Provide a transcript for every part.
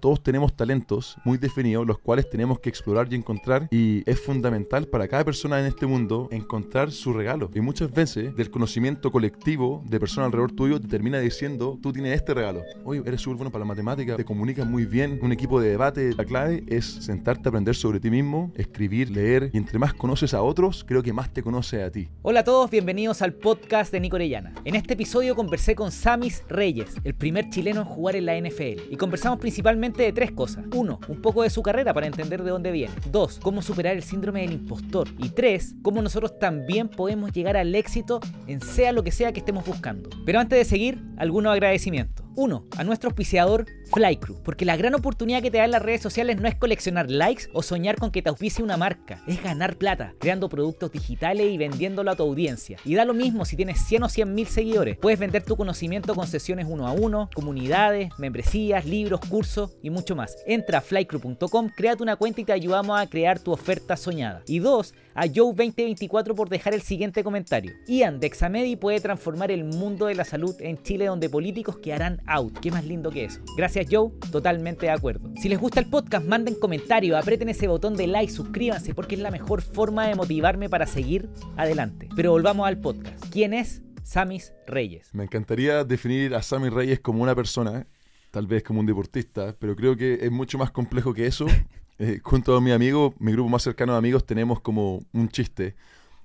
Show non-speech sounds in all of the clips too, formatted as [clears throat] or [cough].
Todos tenemos talentos muy definidos, los cuales tenemos que explorar y encontrar. Y es fundamental para cada persona en este mundo encontrar su regalo. Y muchas veces del conocimiento colectivo de personas alrededor tuyo te termina diciendo, tú tienes este regalo. Oye, eres súper bueno para la matemática, te comunicas muy bien, un equipo de debate. La clave es sentarte a aprender sobre ti mismo, escribir, leer. Y entre más conoces a otros, creo que más te conoce a ti. Hola a todos, bienvenidos al podcast de Nico Orellana. En este episodio conversé con Samis Reyes, el primer chileno en jugar en la NFL. Y conversamos principalmente de tres cosas. Uno, un poco de su carrera para entender de dónde viene. Dos, cómo superar el síndrome del impostor. Y tres, cómo nosotros también podemos llegar al éxito en sea lo que sea que estemos buscando. Pero antes de seguir, algunos agradecimientos. Uno, a nuestro auspiciador Flycrew, porque la gran oportunidad que te dan las redes sociales no es coleccionar likes o soñar con que te auspicie una marca, es ganar plata, creando productos digitales y vendiéndolo a tu audiencia. Y da lo mismo si tienes 100 o 100 mil seguidores, puedes vender tu conocimiento con sesiones uno a uno, comunidades, membresías, libros, cursos y mucho más. Entra a flycrew.com, créate una cuenta y te ayudamos a crear tu oferta soñada. Y dos, a Joe2024 por dejar el siguiente comentario. Ian de Examedi puede transformar el mundo de la salud en Chile donde políticos quedarán out. ¿Qué más lindo que eso? Gracias Joe, totalmente de acuerdo. Si les gusta el podcast, manden comentarios, aprieten ese botón de like, suscríbanse porque es la mejor forma de motivarme para seguir adelante. Pero volvamos al podcast. ¿Quién es Samis Reyes? Me encantaría definir a Samis Reyes como una persona, tal vez como un deportista, pero creo que es mucho más complejo que eso. [laughs] Eh, junto a mi amigo, mi grupo más cercano de amigos, tenemos como un chiste,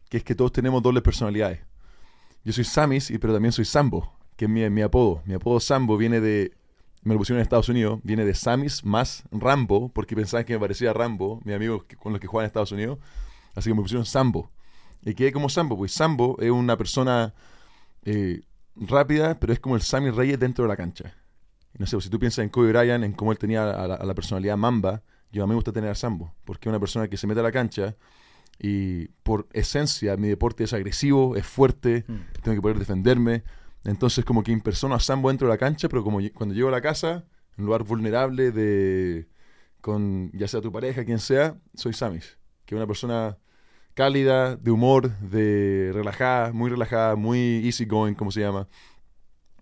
que es que todos tenemos dobles personalidades. Yo soy Samis, pero también soy Sambo, que es mi, mi apodo. Mi apodo Sambo viene de me lo pusieron en Estados Unidos, viene de Samis más Rambo, porque pensaban que me parecía Rambo, mi amigo con los que juegan en Estados Unidos, así que me pusieron Sambo. Y quedé como Sambo, pues Sambo es una persona eh, rápida, pero es como el Sammy Reyes dentro de la cancha. No sé, pues, si tú piensas en Kobe Bryant, en cómo él tenía a la, a la, personalidad Mamba, yo a mí me gusta tener a Sambo, porque es una persona que se mete a la cancha y por esencia mi deporte es agresivo, es fuerte, mm. tengo que poder defenderme entonces como que impersono a Sambo dentro de la cancha, pero como cuando llego a la casa, en lugar vulnerable de con ya sea tu pareja, quien sea, soy Samis, que es una persona cálida, de humor, de relajada, muy relajada, muy easy going, como se llama,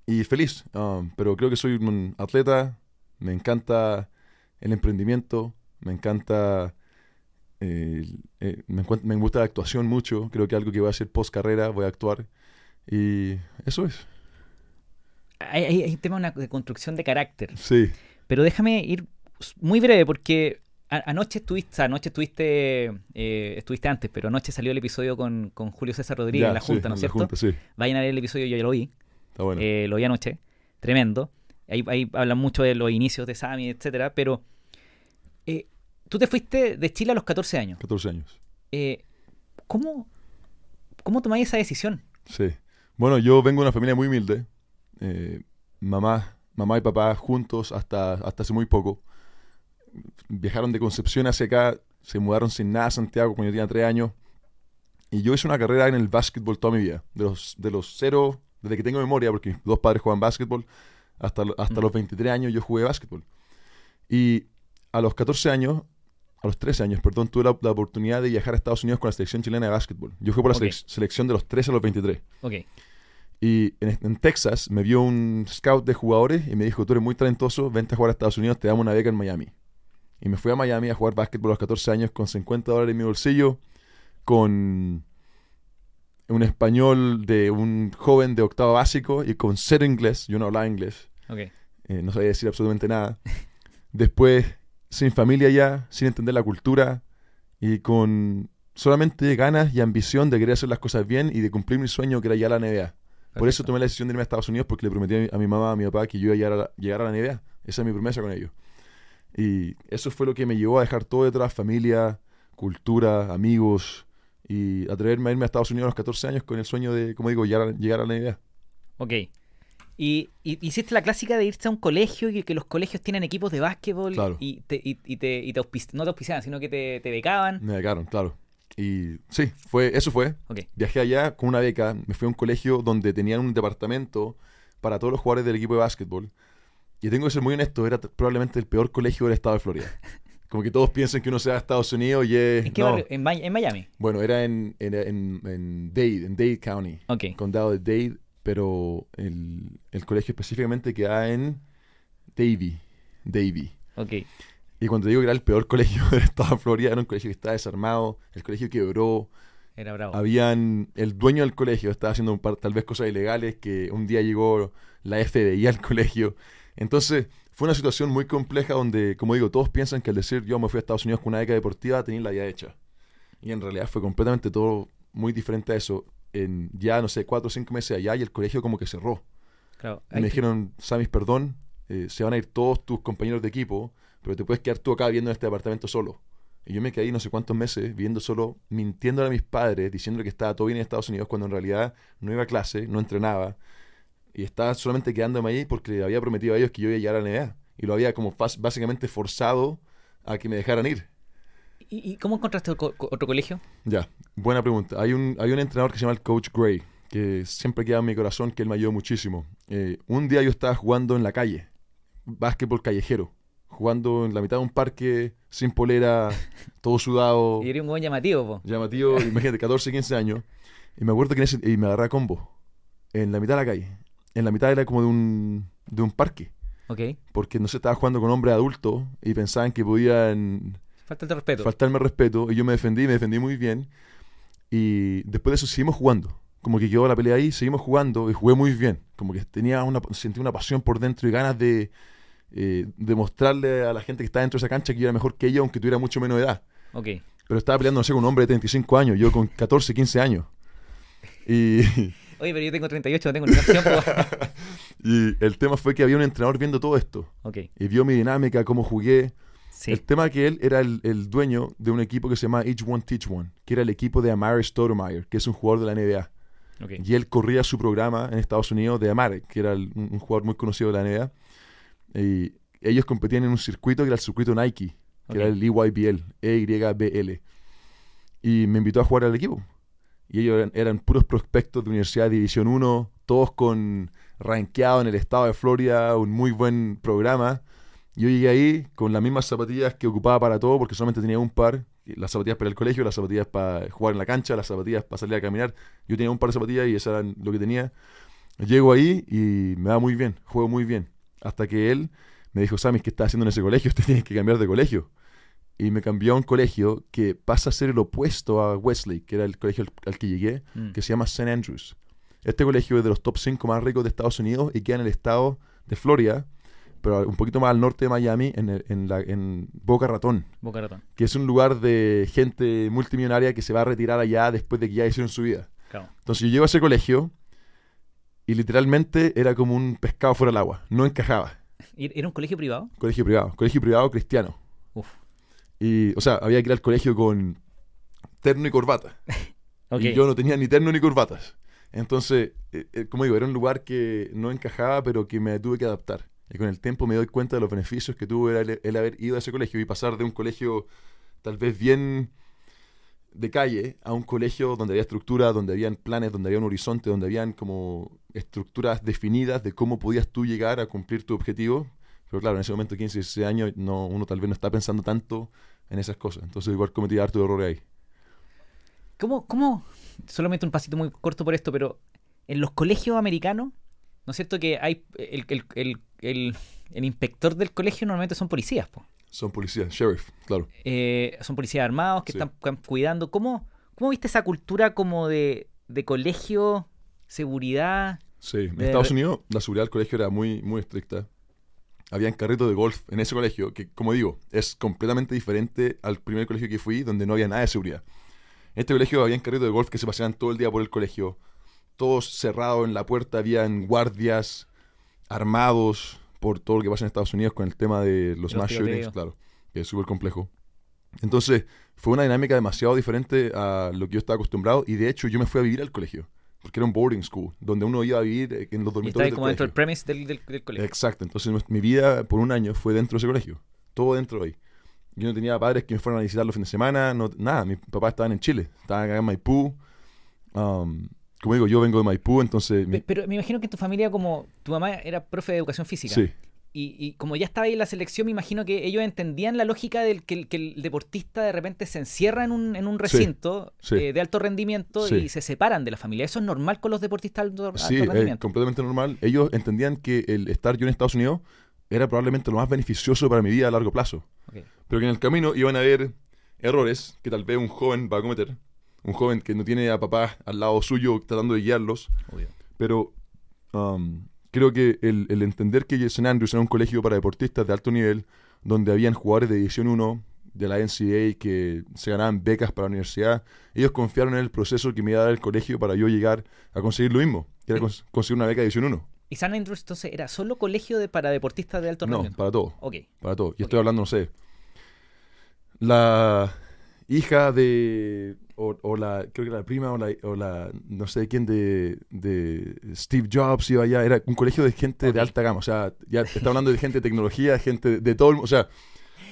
y feliz. Um, pero creo que soy un atleta, me encanta el emprendimiento, me encanta, eh, me, me gusta la actuación mucho, creo que algo que voy a hacer post carrera, voy a actuar. Y eso es. Hay, hay, un tema de construcción de carácter. Sí. Pero déjame ir muy breve porque anoche estuviste, anoche estuviste, eh, estuviste antes, pero anoche salió el episodio con, con Julio César Rodríguez en la Junta, ¿no es cierto? Junta, sí. Vayan a ver el episodio, yo ya lo vi. Está bueno. Eh, lo vi anoche. Tremendo. Ahí, ahí, hablan mucho de los inicios de Sami, etcétera, pero eh, tú te fuiste de Chile a los 14 años. 14 años. Eh, ¿Cómo, cómo tomáis esa decisión? Sí. Bueno, yo vengo de una familia muy humilde. Eh, mamá, mamá y papá juntos hasta, hasta hace muy poco. Viajaron de Concepción hacia acá, se mudaron sin nada a Santiago cuando yo tenía tres años. Y yo hice una carrera en el básquetbol toda mi vida. De los, de los cero, desde que tengo memoria, porque mis dos padres juegan básquetbol, hasta, hasta mm. los 23 años yo jugué básquetbol. Y a los 14 años, a los 13 años, perdón, tuve la, la, oportunidad de viajar a Estados Unidos con la selección chilena de básquetbol. Yo jugué por okay. la selección de los 13 a los 23. Ok. Y en, en, Texas me vio un scout de jugadores y me dijo, tú eres muy talentoso, vente a jugar a Estados Unidos, te damos una beca en Miami. Y me fui a Miami a jugar básquetbol a los 14 años con 50 dólares en mi bolsillo, con un español de un joven de octavo básico y con cero inglés. Yo no hablaba inglés. Okay. Eh, no sabía decir absolutamente nada. Después, sin familia ya, sin entender la cultura y con solamente ganas y ambición de querer hacer las cosas bien y de cumplir mi sueño que era ya la NBA. Por eso tomé la decisión de irme a Estados Unidos porque le prometí a mi mamá, a mi papá que yo iba a llegar a la, llegar a la NBA. Esa es mi promesa con ellos. Y eso fue lo que me llevó a dejar todo detrás, familia, cultura, amigos, y atreverme a irme a Estados Unidos a los 14 años con el sueño de, como digo, llegar a, llegar a la NBA. Ok. Y, y, hiciste la clásica de irse a un colegio y que los colegios tienen equipos de básquetbol claro. y, te, y, y, te, te no te auspiciaban, sino que te, te becaban. Me becaron, claro. Y sí, fue, eso fue. Okay. Viajé allá con una beca, me fui a un colegio donde tenían un departamento para todos los jugadores del equipo de básquetbol. Y tengo que ser muy honesto, era probablemente el peor colegio del estado de Florida. [laughs] Como que todos piensan que uno sea de Estados Unidos y es... ¿En qué no. barrio? ¿En, ¿En, Miami? Bueno, era en, en, en, en Dade, en Dade County. Okay. Condado de Dade, pero el, el colegio específicamente queda en Davie. Davie. Ok. Y cuando digo que era el peor [laughs] colegio del estado de Florida, era un colegio que estaba desarmado, el colegio quebró, Era bravo. habían, el dueño del colegio estaba haciendo un par, tal vez cosas ilegales, que un día llegó la FBI al [laughs] colegio. Entonces, fue una situación muy compleja donde, como digo, todos piensan que al decir yo me fui a Estados Unidos con una beca deportiva, tenía la vida hecha. Y en realidad fue completamente todo muy diferente a eso. En ya, no sé, cuatro o cinco meses allá y el colegio como que cerró. Claro. Me dijeron, Samis, perdón, eh, se van a ir todos tus compañeros de equipo, pero te puedes quedar tú acá viviendo en este departamento solo. Y yo me quedé ahí no sé cuántos meses viviendo solo, mintiéndole a mis padres, diciendo que estaba todo bien en Estados Unidos, cuando en realidad no iba a clase, no entrenaba, y estaba solamente quedándome ahí porque le había prometido a ellos que yo iba a llegar a la NBA. Y lo había como básicamente forzado a que me dejaran ir. ¿Y, y cómo encontraste co- co- otro colegio? Ya, buena pregunta. Hay un, hay un entrenador que se llama el Coach Gray, que siempre queda en mi corazón, que él me ayudó muchísimo. Eh, un día yo estaba jugando en la calle, básquetbol callejero, jugando en la mitad de un parque, sin polera, [laughs] todo sudado, Y eres un buen llamativo, po. llamativo, [laughs] imagínate, 14, 15 años. Y me acuerdo que en ese, y me agarré a combo, en la mitad de la calle. En la mitad era como de un, de un parque, Ok. porque no sé, estaba jugando con hombres adultos y pensaban que podían Falta el respeto. faltarme respeto y yo me defendí, me defendí muy bien y después de eso seguimos jugando como que quedó la pelea ahí, seguimos jugando y jugué muy bien, como que tenía una, sentí una pasión por dentro y ganas de eh, demostrarle a la gente que estaba dentro de esa cancha que yo era mejor que ellos aunque tuviera mucho menos edad, Ok. pero estaba peleando no sé con un hombre de 35 años, yo con 14, 15 años y, [laughs] Oye, pero yo tengo 38, no tengo ni opción, [laughs] y el tema fue que había un entrenador viendo todo esto Ok. y vio mi dinámica, cómo jugué, Sí. El tema que él era el, el dueño de un equipo que se llama Each One Teach One, que era el equipo de Amare Stoudemire, que es un jugador de la NBA. Ok. Y él corría su programa en Estados Unidos de Amare, que era el- un, un jugador muy conocido de la NBA. Y ellos competían en un circuito que era el circuito Nike, que Ok. era el EYBL, EYBL. Y me invitó a jugar al equipo. Y ellos eran, eran puros prospectos de Universidad de División 1, todos con rankeado en el estado de Florida, un muy buen programa. Yo llegué ahí con las mismas zapatillas que ocupaba para todo, porque solamente tenía un par. Las zapatillas para el colegio, las zapatillas para jugar en la cancha, las zapatillas para salir a caminar. Yo tenía un par de zapatillas y eso era lo que tenía. Llego ahí y me va muy bien, juego muy bien. Hasta que él me dijo, Sammy, ¿qué estás haciendo en ese colegio? [laughs] Te tienes que cambiar de colegio. Y me cambió a un colegio que pasa a ser el opuesto a Wesley, que era el colegio al, al que llegué, Mm. que se llama St. Andrews. Este colegio es de los top 5 más ricos de Estados Unidos y queda en el estado de Florida, pero un poquito más al norte de Miami, en, el- en la, en Boca Ratón, Boca Ratón. que es un lugar de gente multimillonaria que se va a retirar allá después de que ya hicieron su vida. Claro. Entonces yo llego a ese colegio y literalmente era como un pescado fuera del agua, no encajaba. ¿Y- ¿Era un colegio privado? Colegio privado, colegio privado cristiano. Uf. Y, o sea, había que ir al colegio con terno y corbata. [laughs] Y yo no tenía ni terno ni corbatas. Entonces, eh, eh, como digo, era un lugar que no encajaba, pero que me tuve que adaptar. Y con el tiempo me doy cuenta de los beneficios que tuvo el, el haber ido a ese colegio y pasar de un colegio tal vez bien de calle a un colegio donde había estructura, donde habían planes, donde había un horizonte, donde habían como estructuras definidas de cómo podías tú llegar a cumplir tu objetivo. Pero claro, en ese momento, 15, 16 años, no, uno tal vez no está pensando tanto en esas cosas. Entonces igual cometí harto error ahí. ¿Cómo, ¿Cómo? Solamente un pasito muy corto por esto, pero en los colegios americanos, ¿no es cierto que hay el, el, el, el- inspector del colegio normalmente son policías, po? Son policías, sheriff, claro. Eh, son policías armados que Sí. están, cuidando. ¿Cómo, ¿Cómo viste esa cultura como de, de colegio, seguridad? Sí, en De- Estados Unidos la seguridad del colegio era muy, muy estricta. Habían carritos de golf en ese colegio, que como digo, es completamente diferente al primer colegio que fui, donde no había nada de seguridad. En este colegio habían carritos de golf que se paseaban todo el día por el colegio, todos cerrados en la puerta, habían guardias armados por todo lo que pasa en Estados Unidos con el tema de los Los mass shootings, claro, que es súper complejo. Entonces, fue una dinámica demasiado diferente a lo que yo estaba acostumbrado y de hecho yo me fui a vivir al colegio, porque era un boarding school, donde uno iba a vivir en los Y dormitorios está del como dentro del colegio. premise del, del, del colegio. Exacto, entonces mi vida por un año fue dentro de ese colegio, todo dentro de ahí. Yo no tenía padres que me fueran a visitar los fines de semana, no, nada, mis papás estaban en Chile, estaban acá en Maipú. Um, como digo, yo vengo de Maipú, entonces... mi- Pero me imagino que en tu familia, como tu mamá era profe de educación física, sí, y, y como ya estaba ahí en la selección, me imagino que ellos entendían la lógica del que el, que el deportista de repente se encierra en un, en un recinto sí. eh, de alto rendimiento Sí. y se separan de la familia. ¿Eso es normal con los deportistas de alto, alto sí, rendimiento? completamente normal. Ellos entendían que el estar yo en Estados Unidos era probablemente lo más beneficioso para mi vida a largo plazo. Pero que en el camino iban a haber errores que tal vez un joven va a cometer. Un joven que no tiene a papá al lado suyo tratando de guiarlos. Obvio. Pero um, creo que el, el entender que St. Andrews era un colegio para deportistas de alto nivel, donde habían jugadores de División 1 de la NCAA que se ganaban becas para la universidad, ellos confiaron en el proceso que me iba a dar el colegio para yo llegar a conseguir lo mismo, que era cons- conseguir una beca de División 1. ¿Y San Andrews entonces era solo colegio de, para deportistas de alto No, rendimiento? para todo. Ok. Para todo. Y estoy hablando, no sé. La hija de. O, o la. Creo que la prima o la. O la no sé quién de, de Steve Jobs iba allá. Era un colegio de gente de alta gama. O sea, ya te está hablando de gente de tecnología, gente de, todo el mundo. O sea,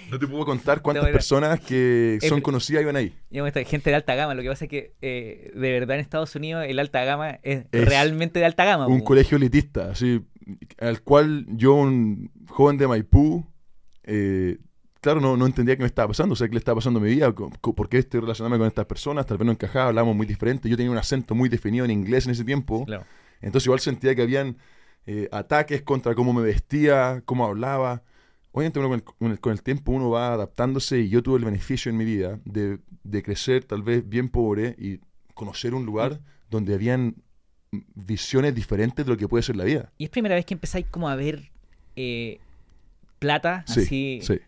no te puedo contar cuántas personas que son conocidas iban ahí. Gente de alta gama. Lo que pasa es que eh, de verdad en Estados Unidos el alta gama es, Es realmente de alta gama. Un colegio elitista, así. Al cual yo, un joven de Maipú. eh, claro, no, no entendía qué me estaba pasando, o sea, qué le estaba pasando a mi vida, por qué estoy relacionándome con estas personas, tal vez no encajaba, hablábamos muy diferente, yo tenía un acento muy definido en inglés en ese tiempo, Claro. entonces igual sentía que habían eh, ataques contra cómo me vestía, cómo hablaba. Obviamente uno con el, con el- con el tiempo uno va adaptándose y yo tuve el beneficio en mi vida de, de crecer tal vez bien pobre y conocer un lugar donde habían mm, visiones diferentes de lo que puede ser la vida. Y es primera vez que empezáis como a ver eh, plata Sí, así. sí,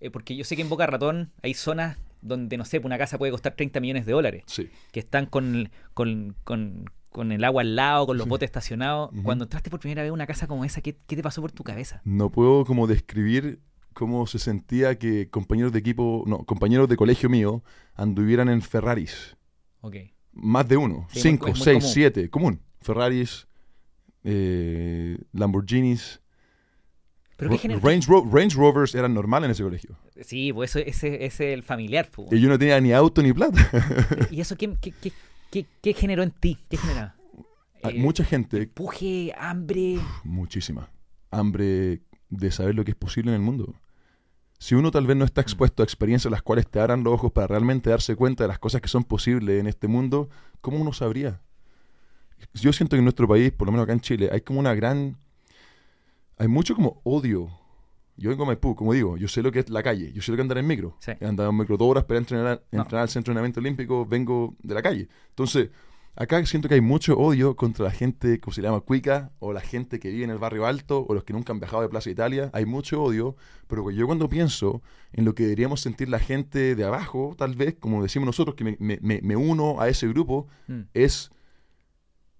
eh, porque yo sé que en Boca Ratón hay zonas donde, no sé, una casa puede costar 30 millones de dólares. sí. Que están con, con, con, con el agua al lado, con los Sí. botes estacionados. Cuando entraste por primera vez a una casa como esa, ¿qué, qué te pasó por tu cabeza? No puedo como describir cómo se sentía que compañeros de equipo, no, compañeros de colegio mío anduvieran en Ferraris. Ok. Más de uno, Sí, cinco, seis, común. siete, común. Ferraris, eh, Lamborghinis, ¿Pero qué Ra- genera? Range, Ro- Range Rovers eran normal en ese colegio. Sí, pues eso, ese, ese es el familiar. pues. Y yo no tenía ni auto ni plata. [laughs] ¿Y eso qué, qué, qué, qué- qué generó en ti? ¿Qué generaba? Hay Eh, Mucha gente, Empuje, hambre. muchísima, hambre de saber lo que es posible en el mundo. Si uno tal vez no está expuesto a experiencias las cuales te abran los ojos para realmente darse cuenta de las cosas que son posibles en este mundo, ¿cómo uno sabría? Yo siento que en nuestro país, por lo menos acá en Chile, hay como una gran... Hay mucho como odio. Yo vengo a Maipú, como digo, yo sé lo que es la calle, yo sé lo que andar en micro. Sí. He andado en micro dos horas para entrenar, No. entrenar al Centro de Entrenamiento Olímpico, vengo de la calle. Entonces, acá siento que hay mucho odio contra la gente, como se llama, cuica, o la gente que vive en el barrio alto, o los que nunca han viajado de Plaza Italia. Hay mucho odio, pero yo cuando pienso en lo que deberíamos sentir la gente de abajo, tal vez, como decimos nosotros, que me, me- me- me uno a ese grupo, Mm. es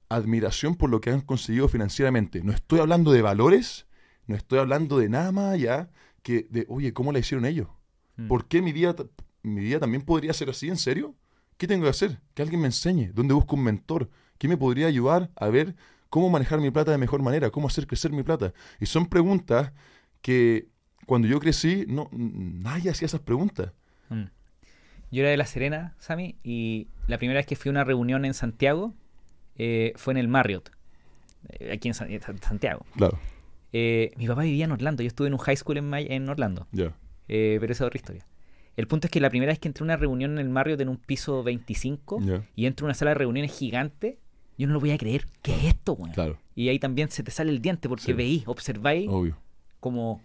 admiración por lo que han conseguido financieramente. No estoy hablando de valores, no estoy hablando de nada más allá que de, oye, ¿cómo la hicieron ellos? Mm. ¿Por qué mi vida, mi vida también podría ser así? ¿En serio? ¿Qué tengo que hacer? Que alguien me enseñe. ¿Dónde busco un mentor? ¿Qué me podría ayudar a ver cómo manejar mi plata de mejor manera? ¿Cómo hacer crecer mi plata? Y son preguntas que cuando yo crecí, no, nadie hacía esas preguntas. Mm. Yo era de La Serena, Sammy, y la primera vez que fui a una reunión en Santiago eh, fue en el Marriott, eh, aquí en Santiago. Claro, Eh, mi papá vivía en Orlando, yo estuve en un high school en, May- en Orlando, ya. eh, pero esa es otra historia. El punto es que la primera vez que entré a una reunión en el Marriott en un piso 25 Ya. y entro a una sala de reuniones gigante, yo no lo voy a creer. ¿Qué es esto, weón? Claro, Y ahí también se te sale el diente porque Sí. veí, observáis obvio. como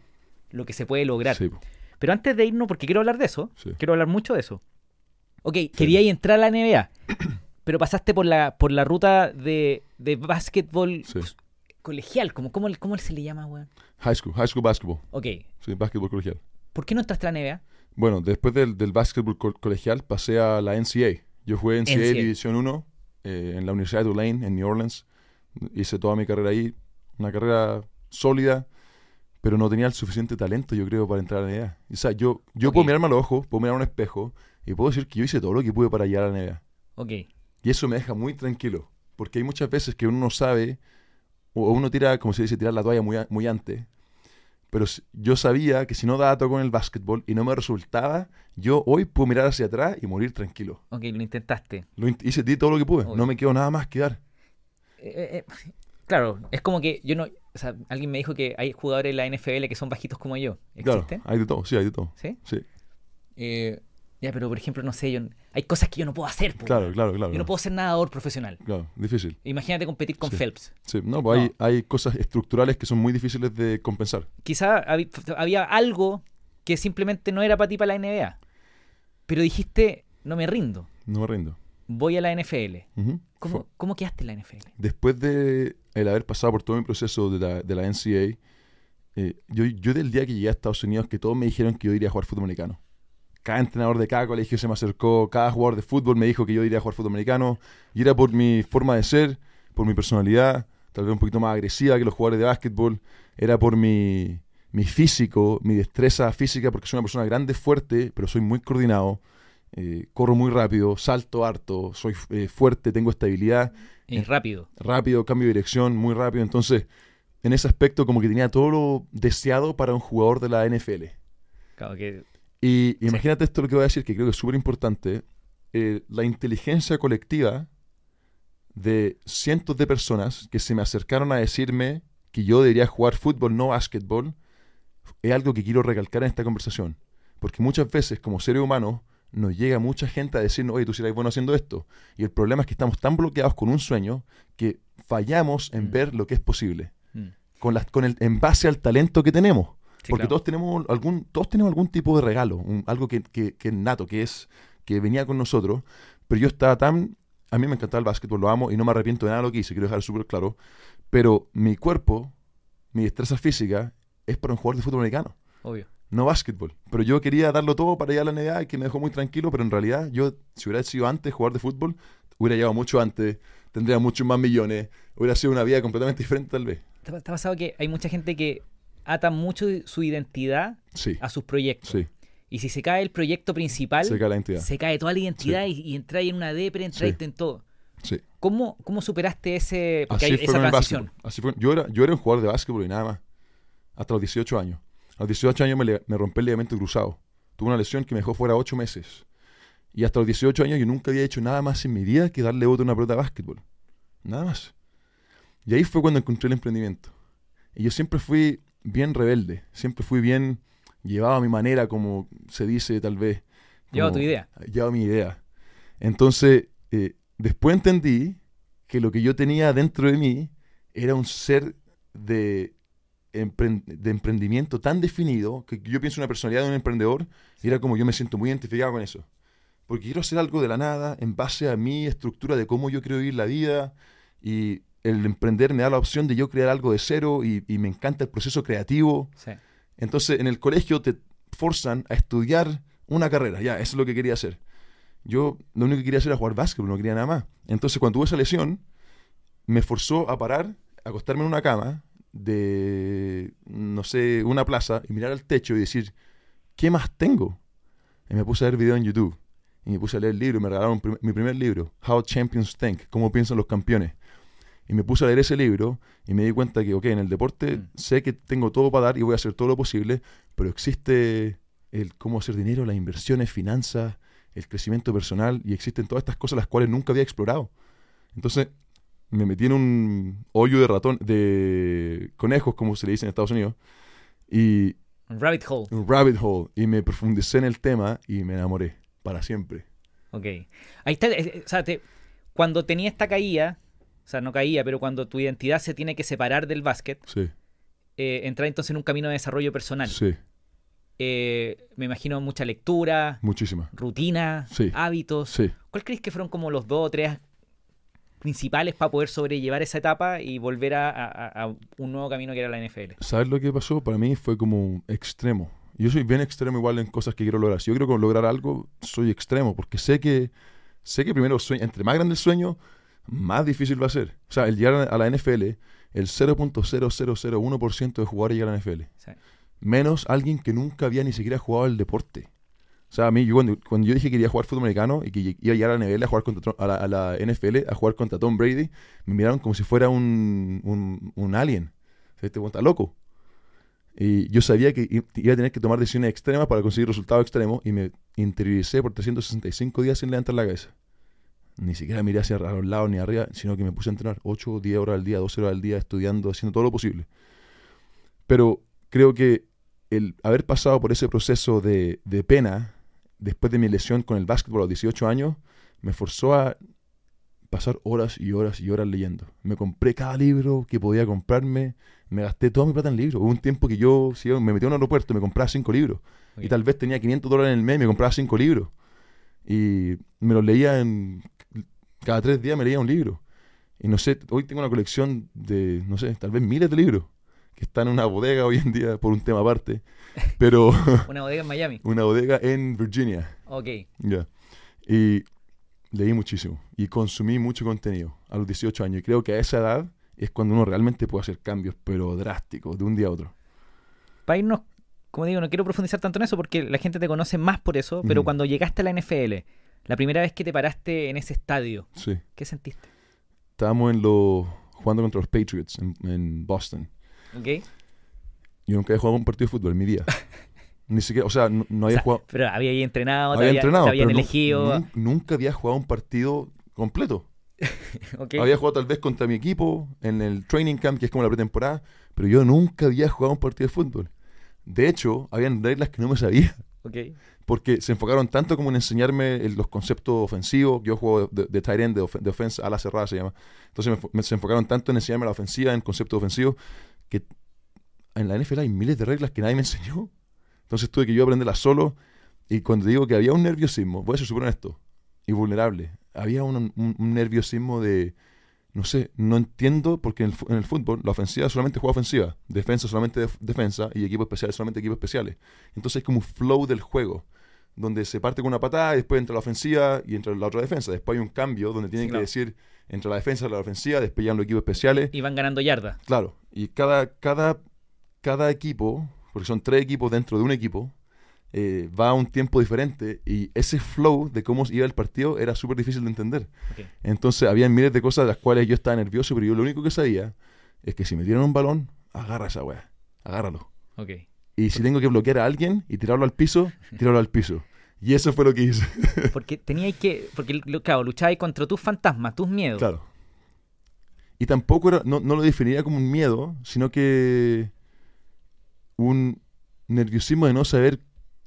lo que se puede lograr. Sí, Pero antes de irnos, porque quiero hablar de eso, sí. quiero hablar mucho de eso. Ok, queríais entrar a la NBA, pero pasaste por la, por la ruta de, de básquetbol Sí. Colegial, como, ¿cómo, ¿cómo se le llama, weón? High school, high school basketball. Ok, Sí, básquetbol colegial. ¿por qué no entraste a la NBA? Bueno, después del, del básquetbol co- colegial pasé a la NCAA. Yo jugué NCAA, NCAA. División 1 eh, en la Universidad de Tulane, en New Orleans. Hice toda mi carrera ahí. Una carrera sólida, pero no tenía el suficiente talento, yo creo, para entrar a la NBA. O sea, yo, yo puedo mirarme a los ojos, puedo mirar a un espejo y puedo decir que yo hice todo lo que pude para llegar a la NBA. Ok, Y eso me deja muy tranquilo, porque hay muchas veces que uno no sabe, o uno tira, como se dice, tirar la toalla muy, muy antes. Pero yo sabía que si no daba todo con el básquetbol y no me resultaba, yo hoy puedo mirar hacia atrás y morir tranquilo. ok, lo intentaste. Lo hice di todo lo que pude, Obvio. no me quedó nada más que dar. Eh, eh, eh, claro, es como que yo no... O sea, alguien me dijo que hay jugadores en la NFL que son bajitos como yo. Claro, ¿Existen? hay de todo, sí, hay de todo. ¿Sí? Sí, Eh, Ya, pero por ejemplo, no sé, yo, hay cosas que yo no puedo hacer. po, Claro, claro, claro. Yo no puedo ser nadador profesional. Claro, difícil. Imagínate competir con Sí. Phelps. Sí, no, pues No. Hay, hay cosas estructurales que son muy difíciles de compensar. Quizá había algo que simplemente no era para ti para la NBA. Pero dijiste, no me rindo, No me rindo. voy a la NFL. ¿Cómo, cómo quedaste en la NFL? Después de el haber pasado por todo mi proceso de la, de la NCAA, eh, yo, yo del día que llegué a Estados Unidos, que todos me dijeron que yo iría a jugar fútbol americano. Cada entrenador de cada colegio se me acercó, cada jugador de fútbol me dijo que yo iría a jugar fútbol americano. Y era por mi forma de ser, por mi personalidad, tal vez un poquito más agresiva que los jugadores de básquetbol. Era por mi, mi físico, mi destreza física, porque soy una persona grande, fuerte, pero soy muy coordinado. Eh, corro muy rápido, salto harto, soy eh, fuerte, tengo estabilidad Y Eh, rápido. rápido, cambio de dirección, muy rápido. Entonces, en ese aspecto, como que tenía todo lo deseado para un jugador de la NFL. Claro que Y imagínate esto lo que voy a decir, que creo que es súper importante. eh, la inteligencia colectiva de cientos de personas que se me acercaron a decirme que yo debería jugar fútbol, no básquetbol, es algo que quiero recalcar en esta conversación. Porque muchas veces, como seres humanos, nos llega mucha gente a decirnos, oye, tú serás bueno haciendo esto. Y el problema es que estamos tan bloqueados con un sueño que fallamos en Mm. ver lo que es posible. mm, Con las, con el, en base al talento que tenemos. Sí, Porque claro. todos tenemos algún, todos tenemos algún tipo de regalo, un- algo que, que, que es nato, que es, que venía con nosotros. Pero yo estaba tan, a mí me encantaba el básquetbol, lo amo y no me arrepiento de nada de lo que hice, quiero dejar súper claro. Pero mi cuerpo, mi destreza física, es para un jugador de fútbol americano, Obvio. no básquetbol. Pero yo quería darlo todo para ir a la NBA y que me dejó muy tranquilo, pero en realidad yo, si hubiera sido antes jugador de fútbol, hubiera llegado mucho antes, tendría muchos más millones, hubiera sido una vida completamente diferente tal vez. ¿Te ha te ha pasado que hay mucha gente que ata mucho su identidad Sí, a sus proyectos? sí, Y si se cae el proyecto principal, se cae la entidad. se cae toda la identidad y, y entráis en una depre, entráis en todo. ¿Cómo, ¿Cómo superaste ese, porque Así esa transición? Así fue. Yo, era, yo era un jugador de básquetbol y nada más. Hasta los 18 años. A los 18 años me, le- me rompí el ligamento cruzado. Tuve una lesión que me dejó fuera 8 meses. Y hasta los 18 años yo nunca había hecho nada más en mi vida que darle bote a una pelota de básquetbol. Nada más. Y ahí fue cuando encontré el emprendimiento. Y yo siempre fui bien rebelde. Siempre fui bien llevado a mi manera, como se dice tal vez. Llevado como- tu idea. Llevado mi idea. Entonces, eh, después entendí que lo que yo tenía dentro de mí era un ser de, empren- de emprendimiento tan definido que yo pienso en una personalidad de un emprendedor y era como yo me siento muy identificado con eso. Porque quiero hacer algo de la nada en base a mi estructura de cómo yo quiero vivir la vida y el emprender me da la opción de yo crear algo de cero y, y me encanta el proceso creativo. Sí. Entonces en el colegio te forzan a estudiar una carrera, ya, eso es lo que quería hacer. Yo lo único que quería hacer era jugar básquetbol, no quería nada más. Entonces cuando tuve esa lesión, me forzó a parar, a acostarme en una cama de, no sé, una plaza y mirar al techo y decir, ¿qué más tengo? Y me puse a ver videos en YouTube y me puse a leer el libro y me regalaron prim- mi primer libro, How Champions Think, cómo piensan los campeones. Y me puse a leer ese libro y me di cuenta que, ok, en el deporte Mm. sé que tengo todo para dar y voy a hacer todo lo posible, pero existe el cómo hacer dinero, las inversiones, finanzas, el crecimiento personal y existen todas estas cosas las cuales nunca había explorado. Entonces me metí en un hoyo de ratón, de conejos, como se le dice en Estados Unidos, y Rabbit hole. un rabbit hole, y me profundicé en el tema y me enamoré para siempre. Ok. Ahí está. eh, O sea, te- cuando tenía esta caída, sea, no caía, pero cuando tu identidad se tiene que separar del básquet, Sí, eh, entrar entonces en un camino de desarrollo personal. sí, Eh, me imagino mucha lectura, muchísima. rutina, Sí. hábitos. Sí. ¿Cuál crees que fueron como los dos o tres principales para poder sobrellevar esa etapa y volver a, a- a un nuevo camino que era la NFL? ¿Sabes lo que pasó? Para mí fue como extremo. Yo soy bien extremo igual en cosas que quiero lograr. Si yo quiero lograr algo, soy extremo, porque sé que, sé que primero, sueño, entre más grande el sueño, más difícil va a ser. O sea, el llegar a la NFL, el 0.0001% de jugadores llega a la NFL. Sí. Menos alguien que nunca había ni siquiera jugado el deporte. O sea, a mí, yo cuando, cuando yo dije que quería jugar fútbol americano y que iba a llegar a la NFL a jugar contra, a la, a la NFL a jugar contra Tom Brady, me miraron como si fuera un, un, un alien. O sea, Este está loco. Y yo sabía que iba a tener que tomar decisiones extremas para conseguir resultados extremos y me interioricé por 365 días sin levantar la cabeza. Ni siquiera miré hacia los lados ni arriba, sino que me puse a entrenar 8 o 10 horas al día, 12 horas al día, estudiando, haciendo todo lo posible. Pero creo que el haber pasado por ese proceso de, de pena, después de mi lesión con el básquetbol a los 18 años, me forzó a pasar horas y horas y horas leyendo. Me compré cada libro que podía comprarme, me gasté toda mi plata en libros. Hubo un tiempo que yo si yo me metí a un aeropuerto me compraba cinco libros. Y tal vez tenía 500 dólares en el mes y me compraba cinco libros. Y me los leía en... Cada tres días me leía un libro. Y no sé, hoy tengo una colección de, no sé, tal vez miles de libros que están en una bodega hoy en día por un tema aparte. Pero [laughs] Una bodega en Miami. [laughs] una bodega en Virginia. Ok. Ya. Y leí muchísimo y consumí mucho contenido a los 18 años. Y creo que a esa edad es cuando uno realmente puede hacer cambios, pero drásticos, de un día a otro. Para irnos, como digo, no quiero profundizar tanto en eso porque la gente te conoce más por eso, pero cuando llegaste a la NFL, la primera vez que te paraste en ese estadio, Sí. ¿qué sentiste? Estábamos en lo, jugando contra los Patriots en, en Boston. ¿Ok? Yo nunca había jugado un partido de fútbol en mi vida. [laughs] Ni siquiera, o sea, no, no O había sea, jugado. pero había ahí entrenado, te, Había había- entrenado, te habían pero elegido. nun- nunca había jugado un partido completo. [laughs] Había jugado tal vez contra mi equipo en el training camp, que es como la pretemporada, pero yo nunca había jugado un partido de fútbol. De hecho, habían reglas que no me sabía. Ok. porque se enfocaron tanto como en enseñarme el- los conceptos ofensivos. Yo juego de, de tight end, de, de ofensa, a la cerrada se llama. Entonces me se enfocaron tanto en enseñarme la ofensiva, en conceptos ofensivos, que en la NFL hay miles de reglas que nadie me enseñó. Entonces tuve que yo aprenderlas solo. Y cuando digo que había un nerviosismo, voy a ser súper honesto y vulnerable, había un, un- un nerviosismo de, no sé, no entiendo porque en el, en el fútbol la ofensiva solamente juega ofensiva, defensa solamente def- defensa y equipos especiales solamente equipos especiales. Entonces hay como un flow del juego, donde se parte con una patada y después entra la ofensiva y entra la otra defensa. Después hay un cambio donde tienen Sí, claro. que decir entre la defensa y la ofensiva, después los equipos especiales. Y van ganando yardas. Claro, y cada, cada, cada equipo, porque son tres equipos dentro de un equipo, eh, va a un tiempo diferente y ese flow de cómo iba el partido era súper difícil de entender. Entonces había miles de cosas de las cuales yo estaba nervioso, pero yo lo único que sabía es que si me dieron un balón, agarra esa weá, agárralo. Ok. Y si tengo que bloquear a alguien y tirarlo al piso, [laughs] tirarlo al piso. Y eso fue lo que hice. [laughs] Porque teníais que. Porque, claro, luchabais contra tus fantasmas, tus miedos. Claro. Y tampoco era, no, no lo definiría como un miedo, sino que un nerviosismo de no saber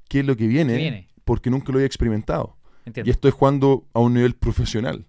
qué es lo que viene, porque nunca lo había experimentado. Entiendo. Y estoy jugando a un nivel profesional,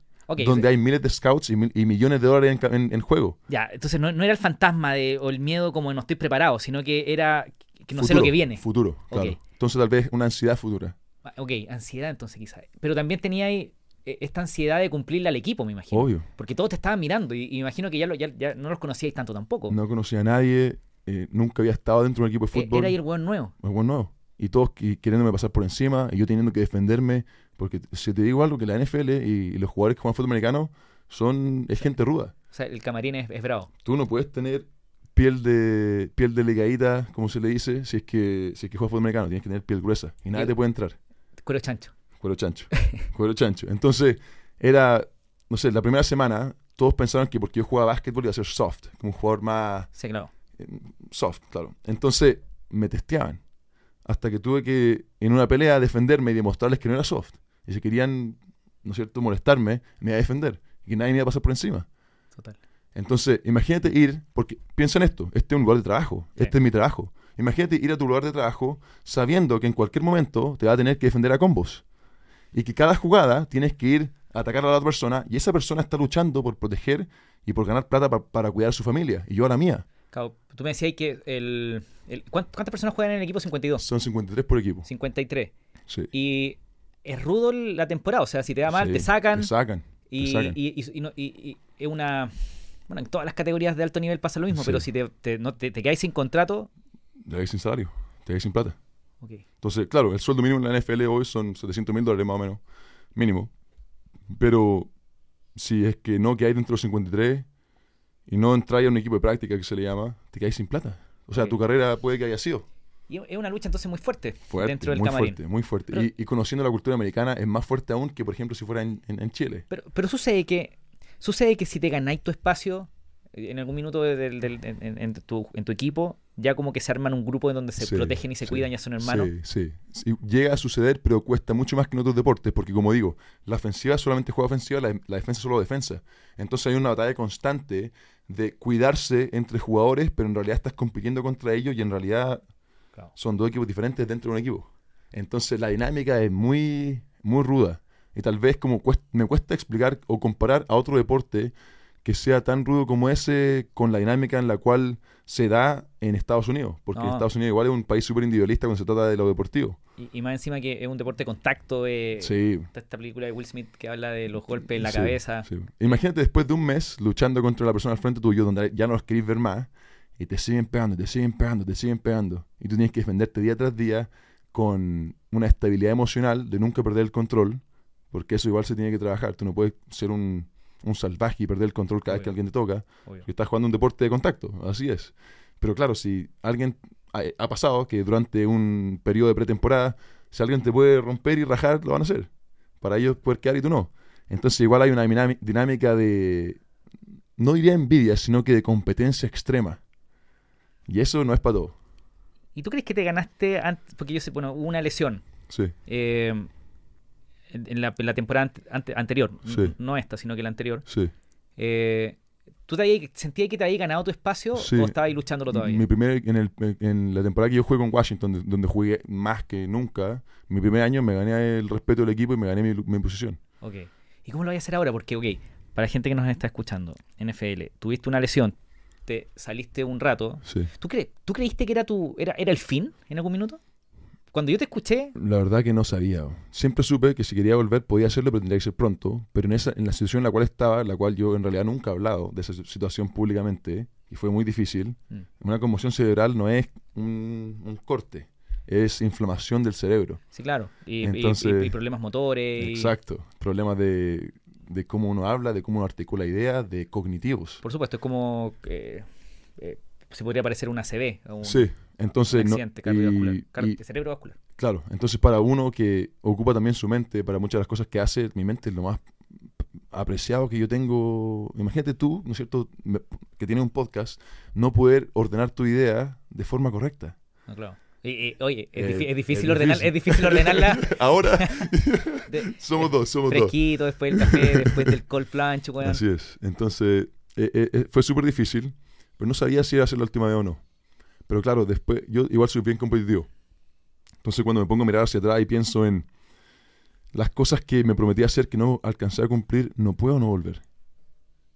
donde hay miles de scouts y, mil- y millones de dólares en, en- en juego. Ya, entonces no, no era el fantasma de, o el miedo como no estoy preparado, sino que era que no sé lo que viene. Futuro, claro. Entonces tal vez una ansiedad futura. Ah, Ok, ansiedad entonces quizás. Pero también tenía ahí eh, esta ansiedad de cumplirle al equipo, me imagino. Obvio. Porque todos te estaban mirando y, y me imagino que ya, lo- ya, ya no los conocíais tanto tampoco. No conocía a nadie, eh, nunca había estado dentro de un equipo de Eh, fútbol. Era ahí el hueón nuevo. Es bueno nuevo. Y todos queriéndome pasar por encima y yo teniendo que defenderme. Porque si te digo algo, que la NFL y, y los jugadores que juegan fútbol americano son, es gente ruda. O sea, el camarín es, es bravo. Tú no puedes tener piel de piel delicadita, como se le dice, si es que si es que juegas fútbol americano. Tienes que tener piel gruesa. Y nadie te puede entrar. Cuero chancho. Cuero chancho. [laughs] Cuero chancho. Entonces, era, no sé, la primera semana todos pensaban que porque yo jugaba básquetbol iba a ser soft, como un jugador más Sí, claro. eh, soft, claro. Entonces me testeaban. Hasta que tuve que, en una pelea, defenderme y demostrarles que no era soft. Y si querían, ¿no es cierto?, molestarme, me iba a defender. Y que nadie me iba a pasar por encima. Total. Entonces, imagínate ir, porque piensa en esto, este es un lugar de trabajo, Sí. este es mi trabajo. Imagínate ir a tu lugar de trabajo sabiendo que en cualquier momento te va a tener que defender a combos. Y que cada jugada tienes que ir a atacar a la otra persona y esa persona está luchando por proteger y por ganar plata pa- para cuidar a su familia. Y yo a la mía. Claro, tú me decías que el, el- ¿cuánt- ¿Cuántas personas juegan en el equipo? 52. Son 53 por equipo. 53. Sí. Y es rudo la temporada. O sea, si te da mal, Sí, te sacan. Te sacan. te Y, sacan. y- y- y no- y- y es una. Bueno, en todas las categorías de alto nivel pasa lo mismo, Sí. pero si te, te, no, te, te quedáis sin contrato. Te quedas sin salario, te quedas sin plata. Ok. Entonces, claro, el sueldo mínimo en la NFL hoy son 700 mil dólares más o menos, mínimo. Pero si es que no que hay dentro de los 53 y no entráis a un equipo de práctica que se le llama, te quedáis sin plata. O sea, Ok. tu carrera puede que haya sido Y es una lucha entonces muy fuerte, fuerte, dentro del muy camarín. fuerte, muy fuerte. Pero- y, y conociendo la cultura americana es más fuerte aún que, por ejemplo, si fuera en, en- en Chile. Pero, pero sucede que sucede que si te ganáis tu espacio eh, en algún minuto de- del- del- en, en- tu, en tu equipo, ya como que se arman un grupo en donde se Sí, protegen y se sí, cuidan, ya son hermanos. Sí. Sí, Llega a suceder, pero cuesta mucho más que en otros deportes, porque como digo, la ofensiva solamente juega ofensiva, la, la defensa solo defensa. Entonces hay una batalla constante de cuidarse entre jugadores, pero en realidad estás compitiendo contra ellos y en realidad Claro. son dos equipos diferentes dentro de un equipo. Entonces la dinámica es muy, muy ruda. Y tal vez como cuest- me cuesta explicar o comparar a otro deporte que sea tan rudo como ese con la dinámica en la cual se da en Estados Unidos. Porque No. Estados Unidos igual es un país súper individualista cuando se trata de lo deportivo. Y, y más encima que es un deporte de contacto. eh, Sí. esta película de Will Smith que habla de los golpes en la Sí, cabeza. sí. Imagínate después de un mes luchando contra la persona al frente tuyo, donde ya no los querés ver más, y te siguen pegando, te siguen pegando, te siguen pegando. Y tú tienes que defenderte día tras día con una estabilidad emocional de nunca perder el control, porque eso igual se tiene que trabajar. Tú no puedes ser un, un salvaje y perder el control cada vez que alguien te toca. Porque estás jugando un deporte de contacto, así es. Pero claro, si alguien ha, ha pasado que durante un periodo de pretemporada, si alguien te puede romper y rajar, lo van a hacer. Para ellos poder quedar y tú no. Entonces igual hay una dinámica de, no diría envidia, sino que de competencia extrema. Y eso no es para todo. ¿Y tú crees que te ganaste antes? Porque yo sé, bueno, hubo una lesión Sí, eh, en, en la, en la temporada ante- ante- anterior. Sí. No esta, sino que la anterior. sí. Eh, ¿Tú te habías- sentías que te habías ganado tu espacio Sí. o estabas ahí luchándolo todavía? Mi primer, en, el, en la temporada que yo jugué con Washington, de- donde jugué más que nunca, mi primer año me gané el respeto del equipo y me gané mi, mi posición. Ok. ¿Y cómo lo voy a hacer ahora? Porque, ok, para la gente que nos está escuchando, NFL, tuviste una lesión, te saliste un rato. Sí. ¿Tú, cre- ¿tú creíste que era tu era, era el fin en algún minuto? Cuando yo te escuché, La verdad que no sabía. Siempre supe que si quería volver podía hacerlo, pero tendría que ser pronto. Pero en esa, en la situación en la cual estaba, la cual yo en realidad nunca he hablado de esa situación públicamente, y fue muy difícil, Mm. una conmoción cerebral no es un, un corte, es inflamación del cerebro. sí, claro, y, Entonces- y- y problemas motores. Exacto. Problemas de, de cómo uno habla, de cómo uno articula ideas, de cognitivos. Por supuesto, es como. eh, eh, se podría parecer un ACV, o un, Sí, entonces un no, accidente cardiovascular, y- car- y- cerebrovascular. Claro, entonces para uno que ocupa también su mente para muchas de las cosas que hace, mi mente es lo más apreciado que yo tengo. Imagínate tú, ¿no es cierto?, Me- que tienes un podcast, no poder ordenar tu idea de forma correcta. No, claro. Y- y, oye, es, Eh, es difícil ordenar, difícil. es difícil ordenarla [laughs] Ahora [laughs] de- [laughs] somos dos, somos dos. fresquito, después del café, después del cold plunge, weón. Así es. Entonces, eh, eh, eh, fue súper difícil, pero no sabía si iba a ser la última vez o no. Pero claro, después, yo igual soy bien competitivo. Entonces, cuando me pongo a mirar hacia atrás y pienso en las cosas que me prometí hacer que no alcancé a cumplir, no puedo no volver.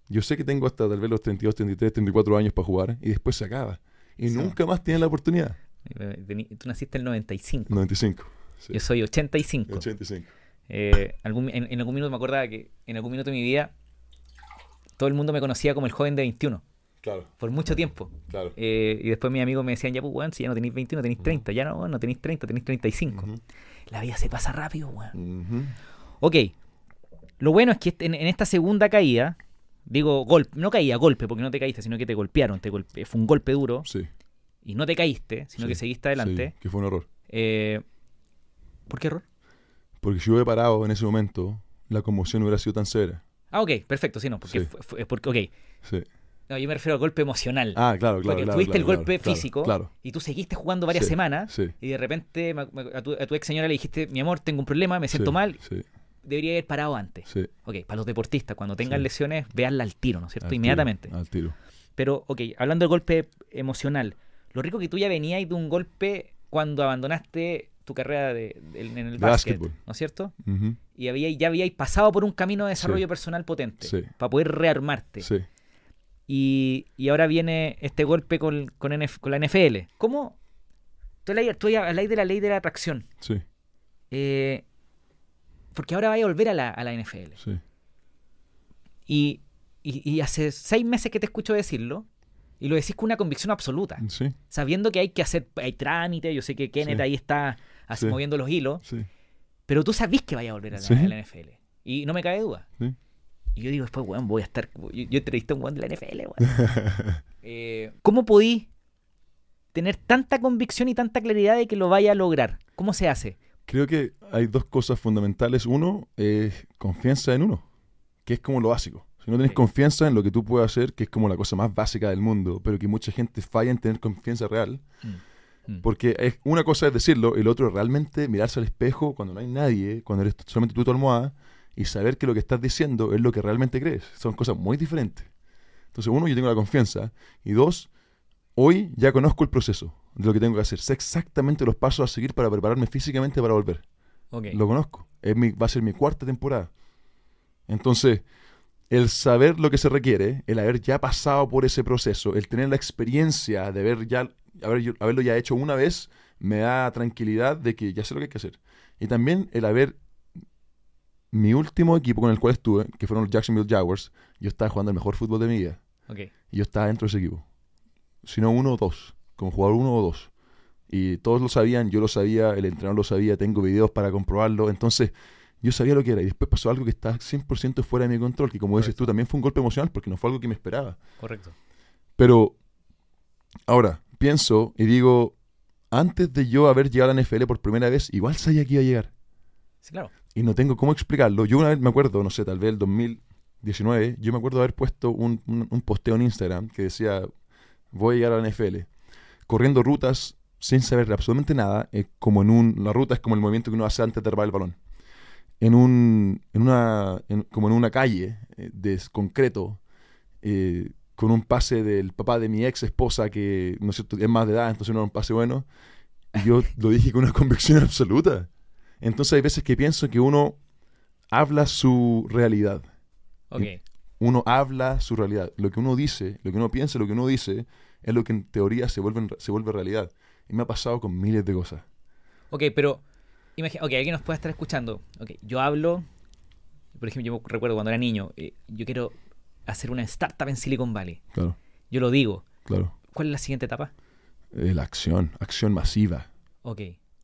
Yo sé que tengo hasta tal vez los 32, 33, 34 años para jugar y después se acaba. Y Sí. nunca más tiene la oportunidad. Tú naciste en el 95. 95. sí, Yo soy 85. 85. Eh, algún- en, en algún minuto me acordaba que en algún minuto de mi vida todo el mundo me conocía como el joven de 21, Claro, por mucho tiempo. claro. Eh, y después mis amigos me decían, ya pues, weón, si ya no tenéis 21, tenéis 30. Ya no, no tenéis 30, tenéis 35. Ujú, La vida se pasa rápido, weón. ujú. Ok. Lo bueno es que este- en, en esta segunda caída, digo golpe, no caía, golpe, porque no te caíste, sino que te golpearon. Te golpe, fue un golpe duro Sí. y no te caíste, sino sí, que seguiste adelante. sí, que fue un error. Eh, ¿Por qué error? Porque si yo hubiera parado en ese momento, la conmoción no hubiera sido tan severa. Ah, ok, perfecto, sí, no, porque, Sí. fue- fue- porque ok. Sí. No, yo me refiero al golpe emocional. Ah, claro, claro. porque claro, tuviste el golpe claro, físico y tú seguiste jugando varias Sí, semanas Sí. y de repente a tu, a tu ex señora le dijiste, mi amor, tengo un problema, me siento sí, mal, debería haber parado antes. Ok, para los deportistas, cuando tengan lesiones, veanla al tiro, ¿no es cierto? al Inmediatamente. tiro, al tiro. Pero, ok, hablando del golpe emocional, lo rico que tú ya venías de un golpe cuando abandonaste tu carrera de, de- en el básquet, básquetbol. ¿no es cierto? Y había, ya habíais pasado por un camino de desarrollo personal potente para poder rearmarte. Sí. Y, y ahora viene este golpe con, con, NF con la NFL. ¿Cómo? Tú tú habláis de la ley de la atracción. Sí. Eh, porque ahora vais a volver a la, a la NFL. Sí. Y, y, y hace seis meses que te escucho decirlo. Y lo decís con una convicción absoluta. Sí. Sabiendo que hay que hacer, hay trámite, yo sé que Kenneth Sí. ahí está así Sí. moviendo los hilos, Sí. pero tú sabís que vaya a volver a la, Sí. a la NFL. Y no me cabe duda. Sí. Y yo digo, después, weón, voy a estar. Yo, yo entrevisté a un weón de la NFL, weón. [laughs] Eh, ¿Cómo podí tener tanta convicción y tanta claridad de que lo vaya a lograr? ¿Cómo se hace? Creo que hay dos cosas fundamentales. Uno es confianza en uno, que es como lo básico. Si no tienes Sí. confianza en lo que tú puedes hacer, que es como la cosa más básica del mundo, pero que mucha gente falla en tener confianza real, Mm. porque es, una cosa es decirlo, y el otro es realmente mirarse al espejo cuando no hay nadie, cuando eres solamente tú tu almohada, y saber que lo que estás diciendo es lo que realmente crees. Son cosas muy diferentes. Entonces, uno, yo tengo la confianza, y dos, hoy ya conozco el proceso. de lo que tengo que hacer. Sé exactamente los pasos a seguir para prepararme físicamente para volver. Ok. Lo conozco. Es mi, va a ser mi cuarta temporada. Entonces, el saber lo que se requiere, el haber ya pasado por ese proceso, el tener la experiencia de haber ya, haber- haberlo ya hecho una vez, me da tranquilidad de que ya sé lo que hay que hacer. Y también el haber... Mi último equipo con el cual estuve, que fueron los Jacksonville Jaguars, yo estaba jugando el mejor fútbol de mi vida. Ok. Y yo estaba dentro de ese equipo. Si no uno o dos. Como jugador uno o dos. Y todos lo sabían, yo lo sabía, el entrenador lo sabía, tengo videos para comprobarlo. Entonces, yo sabía lo que era. Y después pasó algo que está 100% fuera de mi control. Que como dices tú, también fue un golpe emocional porque no fue algo que me esperaba. Correcto. Pero, ahora, pienso y digo, antes de yo haber llegado a la NFL por primera vez, igual sabía que iba a llegar. Sí, claro. Y no tengo cómo explicarlo. Yo una vez me acuerdo, no sé, tal vez el 2019, yo me acuerdo haber puesto un, un- un posteo en Instagram que decía, voy a llegar a la NFL, corriendo rutas sin saber absolutamente nada, eh, como en un, la ruta es como el movimiento que uno hace antes de derribar el balón. En un, en una, en- como en una calle eh, de concreto, eh, con un pase del papá de mi ex esposa que, no es cierto, es más de edad, entonces no era un pase bueno. Y yo lo dije con una convicción absoluta. Entonces hay veces que pienso que uno habla su realidad. Ok. Uno habla su realidad. Lo que uno dice, lo que uno piensa, lo que uno dice, es lo que en teoría se vuelve, se vuelve realidad. Y me ha pasado con miles de cosas. Ok, pero. Imagina, ok, alguien nos puede estar escuchando. Ok, yo hablo. Por ejemplo, yo recuerdo cuando era niño. eh, yo quiero hacer una startup en Silicon Valley. Claro, Yo lo digo. claro. ¿Cuál es la siguiente etapa? Eh, la acción, acción masiva. Ok.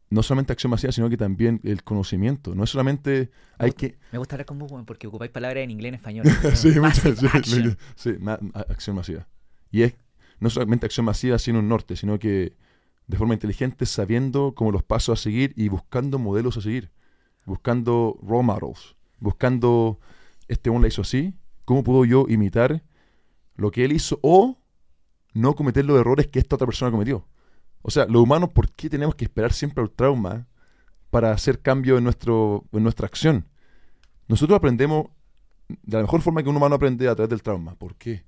No solamente acción masiva, sino que también el conocimiento. No es solamente hay que... Me gusta hablar con vos, porque ocupáis palabras en inglés y en español. [laughs] sí, muchas- sí, action. sí, ma- acción masiva. Y es no solamente acción masiva sin un norte, sino que de forma inteligente, sabiendo como los pasos a seguir y buscando modelos a seguir. Buscando role models. Buscando, este uno la hizo así, ¿cómo puedo yo imitar lo que él hizo o no cometer los errores que esta otra persona cometió? O sea, los humanos, ¿por qué tenemos que esperar siempre al trauma para hacer cambio en, nuestro, en nuestra acción? Nosotros aprendemos de la mejor forma que un humano aprende a través del trauma. ¿Por qué?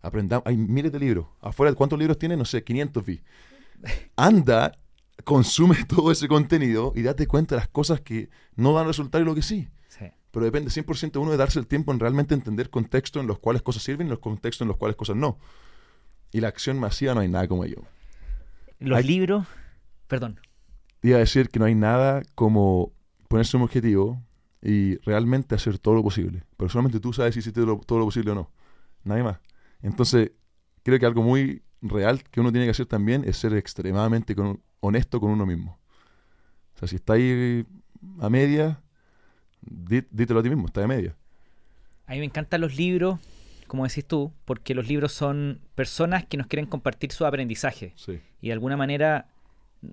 Aprendamos. Hay miles de libros. Afuera, ¿cuántos libros tiene? No sé, 500 vi. Anda, consume [laughs] todo ese contenido y date cuenta de las cosas que no dan resultado y lo que sí. Sí. Pero depende 100% uno de darse el tiempo en realmente entender contextos en los cuales cosas sirven y los contextos en los cuales cosas no. Y la acción masiva no hay nada como ello. Los Hay- libros. Perdón. Iba a decir que no hay nada como ponerse un objetivo y realmente hacer todo lo posible. Pero solamente tú sabes si hiciste lo- todo lo posible o no. Nadie más. Entonces, creo que algo muy real que uno tiene que hacer también es ser extremadamente con- honesto con uno mismo. O sea, si está ahí a media, dí- dítelo a ti mismo, está a media. A mí me encantan los libros, como decís tú, porque los libros son personas que nos quieren compartir su aprendizaje. Sí. Y de alguna manera,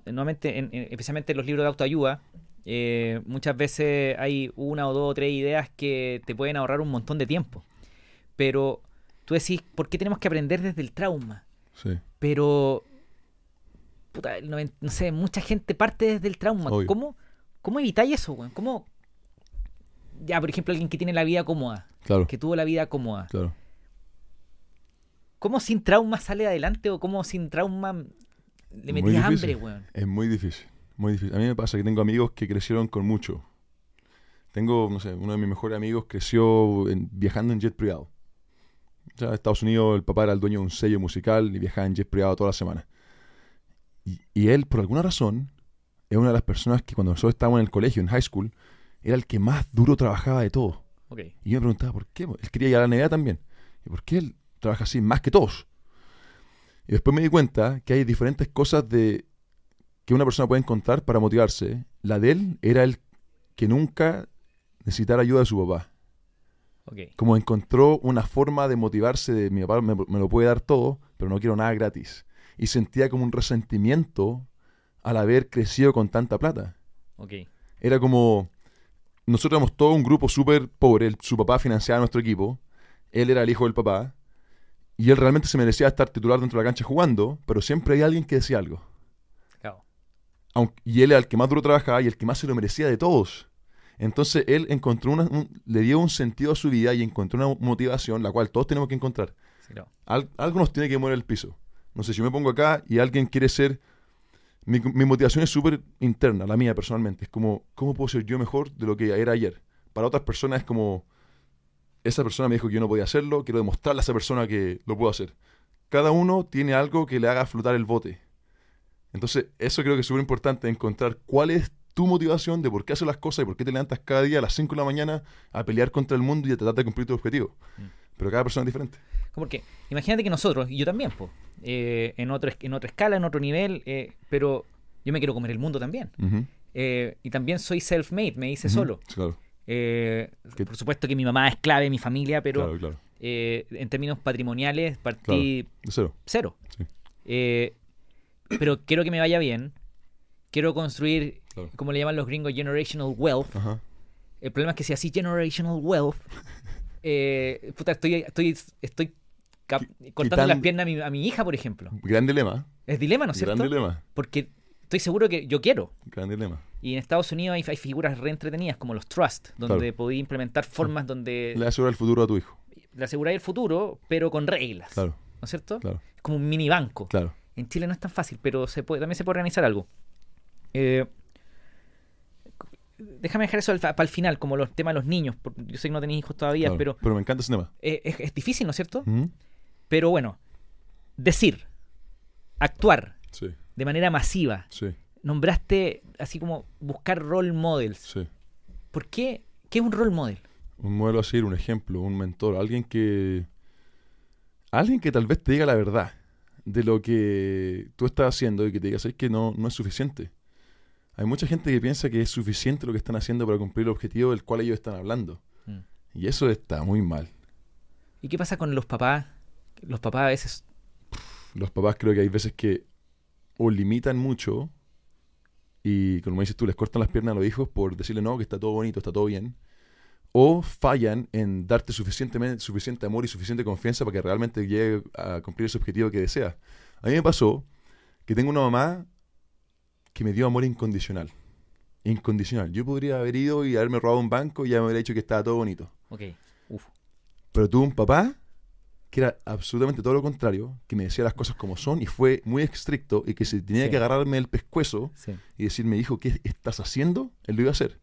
nuevamente, en- en- especialmente en los libros de autoayuda, eh, muchas veces hay una o dos o tres ideas que te pueden ahorrar un montón de tiempo. Pero tú decís, ¿por qué tenemos que aprender desde el trauma? Sí. Pero, puta, noven- no sé, mucha gente parte desde el trauma. Obvio. ¿Cómo, ¿Cómo evitáis eso, weón? ¿Cómo? Ya, por ejemplo, alguien que tiene la vida cómoda, Claro, que tuvo la vida cómoda. claro. ¿Cómo sin trauma sale adelante o cómo sin trauma le metías hambre, weón? Es muy difícil, muy difícil. A mí me pasa que tengo amigos que crecieron con mucho. Tengo, no sé, uno de mis mejores amigos creció en- viajando en jet privado. O sea, en Estados Unidos el papá era el dueño de un sello musical y viajaba en jet privado toda la semana. Y, y él, por alguna razón, es una de las personas que cuando nosotros estábamos en el colegio, en high school, era el que más duro trabajaba de todos. Ok. Y yo me preguntaba, ¿por qué? Él quería ir a la NBA también. ¿Y por qué él trabaja así más que todos? Y después me di cuenta que hay diferentes cosas de que una persona puede encontrar para motivarse. La de él era el que nunca necesitara ayuda de su papá. Ok. Como encontró una forma de motivarse de mi papá me, me lo puede dar todo, pero no quiero nada gratis. Y sentía como un resentimiento al haber crecido con tanta plata Ok. era como nosotros éramos todo un grupo súper pobre, el- su papá financiaba nuestro equipo, él era el hijo del papá, y él realmente se merecía estar titular dentro de la cancha jugando, pero siempre hay alguien que decía algo. Claro. Aunque- y él era el que más duro trabajaba y el que más se lo merecía de todos. Entonces él encontró una, un- le dio un sentido a su vida y encontró una motivación, la cual todos tenemos que encontrar. Sí. Al- algo nos tiene que mover el piso. No sé, si yo me pongo acá y alguien quiere ser mi, mi motivación es súper interna, la mía personalmente. Es como, ¿cómo puedo ser yo mejor de lo que era ayer? Para otras personas es como, esa persona me dijo que yo no podía hacerlo, quiero demostrarle a esa persona que lo puedo hacer. Cada uno tiene algo que le haga flotar el bote. Entonces, eso creo que es súper importante, encontrar cuál es tu motivación de por qué haces las cosas y por qué te levantas cada día a las 5 de la mañana a pelear contra el mundo y a tratar de cumplir tu objetivo. Mm. Pero cada persona es diferente. Porque imagínate que nosotros, y yo también, po, eh, en, otro, en otra escala, en otro nivel, eh, pero yo me quiero comer el mundo también. Ujú. Eh, y también soy self-made, me hice Ujú. solo. Sí, Claro, Eh, por supuesto que mi mamá es clave en mi familia, pero claro, claro. eh, en términos patrimoniales partí cero. cero. Sí. Eh, pero quiero que me vaya bien. Quiero construir, como le llaman los gringos, generational wealth. Ajá. El problema es que si así generational wealth, [laughs] eh, puta, estoy, estoy, estoy cortando las piernas a mi, a mi hija, por ejemplo. Gran dilema. Es dilema, ¿no es Gran cierto? dilema. Porque estoy seguro que yo quiero. Gran dilema. Y en Estados Unidos hay, hay figuras re entretenidas como los trust, donde Claro. podéis implementar formas donde Le asegura el futuro a tu hijo. le aseguráis el futuro, pero con reglas. Claro, ¿No es cierto? claro, Es como un mini banco. claro. En Chile no es tan fácil, pero se puede, también se puede organizar algo. Eh, déjame dejar eso al- para el final, como los temas de los niños. Yo sé que no tenéis hijos todavía, claro. pero Pero me encanta ese tema. eh, es, es difícil, ¿no es cierto? Pero bueno, decir, actuar Sí, de manera masiva. sí, Nombraste así como buscar role models. sí. ¿Por qué? ¿Qué es un role model? Un modelo a seguir, un ejemplo, un mentor, alguien que. Alguien que tal vez te diga la verdad de lo que tú estás haciendo y que te diga, ¿sabes que no, no es suficiente? Hay mucha gente que piensa que es suficiente lo que están haciendo para cumplir el objetivo del cual ellos están hablando. Mm. Y eso está muy mal. ¿Y qué pasa con los papás? Los papás a veces... Los papás creo que hay veces que o limitan mucho y, como dices tú, les cortan las piernas a los hijos por decirle no, que está todo bonito, está todo bien. O fallan en darte suficientemente, suficiente amor y suficiente confianza para que realmente llegue a cumplir ese objetivo que desea. A mí me pasó que tengo una mamá que me dio amor incondicional. Incondicional. Yo podría haber ido y haberme robado un banco y ya me hubiera dicho que estaba todo bonito. Ok, uf. Pero tuve un papá que era absolutamente todo lo contrario, que me decía las cosas como son y fue muy estricto y que si tenía Sí. que agarrarme el pescuezo Sí, y decirme, hijo, ¿qué estás haciendo? Él lo iba a hacer.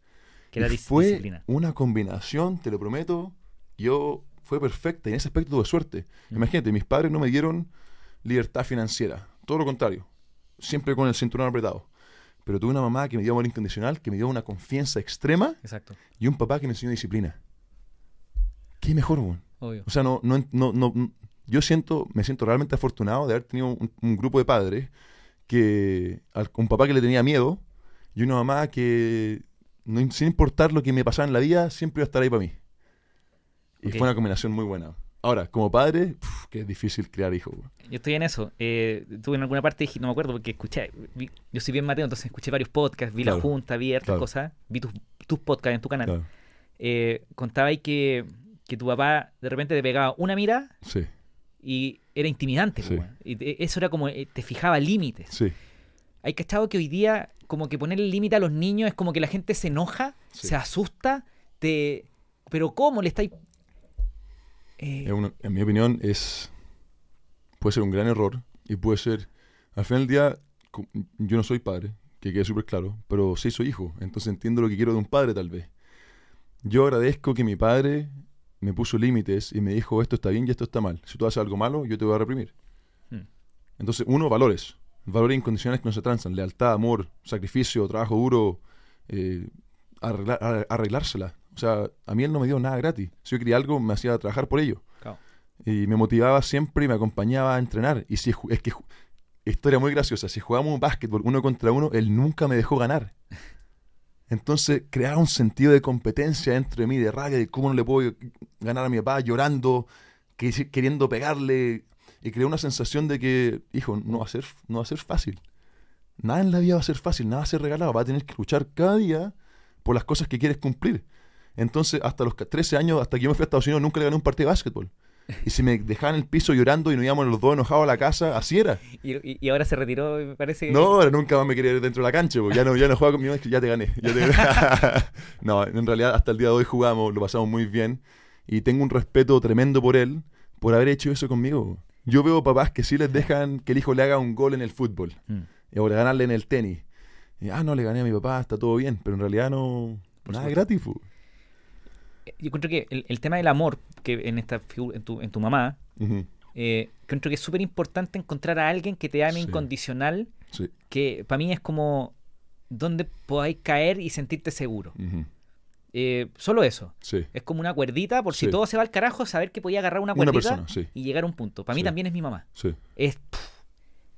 que era Y fue disciplina. una combinación, te lo prometo, yo fue perfecta y en ese aspecto tuve suerte. Mm. Imagínate, mis padres no me dieron libertad financiera, todo lo contrario, siempre con el cinturón apretado. Pero tuve una mamá que me dio amor incondicional, que me dio una confianza extrema Exacto, y un papá que me enseñó disciplina. ¿Qué mejor, weón? Obvio. O sea, no, no, no, no- yo siento, me siento realmente afortunado de haber tenido un, un grupo de padres que, al- un papá que le tenía miedo y una mamá que, no, sin importar lo que me pasara en la vida, siempre iba a estar ahí para mí. Y fue una combinación muy buena. Ahora, como padre, que es difícil criar hijos. Yo estoy en eso. Eh, tuve en alguna parte, dije- no me acuerdo, porque escuché, vi- yo soy bien Mateo, entonces escuché varios podcasts, vi Claro, la junta, vi hartas claro. cosas, vi tus, tus podcasts en tu canal. Claro, Eh, contaba ahí que, que tu papá de repente te pegaba una mira Sí, y era intimidante. Sí. Y te- eso era como, eh, te fijaba límites. sí, Hay cachado que hoy día como que ponerle límite a los niños es como que la gente se enoja, se asusta, te... Pero ¿cómo le estáis...? Eh, en mi opinión, es puede ser un gran error y puede ser, al final del día, yo no soy padre, que quede súper claro, pero sí soy hijo, entonces entiendo lo que quiero de un padre tal vez. Yo agradezco que mi padre me puso límites y me dijo esto está bien y esto está mal. Si tú haces algo malo, yo te voy a reprimir. Hmm. Entonces, uno, valores. Valores incondicionales que no se transan. Lealtad, amor, sacrificio, trabajo duro, eh, arreglar- ar- arreglársela. O sea, a mí él no me dio nada gratis. Si yo quería algo, me hacía trabajar por ello. claro. Y me motivaba siempre y me acompañaba a entrenar. Y si es que, historia muy graciosa, si jugábamos un básquetbol uno contra uno, él nunca me dejó ganar. [laughs] Entonces creaba un sentido de competencia dentro de mí, de rabia, de cómo no le puedo ganar a mi papá, llorando, que- queriendo pegarle. Y creó una sensación de que, hijo, no va a ser, no va a ser fácil. Nada en la vida va a ser fácil, nada va a ser regalado. Va a tener que luchar cada día por las cosas que quieres cumplir. Entonces, hasta los 13 años, hasta que yo me fui a Estados Unidos, nunca le gané un partido de básquetbol. Y si me dejaban en el piso llorando y nos íbamos los dos enojados a la casa, así era. Y, y- ahora se retiró, me parece. No, ahora nunca más me quería ir dentro de la cancha, porque ya no, ya no juega conmigo, es que ya te gané. ya te- [laughs] no, en realidad hasta el día de hoy jugamos, lo pasamos muy bien. Y tengo un respeto tremendo por él, por haber hecho eso conmigo. Yo veo papás que sí les dejan que el hijo le haga un gol en el fútbol. Mm. o ganarle en el tenis. Y, ah, no, le gané a mi papá, está todo bien, pero en realidad no, Por nada supuesto. gratis. fu. Yo encuentro que el, el tema del amor, que en esta figu- en tu, en tu mamá, Ujú, eh, encuentro que es súper importante encontrar a alguien que te ame Sí. incondicional, Sí. que para mí es como donde podáis caer y sentirte seguro. Eh, solo eso. Sí. Es como una cuerdita, por si todo se va al carajo, saber que podía agarrar una Una cuerdita persona, y llegar a un punto. Para mí también es mi mamá. Sí. Es, pff,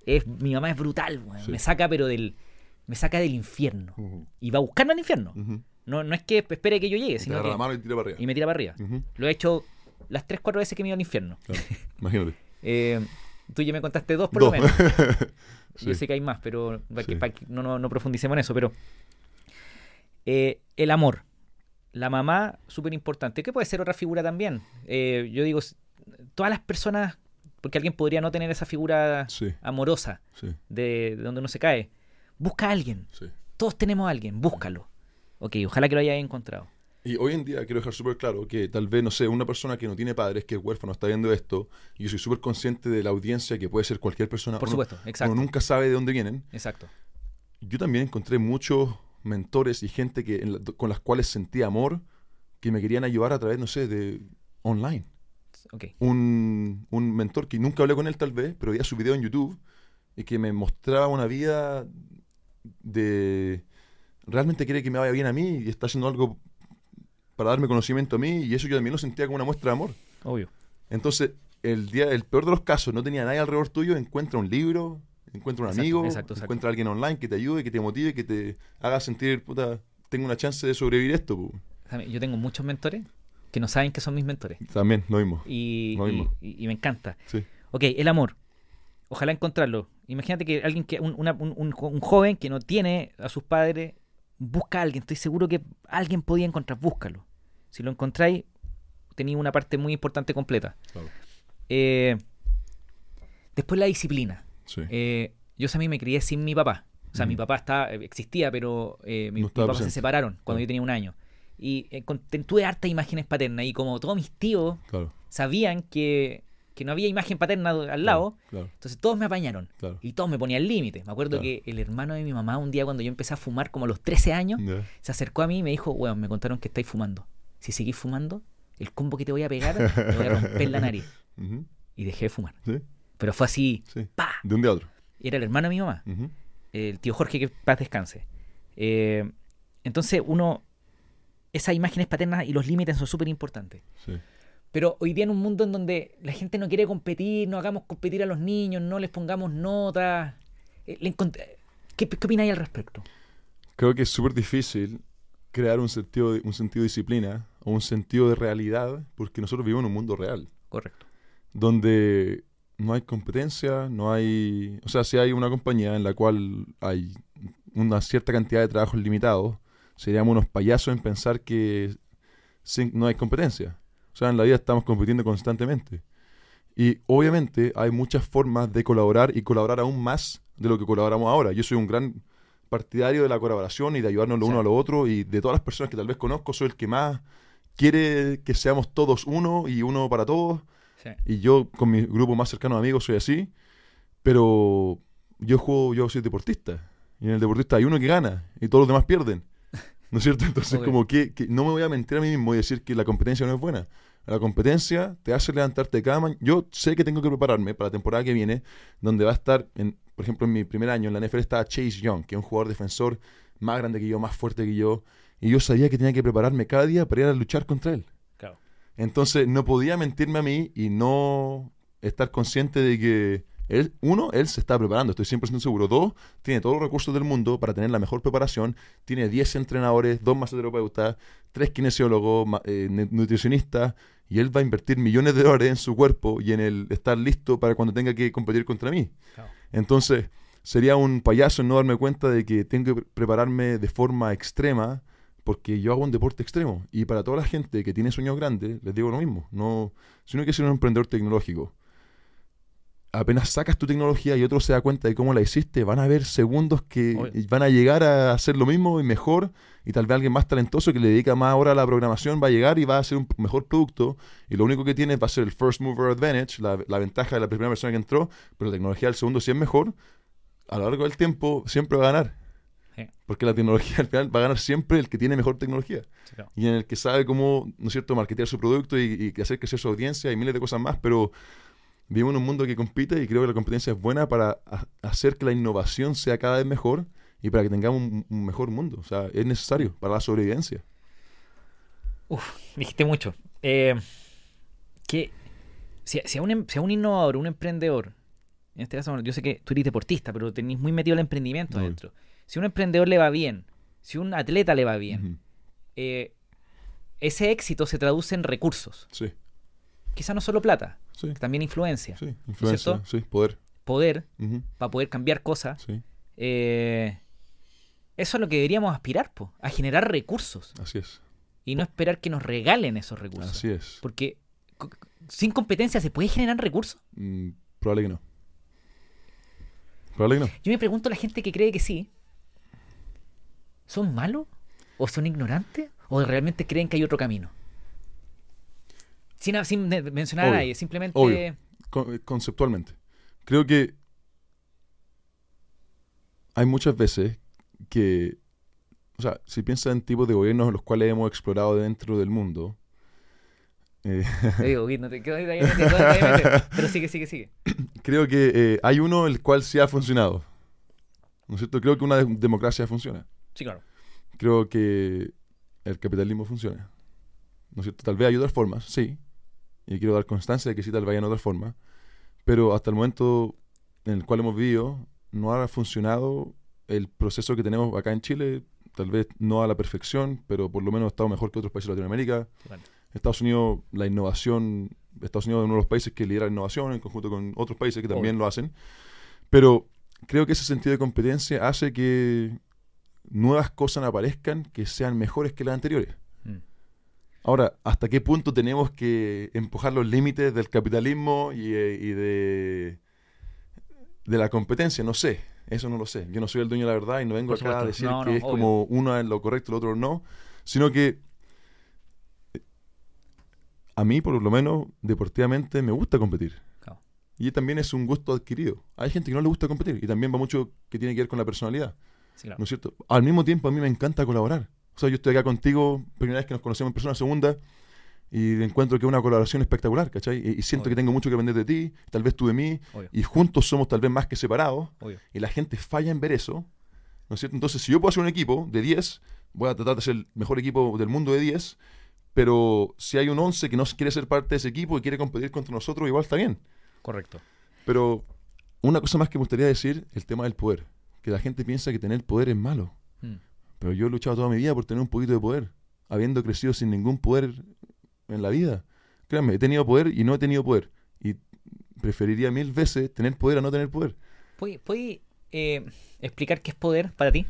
es mi mamá es brutal, me saca pero del me saca del infierno y va a buscarme al infierno. No, no es que espere que yo llegue, sino que la mano y tira para arriba. y me tira para arriba. Lo he hecho las 3 4 veces que me he ido al infierno. claro. [laughs] Imagínate. Eh, tú ya me contaste dos por Dos. lo menos. [laughs] Sí. Yo sé que hay más, pero para que, para que no, no, no profundicemos en eso. Pero eh, el amor. La mamá, súper importante. ¿Qué puede ser otra figura también? Eh, yo digo, todas las personas, porque alguien podría no tener esa figura Sí, amorosa de, de donde uno se cae. Busca a alguien. Todos tenemos a alguien. Búscalo. Ok, ojalá que lo hayas encontrado. Y hoy en día quiero dejar súper claro que tal vez, no sé, una persona que no tiene padres, que es huérfano, está viendo esto, y yo soy súper consciente de la audiencia que puede ser cualquier persona. Por Uno- supuesto, exacto. Uno nunca sabe de dónde vienen. Exacto. Yo también encontré muchos mentores y gente que, la- con las cuales sentí amor, que me querían ayudar a través, no sé, de online. Ok. Un, un mentor que nunca hablé con él tal vez, pero veía su video en YouTube y que me mostraba una vida de... Realmente quiere que me vaya bien a mí y está haciendo algo para darme conocimiento a mí y eso yo también lo sentía como una muestra de amor. Obvio. Entonces, el día, el peor de los casos, no tenía nadie alrededor tuyo, encuentra un libro, encuentra un Exacto, amigo, exacto, exacto. encuentra a alguien online que te ayude, que te motive, que te haga sentir, puta, tengo una chance de sobrevivir esto. Yo tengo muchos mentores que no saben que son mis mentores. También, lo mismo. Y, Lo mismo. y- y- y me encanta. Sí. Ok, el amor. Ojalá encontrarlo. Imagínate que alguien que un, una- un- un un joven que no tiene a sus padres busca a alguien. Estoy seguro que alguien podía encontrar. Búscalo. Si lo encontráis, tenéis una parte muy importante completa. Claro. Eh, después la disciplina. Sí. Eh, yo a mí me crié sin mi papá. O sea, mi papá está, existía, pero eh, mi, No mis papás se separaron cuando Claro. yo tenía un año. Y eh, con- tuve hartas imágenes paternas. Y como todos mis tíos Claro. sabían que, que no había imagen paterna al lado, Claro. entonces todos me apañaron. Claro. Y todos me ponían límite. Me acuerdo que el hermano de mi mamá, un día cuando yo empecé a fumar, como a los 13 años, se acercó a mí y me dijo, weón, me contaron que estáis fumando. Si seguís fumando, el combo que te voy a pegar, te voy a romper la nariz. [laughs] Y dejé de fumar. Sí. Pero fue así, Sí. pa. De un día a otro. Era el hermano de mi mamá, el tío Jorge, que paz descanse. Eh, entonces uno, esas imágenes paternas y los límites son súper importantes. Sí. Pero hoy día en un mundo en donde la gente no quiere competir, no hagamos competir a los niños, no les pongamos notas. eh, ¿Qué, qué opináis al respecto? Creo que es súper difícil crear un sentido, de, un sentido de disciplina o un sentido de realidad porque nosotros vivimos en un mundo real. Correcto. donde no hay competencia, no hay... O sea, si hay una compañía en la cual hay una cierta cantidad de trabajos limitados, seríamos unos payasos en pensar que sin- no hay competencia. O sea, en la vida estamos compitiendo constantemente. Y obviamente hay muchas formas de colaborar y colaborar aún más de lo que colaboramos ahora. Yo soy un gran partidario de la colaboración y de ayudarnos lo Sí. uno a lo otro y de todas las personas que tal vez conozco soy el que más quiere que seamos todos uno y uno para todos. Sí. Y yo con mi grupo más cercano de amigos soy así, pero yo juego, yo soy deportista. Y en el deportista hay uno que gana y todos los demás pierden. ¿No es cierto? [laughs] Entonces [laughs] como que, que no me voy a mentir a mí mismo y decir que la competencia no es buena. La competencia te hace levantarte de cama. Yo sé que tengo que prepararme para la temporada que viene, donde va a estar, en, por ejemplo, en mi primer año en la NFL estaba Chase Young, que es un jugador defensor más grande que yo, más fuerte que yo. Y yo sabía que tenía que prepararme cada día para ir a luchar contra él. Claro. Entonces no podía mentirme a mí y no estar consciente de que él, uno, él se está preparando, estoy 100% seguro. Dos, tiene todos los recursos del mundo para tener la mejor preparación. Tiene 10 entrenadores, dos masoterapeutas, tres kinesiólogos, eh, nu- nutricionistas. Y él va a invertir millones de dólares en su cuerpo y en el estar listo para cuando tenga que competir contra mí. Entonces, sería un payaso en no darme cuenta de que tengo que pre- prepararme de forma extrema porque yo hago un deporte extremo. Y para toda la gente que tiene sueños grandes, les digo lo mismo. No, si uno quiere ser un emprendedor tecnológico, apenas sacas tu tecnología y otro se da cuenta de cómo la hiciste, van a haber segundos que van a llegar a hacer lo mismo y mejor. Y tal vez alguien más talentoso que le dedica más hora a la programación va a llegar y va a hacer un mejor producto. Y lo único que tiene va a ser el first mover advantage, la, la ventaja de la primera persona que entró, pero la tecnología del segundo, si es mejor, a lo largo del tiempo siempre va a ganar. Sí. Porque la tecnología al final va a ganar siempre el que tiene mejor tecnología. Sí, claro. Y en el que sabe cómo, ¿no es cierto?, marketear su producto y, y hacer crecer su audiencia y miles de cosas más, pero vivimos en un mundo que compite y creo que la competencia es buena para ha- hacer que la innovación sea cada vez mejor y para que tengamos un, un mejor mundo. O sea, es necesario para la sobrevivencia. Dijiste mucho. Eh, que si, si a un, em- si a un innovador, un emprendedor, en este caso, yo sé que tú eres deportista, pero tenés muy metido el emprendimiento Obvio. adentro. Si a un emprendedor le va bien, si a un atleta le va bien, eh, ese éxito se traduce en recursos. Sí, Quizá no solo plata, sí, también influencia, sí. Influencia, sí, poder. poder para poder cambiar cosas. Sí, Eh, eso es lo que deberíamos aspirar, po, a generar recursos así es. y no esperar que nos regalen esos recursos. Así es. Porque sin competencia se puede generar recursos. Mm, probable que no. Probable que no. Yo me pregunto a la gente que cree que sí. ¿Son malos? ¿O son ignorantes? ¿O realmente creen que hay otro camino? Sin, sin de- mencionar a Obvio, nadie, simplemente... obvio. Con- eh, conceptualmente. Creo que hay muchas veces que, o sea, si piensas en tipos de gobiernos los cuales hemos explorado dentro del mundo, eh, [laughs] Te digo, no te. Pero sigue, sigue, sigue. creo que eh, hay uno el cual sí ha funcionado. ¿No es cierto? Creo que una de- democracia funciona. Sí, claro. Creo que el capitalismo funciona. ¿No es cierto? Tal vez hay otras formas, sí. Y quiero dar constancia de que sí, tal vez hay otras formas. Pero hasta el momento en el cual hemos vivido, no ha funcionado el proceso que tenemos acá en Chile. Tal vez no a la perfección, pero por lo menos ha estado mejor que otros países de Latinoamérica. Bueno, Estados Unidos, la innovación, Estados Unidos es uno de los países que lidera la innovación en conjunto con otros países que también Obvio. lo hacen. Pero creo que ese sentido de competencia hace que nuevas cosas aparezcan que sean mejores que las anteriores. Ahora, ¿hasta qué punto tenemos que empujar los límites del capitalismo y, eh, y de, de la competencia? No sé, eso no lo sé. Yo no soy el dueño de la verdad y no vengo acá a decir No, que no, es obvio. como uno es lo correcto y el otro no, sino que eh, a mí, por lo menos, deportivamente me gusta competir. claro. Y también es un gusto adquirido. Hay gente que no le gusta competir y también va mucho que tiene que ver con la personalidad. Sí, claro. ¿no es cierto? Al mismo tiempo, a mí me encanta colaborar. O sea, yo estoy acá contigo, primera vez que nos conocemos en persona, segunda, y encuentro que es una colaboración espectacular, ¿cachai? Y, y siento Obvio. que tengo mucho que aprender de ti, tal vez tú de mí, Obvio, y juntos somos tal vez más que separados, obvio. y la gente falla en ver eso, ¿no es cierto? Entonces, si yo puedo hacer un equipo de 10, voy a tratar de ser el mejor equipo del mundo de 10, pero si hay un 11 que no quiere ser parte de ese equipo y quiere competir contra nosotros, igual está bien. Correcto. Pero una cosa más que me gustaría decir, el tema del poder. Que la gente piensa que tener poder es malo. Mm, Pero yo he luchado toda mi vida por tener un poquito de poder, habiendo crecido sin ningún poder en la vida. Créanme, he tenido poder y no he tenido poder. Y preferiría mil veces tener poder a no tener poder. ¿Puedes, eh, explicar qué es poder para ti?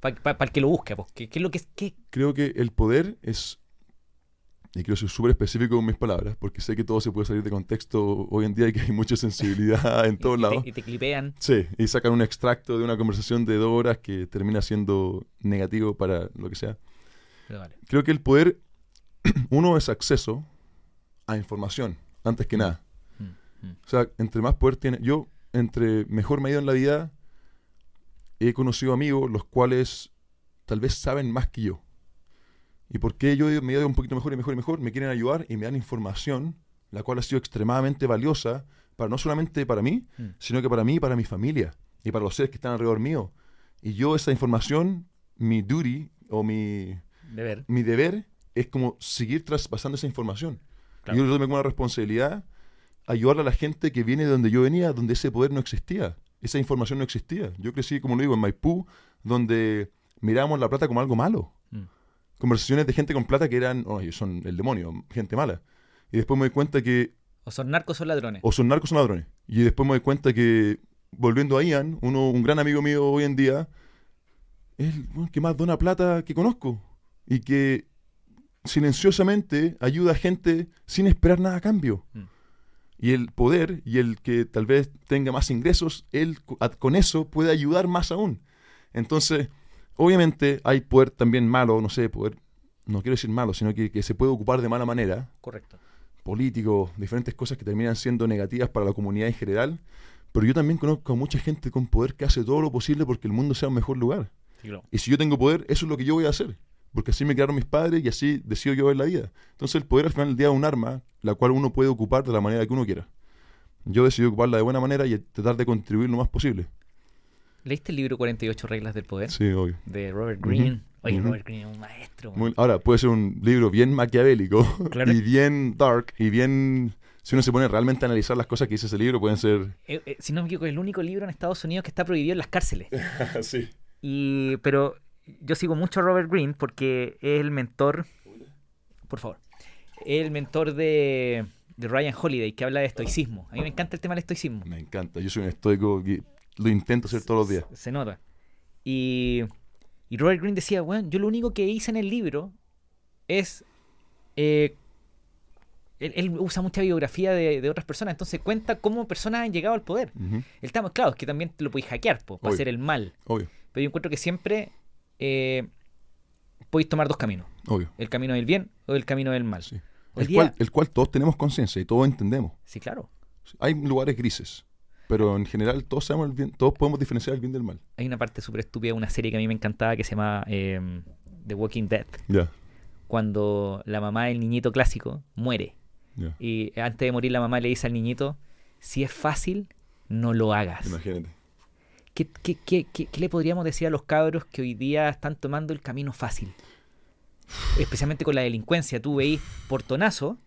Para el que lo busque, pues. ¿Qué, qué es lo que es? qué- Creo que el poder es, y quiero ser súper específico con mis palabras, porque sé que todo se puede salir de contexto hoy en día y que hay mucha sensibilidad [laughs] en todos y, lados. te, y te clipean. Sí, y sacan un extracto de una conversación de dos horas que termina siendo negativo para lo que sea. Pero vale. Creo que el poder, [clears throat] uno es acceso a información, antes que nada. Mm, mm. O sea, entre más poder tiene. Yo, entre mejor me ha ido en la vida, he conocido amigos los cuales tal vez saben más que yo. ¿Y por qué yo me he ido un poquito mejor y mejor y mejor? Me quieren ayudar y me dan información, la cual ha sido extremadamente valiosa, para no solamente para mí, Mm. sino que para mí y para mi familia, y para los seres que están alrededor mío. Y yo esa información, mi duty o mi, De ver. mi deber es como seguir traspasando esa información. Claro. Y yo tengo una responsabilidad ayudarle a la gente que viene de donde yo venía, donde ese poder no existía, esa información no existía. Yo crecí, como lo digo, en Maipú, donde mirábamos la plata como algo malo. Conversaciones de gente con plata que eran, oh, son el demonio, gente mala. Y después me doy cuenta que O son narcos o ladrones. o son narcos o ladrones. Y después me doy cuenta que, volviendo a Ian, uno, un gran amigo mío hoy en día, es el que más dona plata que conozco. Y que silenciosamente ayuda a gente sin esperar nada a cambio. Mm. Y el poder y el que tal vez tenga más ingresos, él con eso puede ayudar más aún. Entonces, obviamente hay poder también malo, no sé, poder, no quiero decir malo, sino que, que se puede ocupar de mala manera Correcto. políticos, diferentes cosas que terminan siendo negativas para la comunidad en general. Pero yo también conozco a mucha gente con poder que hace todo lo posible porque el mundo sea un mejor lugar. Y si yo tengo poder, eso es lo que yo voy a hacer. Porque así me crearon mis padres y así decido yo ver la vida. Entonces el poder al final del día es un arma, la cual uno puede ocupar de la manera que uno quiera. Yo decidí ocuparla de buena manera y tratar de contribuir lo más posible. ¿Leíste el libro 48 reglas del poder? Sí, obvio. De Robert Greene. Oye, Robert Greene es un maestro. ahora, puede ser un libro bien maquiavélico [laughs] y bien dark y bien... Si uno se pone realmente a analizar las cosas que dice ese libro, pueden ser... Eh, eh, si no me equivoco, es el único libro en Estados Unidos que está prohibido en las cárceles. [laughs] sí. Y, pero yo sigo mucho a Robert Greene porque es el mentor... Por favor. Es el mentor de, de Ryan Holiday, que habla de estoicismo. A mí me encanta el tema del estoicismo. Me encanta. Yo soy un estoico lo intento hacer todos los días. Se, nota. Y, y, Robert Greene decía, bueno, yo lo único que hice en el libro es... Eh, él, usa mucha biografía de, otras personas, entonces cuenta cómo personas han llegado al poder. El tema, claro, es que también te lo puedes hackear para hacer el mal. Obvio. Pero yo encuentro que siempre eh, podéis tomar dos caminos. Obvio. El camino del bien o el camino del mal. El, cual, el cual todos tenemos conciencia y todos entendemos. Sí, claro. Hay lugares grises. Pero en general todos sabemos el bien, todos podemos diferenciar el bien del mal. Hay una parte súper estúpida de una serie que a mí me encantaba que se llama em, The Walking Dead. Ya. Cuando la mamá del niñito clásico muere. Y antes de morir la mamá le dice al niñito, si es fácil, no lo hagas. Imagínate. ¿Qué, qué, qué, qué, le podríamos decir a los cabros que hoy día están tomando el camino fácil? Especialmente con la delincuencia. Tú veis Portonazo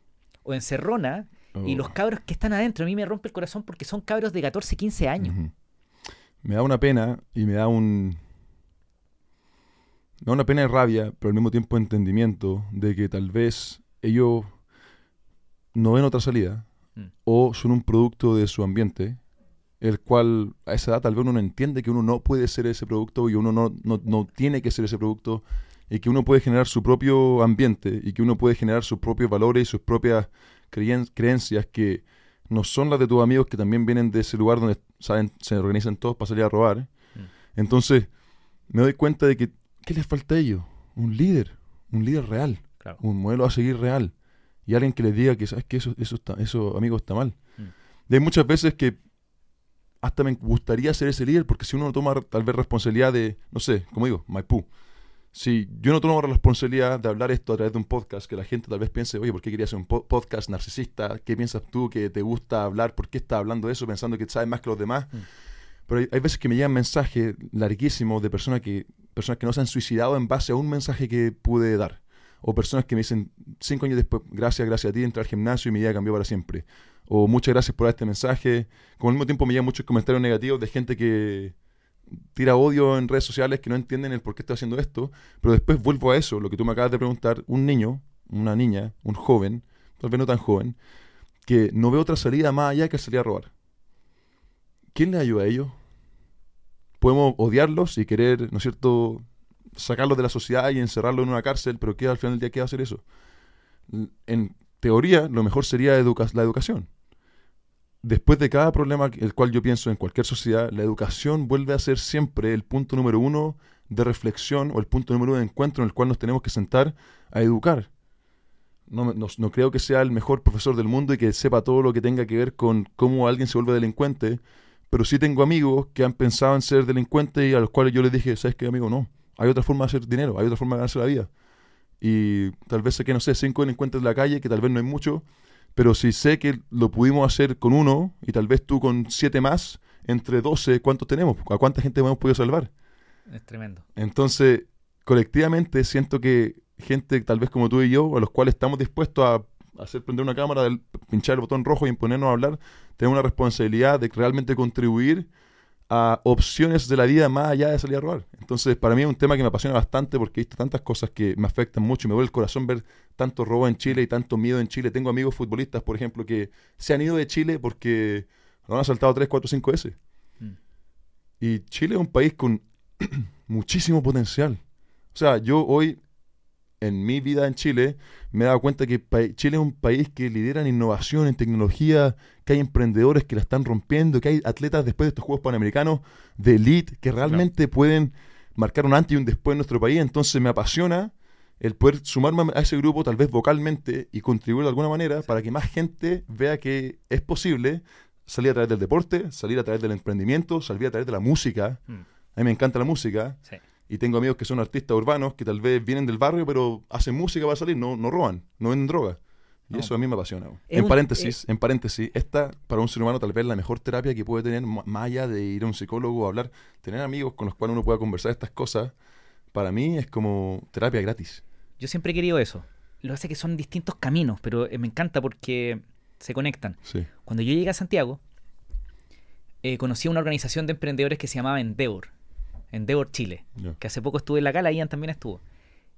o Encerrona y los oh. cabros que están adentro, a mí me rompe el corazón porque son cabros de 14, 15 años. Me da una pena y me da un... Me da una pena y rabia, pero al mismo tiempo entendimiento de que tal vez ellos no ven otra salida mm. o son un producto de su ambiente, el cual a esa edad tal vez uno no entiende que uno no puede ser ese producto y uno no, no, no tiene que ser ese producto y que uno puede generar su propio ambiente y que uno puede generar sus propios valores y sus propias creencias que no son las de tus amigos que también vienen de ese lugar donde saben, se organizan todos para salir a robar. Mm. Entonces, me doy cuenta de que, ¿qué les falta a ellos? Un líder, un líder real, un modelo a seguir real. Y alguien que les diga que, ¿sabes que Eso, eso, está, eso amigo, está mal. Mm. Y hay muchas veces que hasta me gustaría ser ese líder, porque si uno no toma tal vez responsabilidad de, no sé, como digo, Maipú, si yo no tomo la responsabilidad de hablar esto a través de un podcast, que la gente tal vez piense, oye, ¿por qué querías hacer un podcast narcisista? ¿Qué piensas tú que te gusta hablar? ¿Por qué estás hablando de eso pensando que sabes más que los demás? Mm. Pero hay, veces que me llegan mensajes larguísimos de personas que, personas que no se han suicidado en base a un mensaje que pude dar. O personas que me dicen, cinco años después, gracias, gracias a ti, entré al gimnasio y mi vida cambió para siempre. O muchas gracias por este mensaje. Como al mismo tiempo me llegan muchos comentarios negativos de gente que tira odio en redes sociales que no entienden el por qué estoy haciendo esto, pero después vuelvo a eso, lo que tú me acabas de preguntar, un niño, una niña, un joven, tal vez no tan joven, que no ve otra salida más allá que salir a robar. ¿Quién le ayuda a ellos? Podemos odiarlos y querer, ¿no es cierto?, sacarlos de la sociedad y encerrarlos en una cárcel, pero ¿qué al final del día qué va a hacer eso? En teoría, lo mejor sería la educación después de cada problema, el cual yo pienso en cualquier sociedad, la educación vuelve a ser siempre el punto número uno de reflexión o el punto número uno de encuentro en el cual nos tenemos que sentar a educar. No, no, creo que sea el mejor profesor del mundo y que sepa todo lo que tenga que ver con cómo alguien se vuelve delincuente, pero sí tengo amigos que han pensado en ser delincuentes y a los cuales yo les dije, ¿sabes qué, amigo? No, hay otra forma de hacer dinero, hay otra forma de ganarse la vida. Y tal vez que, no sé, cinco delincuentes en la calle, que tal vez no hay mucho, pero si sé que lo pudimos hacer con uno y tal vez tú con siete más, entre doce, ¿cuántos tenemos? ¿A cuánta gente hemos podido salvar? Es tremendo. Entonces, colectivamente siento que gente tal vez como tú y yo, a los cuales estamos dispuestos a hacer prender una cámara, pinchar el botón rojo y ponernos a hablar, tenemos una responsabilidad de realmente contribuir a opciones de la vida más allá de salir a robar. Entonces, para mí es un tema que me apasiona bastante porque he visto tantas cosas que me afectan mucho y me duele el corazón ver tanto robo en Chile y tanto miedo en Chile. Tengo amigos futbolistas, por ejemplo, que se han ido de Chile porque lo han asaltado 3, 4, 5 veces. Mm. Y Chile es un país con [clears throat] muchísimo potencial. O sea, yo hoy en mi vida en Chile me he dado cuenta que Chile es un país que lidera en innovación, en tecnología, que hay emprendedores que la están rompiendo, que hay atletas después de estos Juegos Panamericanos de elite que realmente pueden marcar un antes y un después en nuestro país. Entonces me apasiona el poder sumarme a ese grupo, tal vez vocalmente, y contribuir de alguna manera para que más gente vea que es posible salir a través del deporte, salir a través del emprendimiento, salir a través de la música. Mm, A mí me encanta la música sí. Y tengo amigos que son artistas urbanos que tal vez vienen del barrio, pero hacen música para salir, no, no roban, no venden droga. Y No. eso a mí me apasiona. En un- paréntesis, en paréntesis, esta para un ser humano tal vez la mejor terapia que puede tener, más allá de ir a un psicólogo a hablar, tener amigos con los cuales uno pueda conversar estas cosas, para mí es como terapia gratis. Yo siempre he querido eso. Lo es que son distintos caminos, pero eh, me encanta porque se conectan. Sí. Cuando yo llegué a Santiago, eh, conocí a una organización de emprendedores que se llamaba Endeavor, Endeavor Chile, que hace poco estuve en la Cala, Ian también estuvo.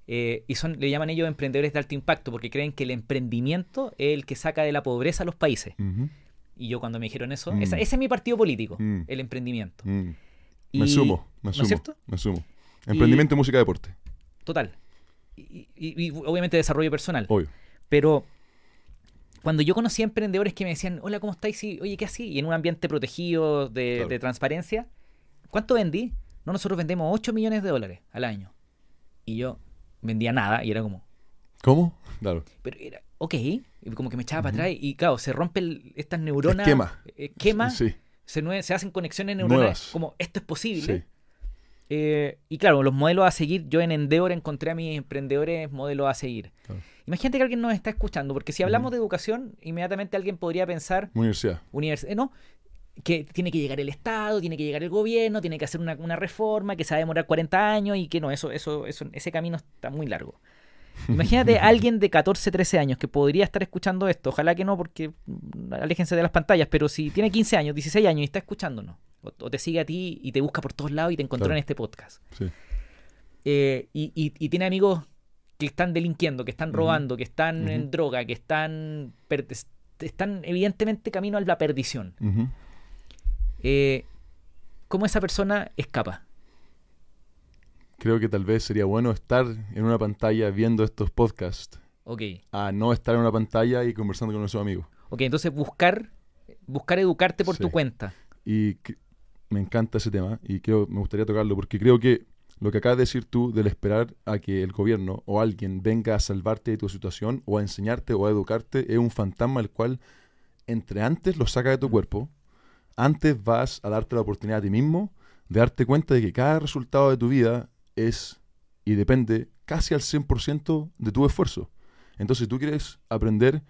Eh, y son, le llaman ellos emprendedores de alto impacto porque creen que el emprendimiento es el que saca de la pobreza a los países. Y yo cuando me dijeron eso, Mm. esa- ese es mi partido político, Mm. el emprendimiento. Mm. Y- Me sumo, me ¿No es sumo. cierto? Me sumo. Emprendimiento, música, deporte. Total. Y, y- y obviamente desarrollo personal. Obvio. Pero cuando yo conocí a emprendedores que me decían, hola, ¿cómo estáis? Y, Oye, ¿qué así? Y en un ambiente protegido de, Claro. de transparencia, ¿cuánto vendí? No, nosotros vendemos 8 millones de dólares al año. Y yo vendía nada y era como, ¿Cómo? Claro. pero era, ok, y como que me echaba para atrás y claro, se rompen estas neuronas. Esquema. eh, quema, Sí. se, hacen conexiones neuronales Nuevas. como esto es posible. Sí. Eh, y claro, los modelos a seguir, yo en Endeavor encontré a mis emprendedores modelos a seguir. Claro. Imagínate que alguien nos está escuchando, porque si hablamos de educación, inmediatamente alguien podría pensar, Universidad. universidad, no, que tiene que llegar el Estado, tiene que llegar el gobierno, tiene que hacer una, una reforma que se va a demorar 40 años y que no, eso, eso, eso, ese camino está muy largo. Imagínate a [laughs] alguien de 14, 13 años que podría estar escuchando esto, ojalá que no, porque mm, aléjense de las pantallas, pero si tiene 15 años, 16 años y está escuchándonos, o, o te sigue a ti y te busca por todos lados y te encontró Claro. en este podcast, Sí. eh, y, y- y tiene amigos que están delinquiendo, que están robando, que están en droga, que están, están evidentemente camino a la perdición. Eh, ¿Cómo esa persona escapa? Creo que tal vez sería bueno estar en una pantalla viendo estos podcasts Ok, a no estar en una pantalla y conversando con nuestros amigos. ok, entonces buscar, buscar educarte por Sí. tu cuenta. Y que- me encanta ese tema y creo, me gustaría tocarlo porque creo que lo que acabas de decir tú del esperar a que el gobierno o alguien venga a salvarte de tu situación o a enseñarte o a educarte es un fantasma el cual entre antes lo saca de tu cuerpo, antes vas a darte la oportunidad a ti mismo de darte cuenta de que cada resultado de tu vida es y depende casi al 100% de tu esfuerzo. Entonces, si tú quieres aprender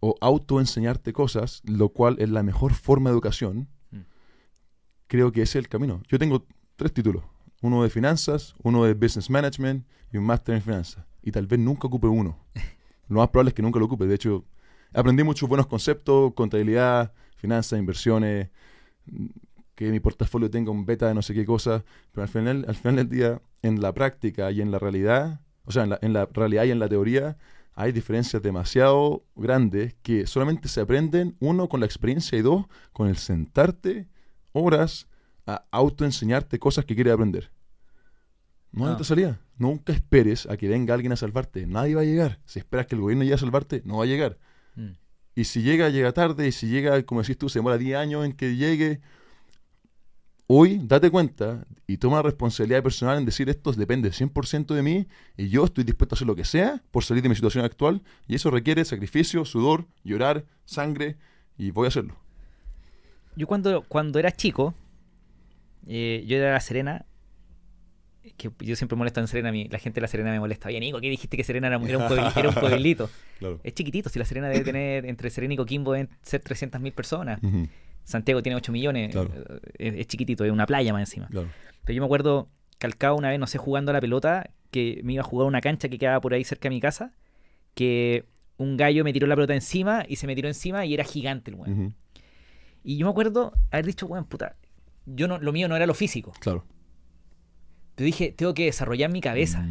o autoenseñarte cosas, lo cual es la mejor forma de educación, Mm. creo que ese es el camino. Yo tengo tres títulos, uno de finanzas, uno de business management y un máster en finanzas. Y tal vez nunca ocupe uno. [laughs] Lo más probable es que nunca lo ocupe. De hecho, aprendí muchos buenos conceptos, contabilidad, finanzas, inversiones, que mi portafolio tenga un beta de no sé qué cosa, pero al final, al final del día, en la práctica y en la realidad, o sea, en la, en la realidad y en la teoría, hay diferencias demasiado grandes que solamente se aprenden, uno, con la experiencia y dos, con el sentarte horas a autoenseñarte cosas que quieres aprender. No hay Ah. otra salida. Nunca esperes a que venga alguien a salvarte. Nadie va a llegar. Si esperas que el gobierno llegue a salvarte, no va a llegar. Y si llega, llega tarde. Y si llega, como decís tú, se demora 10 años en que llegue. Hoy, date cuenta y toma responsabilidad personal en decir esto depende 100% de mí y yo estoy dispuesto a hacer lo que sea por salir de mi situación actual y eso requiere sacrificio, sudor, llorar, sangre y voy a hacerlo. Yo cuando, cuando era chico, eh, yo era La Serena, que yo siempre molesto en Serena, a mí- la gente de La Serena me molesta. Oye, Nico, ¿qué dijiste que Serena era, era un, puebli- era un [laughs] pueblito? Claro. Es chiquitito, si La Serena debe tener, entre Serena y Coquimbo deben ser 300.000 personas. Santiago tiene 8 millones, Claro. eh, es, es chiquitito, es una playa más encima. claro. Pero yo me acuerdo, calcado una vez, no sé, jugando a la pelota, que me iba a jugar una cancha que quedaba por ahí cerca de mi casa, que un gallo me tiró la pelota encima y se me tiró encima y era gigante el weón. Y yo me acuerdo haber dicho, weón, puta, yo no, lo mío no era lo físico. Claro. Pero dije, tengo que desarrollar mi cabeza.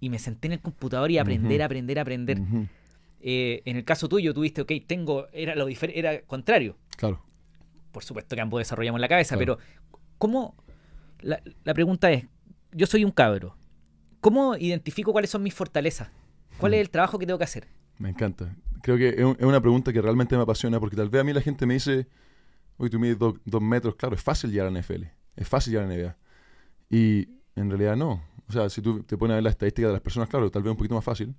Y me senté en el computador y aprender, Ujú. aprender, aprender. ujú, Eh, en el caso tuyo, tuviste, ok, tengo, era lo era contrario. Claro. Por supuesto que ambos desarrollamos la cabeza, Claro. pero ¿cómo? La, la pregunta es, yo soy un cabro. ¿Cómo identifico cuáles son mis fortalezas? ¿Cuál es el trabajo que tengo que hacer? Me encanta. Creo que es un- es una pregunta que realmente me apasiona porque tal vez a mí la gente me dice, uy, tú mides do- dos metros, claro, es fácil llegar a la NFL, es fácil llegar a la NBA. Y en realidad no. O sea, si tú te pones a ver la estadística de las personas, claro, tal vez un poquito más fácil,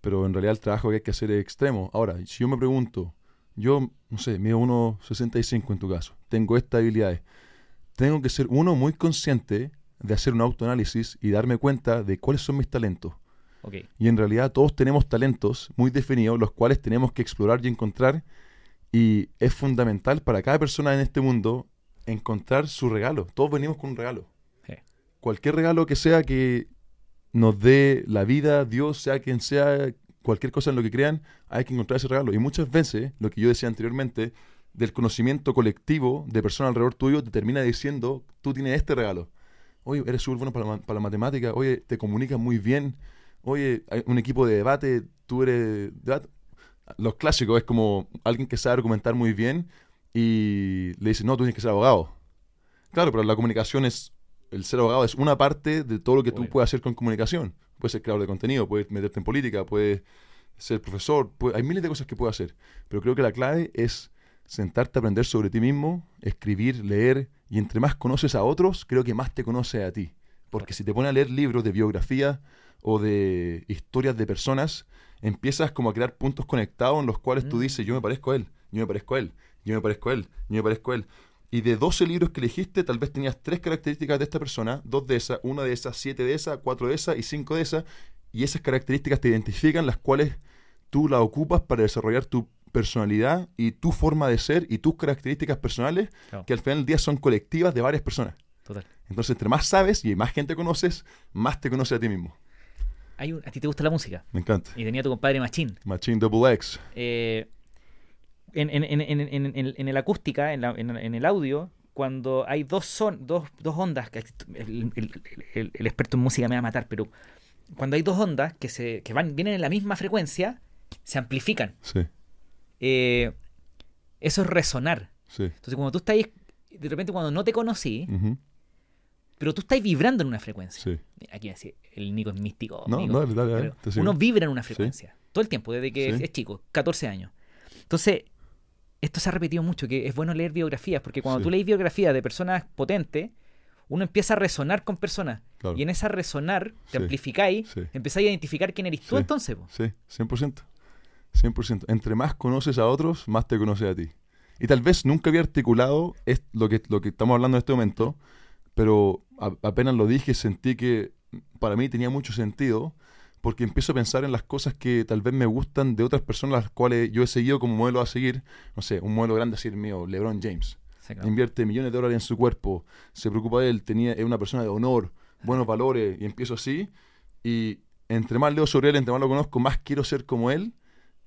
pero en realidad el trabajo que hay que hacer es extremo. Ahora, si yo me pregunto, yo, no sé, mido 1,65 en tu caso, tengo estas habilidades. Tengo que ser uno muy consciente de hacer un autoanálisis y darme cuenta de cuáles son mis talentos. Ok. Y en realidad todos tenemos talentos muy definidos, los cuales tenemos que explorar y encontrar. Y es fundamental para cada persona en este mundo encontrar su regalo. Todos venimos con un regalo. Cualquier regalo que sea que nos dé la vida, Dios, sea quien sea, cualquier cosa en lo que crean, hay que encontrar ese regalo. Y muchas veces, lo que yo decía anteriormente, del conocimiento colectivo de personas alrededor tuyo, te termina diciendo, tú tienes este regalo. Oye, eres súper bueno para, la para matemática, oye, te comunicas muy bien, oye, hay un equipo de debate, tú eres... debat-". Los clásicos es como alguien que sabe argumentar muy bien y le dice, no, tú tienes que ser abogado. Claro, pero la comunicación es, el ser abogado es una parte de todo lo que tú puedes hacer con comunicación. Puedes ser creador de contenido, puedes meterte en política, puedes ser profesor, hay miles de cosas que puedes hacer. Pero creo que la clave es sentarte a aprender sobre ti mismo, escribir, leer, y entre más conoces a otros, creo que más te conoces a ti. Porque si te pones a leer libros de biografía o de historias de personas, empiezas como a crear puntos conectados en los cuales tú Mm. dices, yo me parezco a él, yo me parezco a él, yo me parezco a él, yo me parezco a él. Y de 12 libros que elegiste, tal vez tenías tres características de esta persona, dos de esas, una de esas, siete de esas, cuatro de esas y cinco de esas. Y esas características te identifican, las cuales tú las ocupas para desarrollar tu personalidad y tu forma de ser y tus características personales, que al final del día son colectivas de varias personas. Total. Entonces, entre más sabes y más gente conoces, más te conoces a ti mismo. Hay un- a ti te gusta la música. Me encanta. Y tenía tu compadre Machín. Machine Double X. Eh, en, en, en, en, en, en- en el acústica, en, la- en, en el audio, cuando hay dos son, dos, dos ondas, que el, el- el- el experto en música me va a matar, pero cuando hay dos ondas que se que van, vienen en la misma frecuencia, se amplifican. Sí, Eh, eso es resonar. sí. Entonces, cuando tú estás, de repente cuando no te conocí, pero tú estás vibrando en una frecuencia. Sí. Aquí así, el Nico es místico. No, no, dale, dale, uno vibra en una frecuencia todo el tiempo, desde que es chico, 14 años. Entonces, esto se ha repetido mucho, que es bueno leer biografías, porque cuando Sí. tú lees biografías de personas potentes, uno empieza a resonar con personas. Claro. Y en esa resonar, te Sí. amplificáis, Sí. empezáis a identificar quién eres tú Sí. entonces. po. Sí, 100%. 100%. Entre más conoces a otros, más te conoces a ti. Y tal vez nunca había articulado es- lo, que, lo que estamos hablando en este momento, pero a- apenas lo dije, sentí que para mí tenía mucho sentido, porque empiezo a pensar en las cosas que tal vez me gustan de otras personas, las cuales yo he seguido como modelo a seguir. No sé, un modelo grande así el mío, LeBron James. Sí, claro. Invierte millones de dólares en su cuerpo, se preocupa de él, tenía, es una persona de honor, buenos valores, y empiezo así. Y entre más leo sobre él, entre más lo conozco, más quiero ser como él,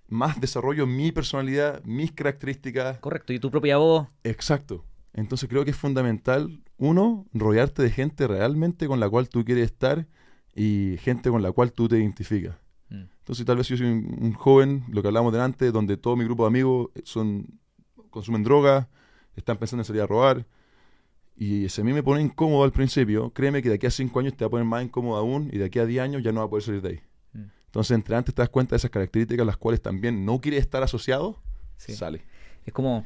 más desarrollo mi personalidad, mis características. Correcto, y tu propia voz. Exacto. Entonces creo que es fundamental, uno, rodearte de gente realmente con la cual tú quieres estar y gente con la cual tú te identificas. Mm. Entonces tal vez yo soy un, un joven, lo que hablamos delante, donde todo mi grupo de amigos son consumen drogas, están pensando en salir a robar. Y si a mí me pone incómodo al principio, créeme que de aquí a 5 años te va a poner más incómodo aún y de aquí a 10 años ya no va a poder salir de ahí. Mm. Entonces, entre antes te das cuenta de esas características las cuales también no quieres estar asociado, Sí. sale. Es como.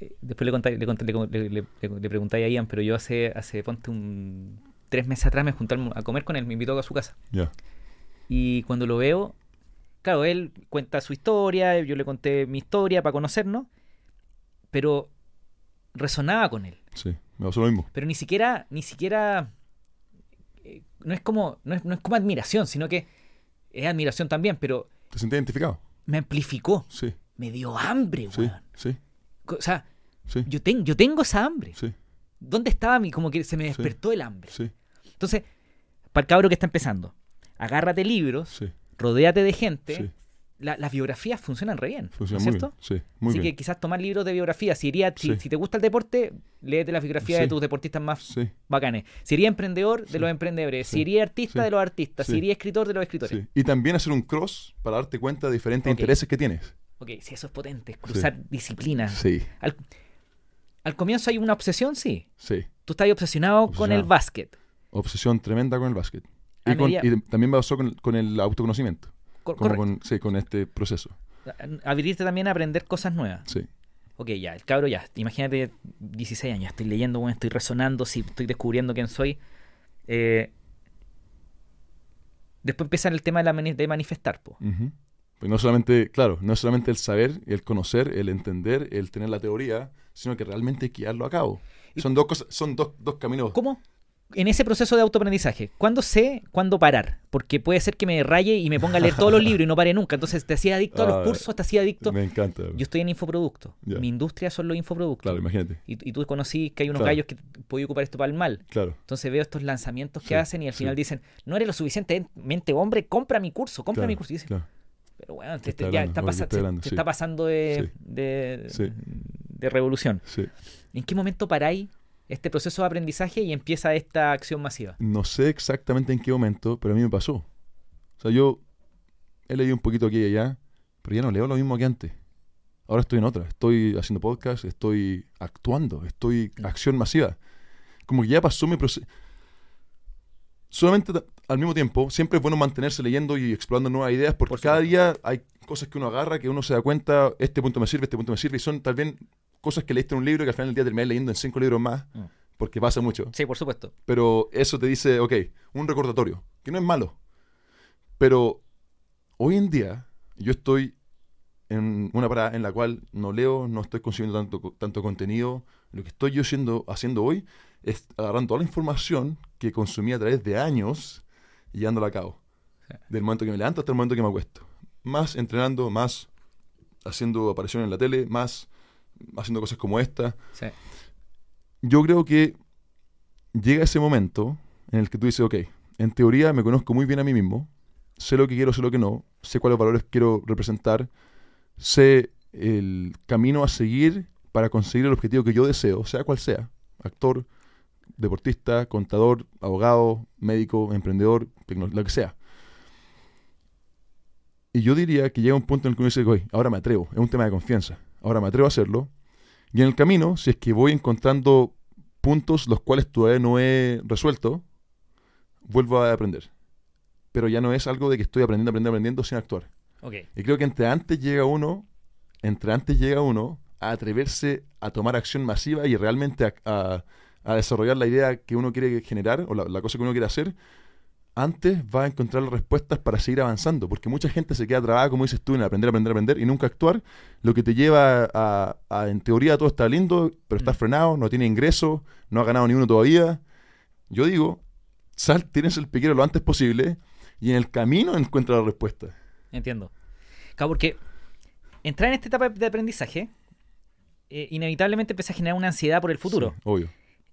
eh, Después le, contáis- le, conté- le, le, le- preguntáis a Ian, pero yo hace, hace ponte un. Tres meses atrás me junté a comer con él, me invitó a su casa. Ya. Y cuando lo veo, claro, él cuenta su historia, yo le conté mi historia para conocernos, pero resonaba con él. Sí, me pasó lo mismo. Pero ni siquiera, ni siquiera, eh, no es como, no es, no es como admiración, sino que es admiración también, pero ¿Te sentís identificado? me amplificó, Sí, me dio hambre, sí, weón. sí, O sea, sí, yo, ten- yo tengo esa hambre. sí, ¿Dónde estaba mi, como que se me Sí. despertó el hambre? sí, Entonces, para el cabro que está empezando, agárrate libros, sí, rodéate de gente. sí. La- las biografías funcionan re bien, ¿no Funciona es muy cierto? bien. Sí, muy Así bien. que quizás tomar libros de biografía. Si, iría, si, Sí. si te gusta el deporte, léete las biografías de Sí. tus deportistas más Sí, bacanes. Si eres emprendedor, de Sí. los emprendedores. Sí. Si eres artista, Sí. de los artistas. Si Sí. eres escritor, de los escritores. sí. Y también hacer un cross para darte cuenta de diferentes intereses que tienes. Ok, si eso es potente, cruzar disciplinas. Sí, Al, al comienzo hay una obsesión, sí. sí. Tú estás obsesionado con el Obsesionado. básquet. Obsesión tremenda con el básquet. Y, con- y también me pasó con, con el autoconocimiento. Cor- Como correcto. con, sí, con este proceso. Abrirte también a aprender cosas nuevas. Sí, Ok, ya, el cabro ya. Imagínate 16 años, estoy leyendo, bueno, estoy resonando, sí, estoy descubriendo quién soy. Eh, después empieza el tema de, la mani- de manifestar, po. Pues no solamente, claro, no solamente el saber, el conocer, el entender, el tener la teoría, sino que realmente llevarlo a cabo. Son dos cosas, son dos, dos caminos. ¿Cómo? En ese proceso de autoaprendizaje, ¿cuándo sé cuándo parar? Porque puede ser que me raye y me ponga a leer todos los libros y no pare nunca. Entonces te hacía adicto a Ah, los cursos, te hacía adicto. Me encanta. Yo estoy en infoproductos. Ya. Mi industria son los infoproductos. Claro, imagínate. Y, y tú conocí que hay unos Claro. gallos que podían ocupar esto para el mal. Claro. Entonces veo estos lanzamientos que Sí, hacen y al sí. final dicen, no eres lo suficientemente hombre, compra mi curso, compra claro, mi curso. Y dices, claro. pero bueno, ¿Qué este está ya está Oye, ¿qué pasa- Sí. está pasando de, de, revolución. ¿En qué momento paráis este proceso de aprendizaje y empieza esta acción masiva? No sé exactamente en qué momento, pero a mí me pasó. O sea, yo he leído un poquito aquí y allá, pero ya no leo lo mismo que antes. Ahora estoy en otra. Estoy haciendo podcast, estoy actuando, estoy acción masiva. Como que ya pasó mi proceso. Solamente al mismo tiempo, siempre es bueno mantenerse leyendo y explorando nuevas ideas, porque Por cada día hay cosas que uno agarra, que uno se da cuenta, este punto me sirve, este punto me sirve, y son tal vez cosas que leíste en un libro que al final del día terminas leyendo en cinco libros más, Mm. porque pasa mucho. Sí, por supuesto. Pero eso te dice, ok, un recordatorio, que no es malo. Pero hoy en día yo estoy en una parada en la cual no leo, no estoy consumiendo tanto, tanto contenido. Lo que estoy yo haciendo, haciendo hoy es agarrando toda la información que consumí a través de años y llevándola a cabo. Sí. Del momento que me levanto hasta el momento que me acuesto. Más entrenando, más haciendo apariciones en la tele, más haciendo cosas como esta Sí. yo creo que llega ese momento en el que tú dices, ok, en teoría me conozco muy bien a mí mismo, sé lo que quiero, sé lo que no, sé cuáles valores quiero representar, sé el camino a seguir para conseguir el objetivo que yo deseo, sea cual sea, actor, deportista, contador, abogado, médico, emprendedor, lo que sea. Y yo diría que llega un punto en el que uno dice, oye, ahora me atrevo, es un tema de confianza, ahora me atrevo a hacerlo, y en el camino, si es que voy encontrando puntos los cuales todavía no he resuelto, vuelvo a aprender. Pero ya no es algo de que estoy aprendiendo, aprendiendo, aprendiendo sin actuar. Y creo que entre antes llega uno, entre antes llega uno a atreverse a tomar acción masiva y realmente a, a- a desarrollar la idea que uno quiere generar o la, la cosa que uno quiere hacer, antes va a encontrar las respuestas para seguir avanzando. Porque mucha gente se queda trabada, como dices tú, en aprender, aprender, aprender y nunca actuar, lo que te lleva a, a, en teoría, todo está lindo, pero estás Mm. frenado, no tiene ingreso, no ha ganado ni uno todavía. Yo digo, sal, tienes el piquero lo antes posible y en el camino encuentra la respuesta. Entiendo. Claro, porque entrar en esta etapa de aprendizaje eh, inevitablemente empieza a generar una ansiedad por el futuro. Sí, obvio.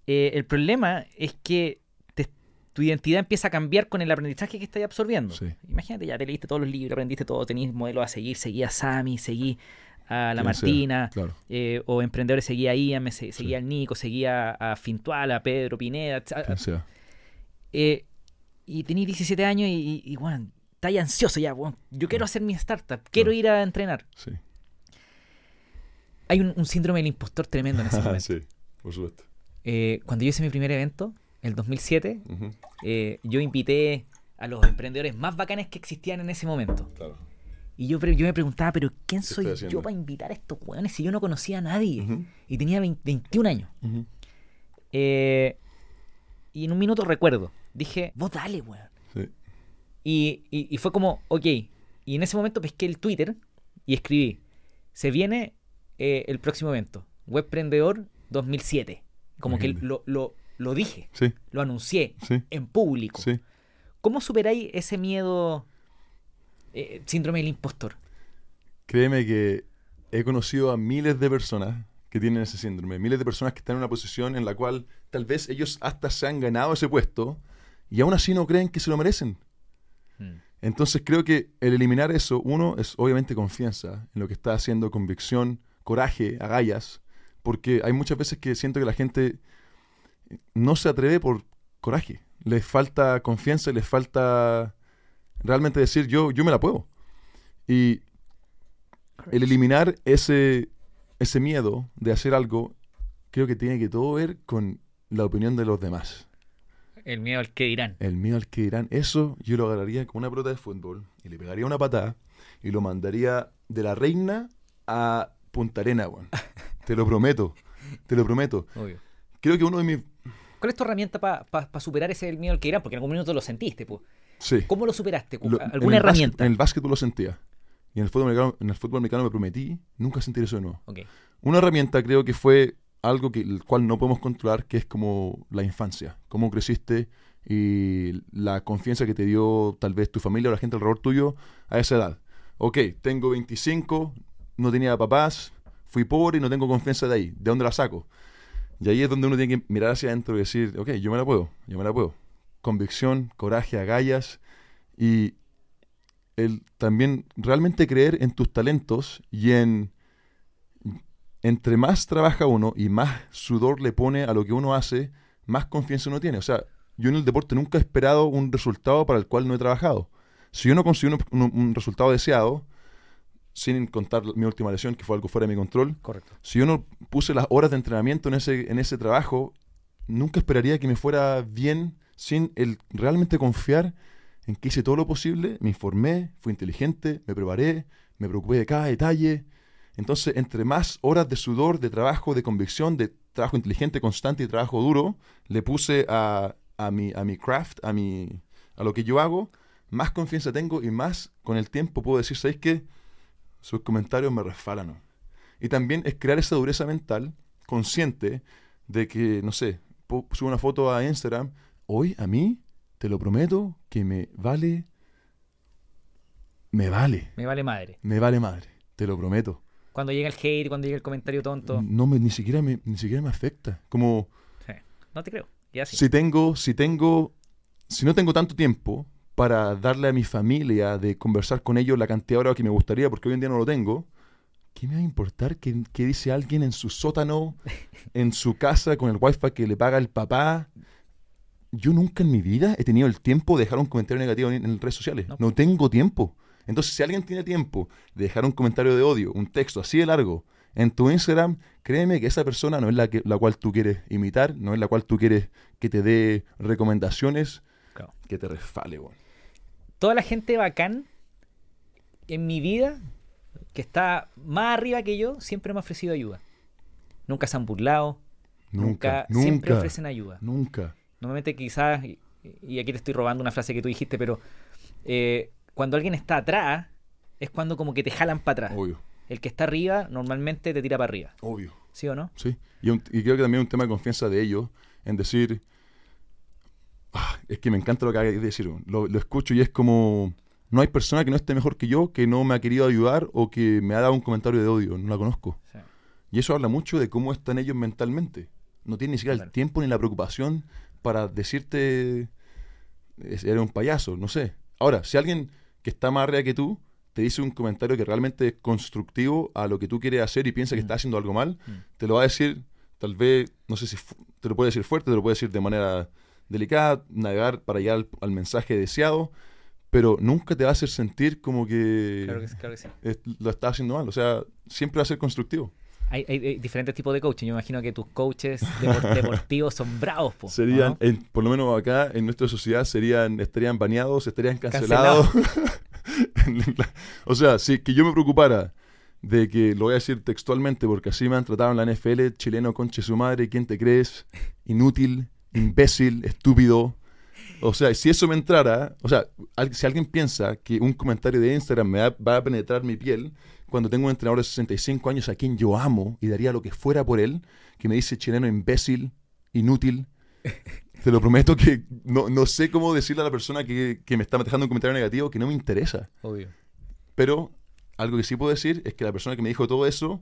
Eh, el problema es que tu identidad empieza a cambiar con el aprendizaje que estás absorbiendo. Sí. Imagínate, ya te leíste todos los libros, aprendiste todo, tenías modelos a seguir, seguí a Sami, seguí a la sea, Martina, Claro. eh, o emprendedores seguía a Ian, me se- seguía al Nico, seguía a Fintual, a Pedro Pineda, a- eh, y tenías 17 años y, y, y, bueno, estás ahí ansioso ya, bueno, yo quiero hacer mi startup, quiero Claro. ir a entrenar. Sí. Hay un, un síndrome del impostor tremendo en ese [laughs] momento. sí, por supuesto. Eh, cuando yo hice mi primer evento, el 2007, Ujú, eh, yo invité a los emprendedores más bacanes que existían en ese momento. Claro. Y yo, yo me preguntaba, pero ¿quién ¿Qué soy yo para invitar a estos weones si yo no conocía a nadie? Y tenía 20 21 años. Eh, y en un minuto recuerdo, dije, vos dale, weón. Sí. Y, y- y fue como, ok. Y en ese momento pesqué el Twitter y escribí, se viene eh, el próximo evento, Webprendedor 2007. Como que lo, lo, lo dije, Sí, lo anuncié sí, en público. sí. ¿Cómo superáis ese miedo, eh, síndrome del impostor? Créeme que he conocido a miles de personas que tienen ese síndrome, miles de personas que están en una posición en la cual tal vez ellos hasta se han ganado ese puesto y aún así no creen que se lo merecen. Entonces creo que el eliminar eso, uno, es obviamente confianza en lo que está haciendo, convicción, coraje, agallas, porque hay muchas veces que siento que la gente no se atreve por coraje, les falta confianza, les falta realmente decir yo, yo me la puedo. Y el eliminar ese, ese miedo de hacer algo, creo que tiene que todo ver con la opinión de los demás. El miedo al que dirán. El miedo al que dirán, eso yo lo agarraría con una pelota de fútbol y le pegaría una patada y lo mandaría de la reina a Punta Arena, weón. [laughs] Te lo prometo, te lo prometo. Obvio. Creo que uno de mis... ¿Cuál es tu herramienta para superar ese miedo al que dirán? Porque en algún minuto lo sentiste, pues. Sí. ¿Cómo lo superaste? Lo- en ¿Alguna básquet- herramienta? en el básquetbol lo sentía. y en el fútbol americano, en el fútbol americano me prometí nunca sentir eso de nuevo. Ok. Una herramienta creo que fue algo que el cual no podemos controlar, que es como la infancia, cómo creciste y la confianza que te dio tal vez tu familia o la gente alrededor tuyo a esa edad. Ok, tengo 25, no tenía papás, fui pobre y no tengo confianza de ahí. ¿De dónde la saco? Y ahí es donde uno tiene que mirar hacia adentro y decir, ok, yo me la puedo, yo me la puedo. Convicción, coraje, agallas y el también realmente creer en tus talentos y en entre más trabaja uno y más sudor le pone a lo que uno hace, más confianza uno tiene. O sea, yo en el deporte nunca he esperado un resultado para el cual no he trabajado. Si yo no consigo un, resultado deseado, sin contar mi última lesión, que fue algo fuera de mi control, Correcto. si yo no puse las horas de entrenamiento en ese, en ese trabajo, nunca esperaría que me fuera bien sin el realmente confiar en que hice todo lo posible, me informé, fui inteligente, me preparé, me preocupé de cada detalle. Entonces, entre más horas de sudor, de trabajo, de convicción, de trabajo inteligente, constante y trabajo duro, le puse a, a, mi, a mi craft, a, mi, a lo que yo hago, más confianza tengo y más con el tiempo puedo decir, ¿sabéis qué? Sus comentarios me resfalan. Y también es crear esa dureza mental consciente de que, no sé, subo una foto a Instagram, hoy a mí, te lo prometo, que me vale, me vale, Me vale madre. me vale madre, te lo prometo. Cuando llega el hate, cuando llega el comentario tonto. No me, ni siquiera me, ni siquiera me afecta. Como Sí. No te creo. Y así. si tengo, si tengo, si no tengo tanto tiempo para darle a mi familia de conversar con ellos la cantidad de horas que me gustaría, porque hoy en día no lo tengo, ¿qué me va a importar qué, qué dice alguien en su sótano, en su casa, con el wifi que le paga el papá? Yo nunca en mi vida he tenido el tiempo de dejar un comentario negativo en, en redes sociales. No. No. tengo tiempo. Entonces, si alguien tiene tiempo de dejar un comentario de odio, un texto así de largo, en tu Instagram, créeme que esa persona no es la, que, la cual tú quieres imitar, no es la cual tú quieres que te dé recomendaciones, Claro. que te resfale. Toda la gente bacán en mi vida, que está más arriba que yo, siempre me ha ofrecido ayuda. Nunca se han burlado. Nunca, Nunca, siempre nunca, ofrecen ayuda. nunca. Normalmente quizás, y, y aquí te estoy robando una frase que tú dijiste, pero eh, cuando alguien está atrás, es cuando como que te jalan para atrás. Obvio, El que está arriba normalmente te tira para arriba. obvio. ¿Sí o no? Sí. Y, un- y creo que también un tema de confianza de ellos en decir. Ah, es que me encanta lo que hay de decir. Lo, lo escucho y es como. No hay persona que no esté mejor que yo, que no me ha querido ayudar o que me ha dado un comentario de odio. No la conozco. Sí. Y eso habla mucho de cómo están ellos mentalmente. No tienen ni siquiera Claro. el tiempo ni la preocupación para decirte. "Es- Eres un payaso, no sé. Ahora, si alguien que está más arriba que tú te dice un comentario que realmente es constructivo a lo que tú quieres hacer y piensa que Mm. está haciendo algo mal, Mm. te lo va a decir, tal vez, no sé si te lo puede decir fuerte, te lo puede decir de manera delicada, navegar para llegar al, al mensaje deseado, pero nunca te va a hacer sentir como que, Claro que, sí, claro que sí. es- lo estás haciendo mal. O sea, siempre va a ser constructivo. Hay, hay- hay diferentes tipos de coaching. Yo imagino que tus coaches depor- [laughs] deportivos son bravos. po, ¿o Serían, no? en- por lo menos acá en nuestra sociedad, serían estarían baneados, estarían cancelados. [laughs] o sea, si que yo me preocupara de que, lo voy a decir textualmente, porque así me han tratado en la NFL, chileno conche su madre, ¿quién te crees? Inútil, imbécil, estúpido. O sea, si eso me entrara, o sea, al- si alguien piensa que un comentario de Instagram me va, va a penetrar mi piel, cuando tengo un entrenador de 65 años a quien yo amo y daría lo que fuera por él, que me dice chileno imbécil, inútil, [laughs] te lo prometo que no, no sé cómo decirle a la persona que, que me está dejando un comentario negativo que no me interesa. Obvio. Pero algo que sí puedo decir es que la persona que me dijo todo eso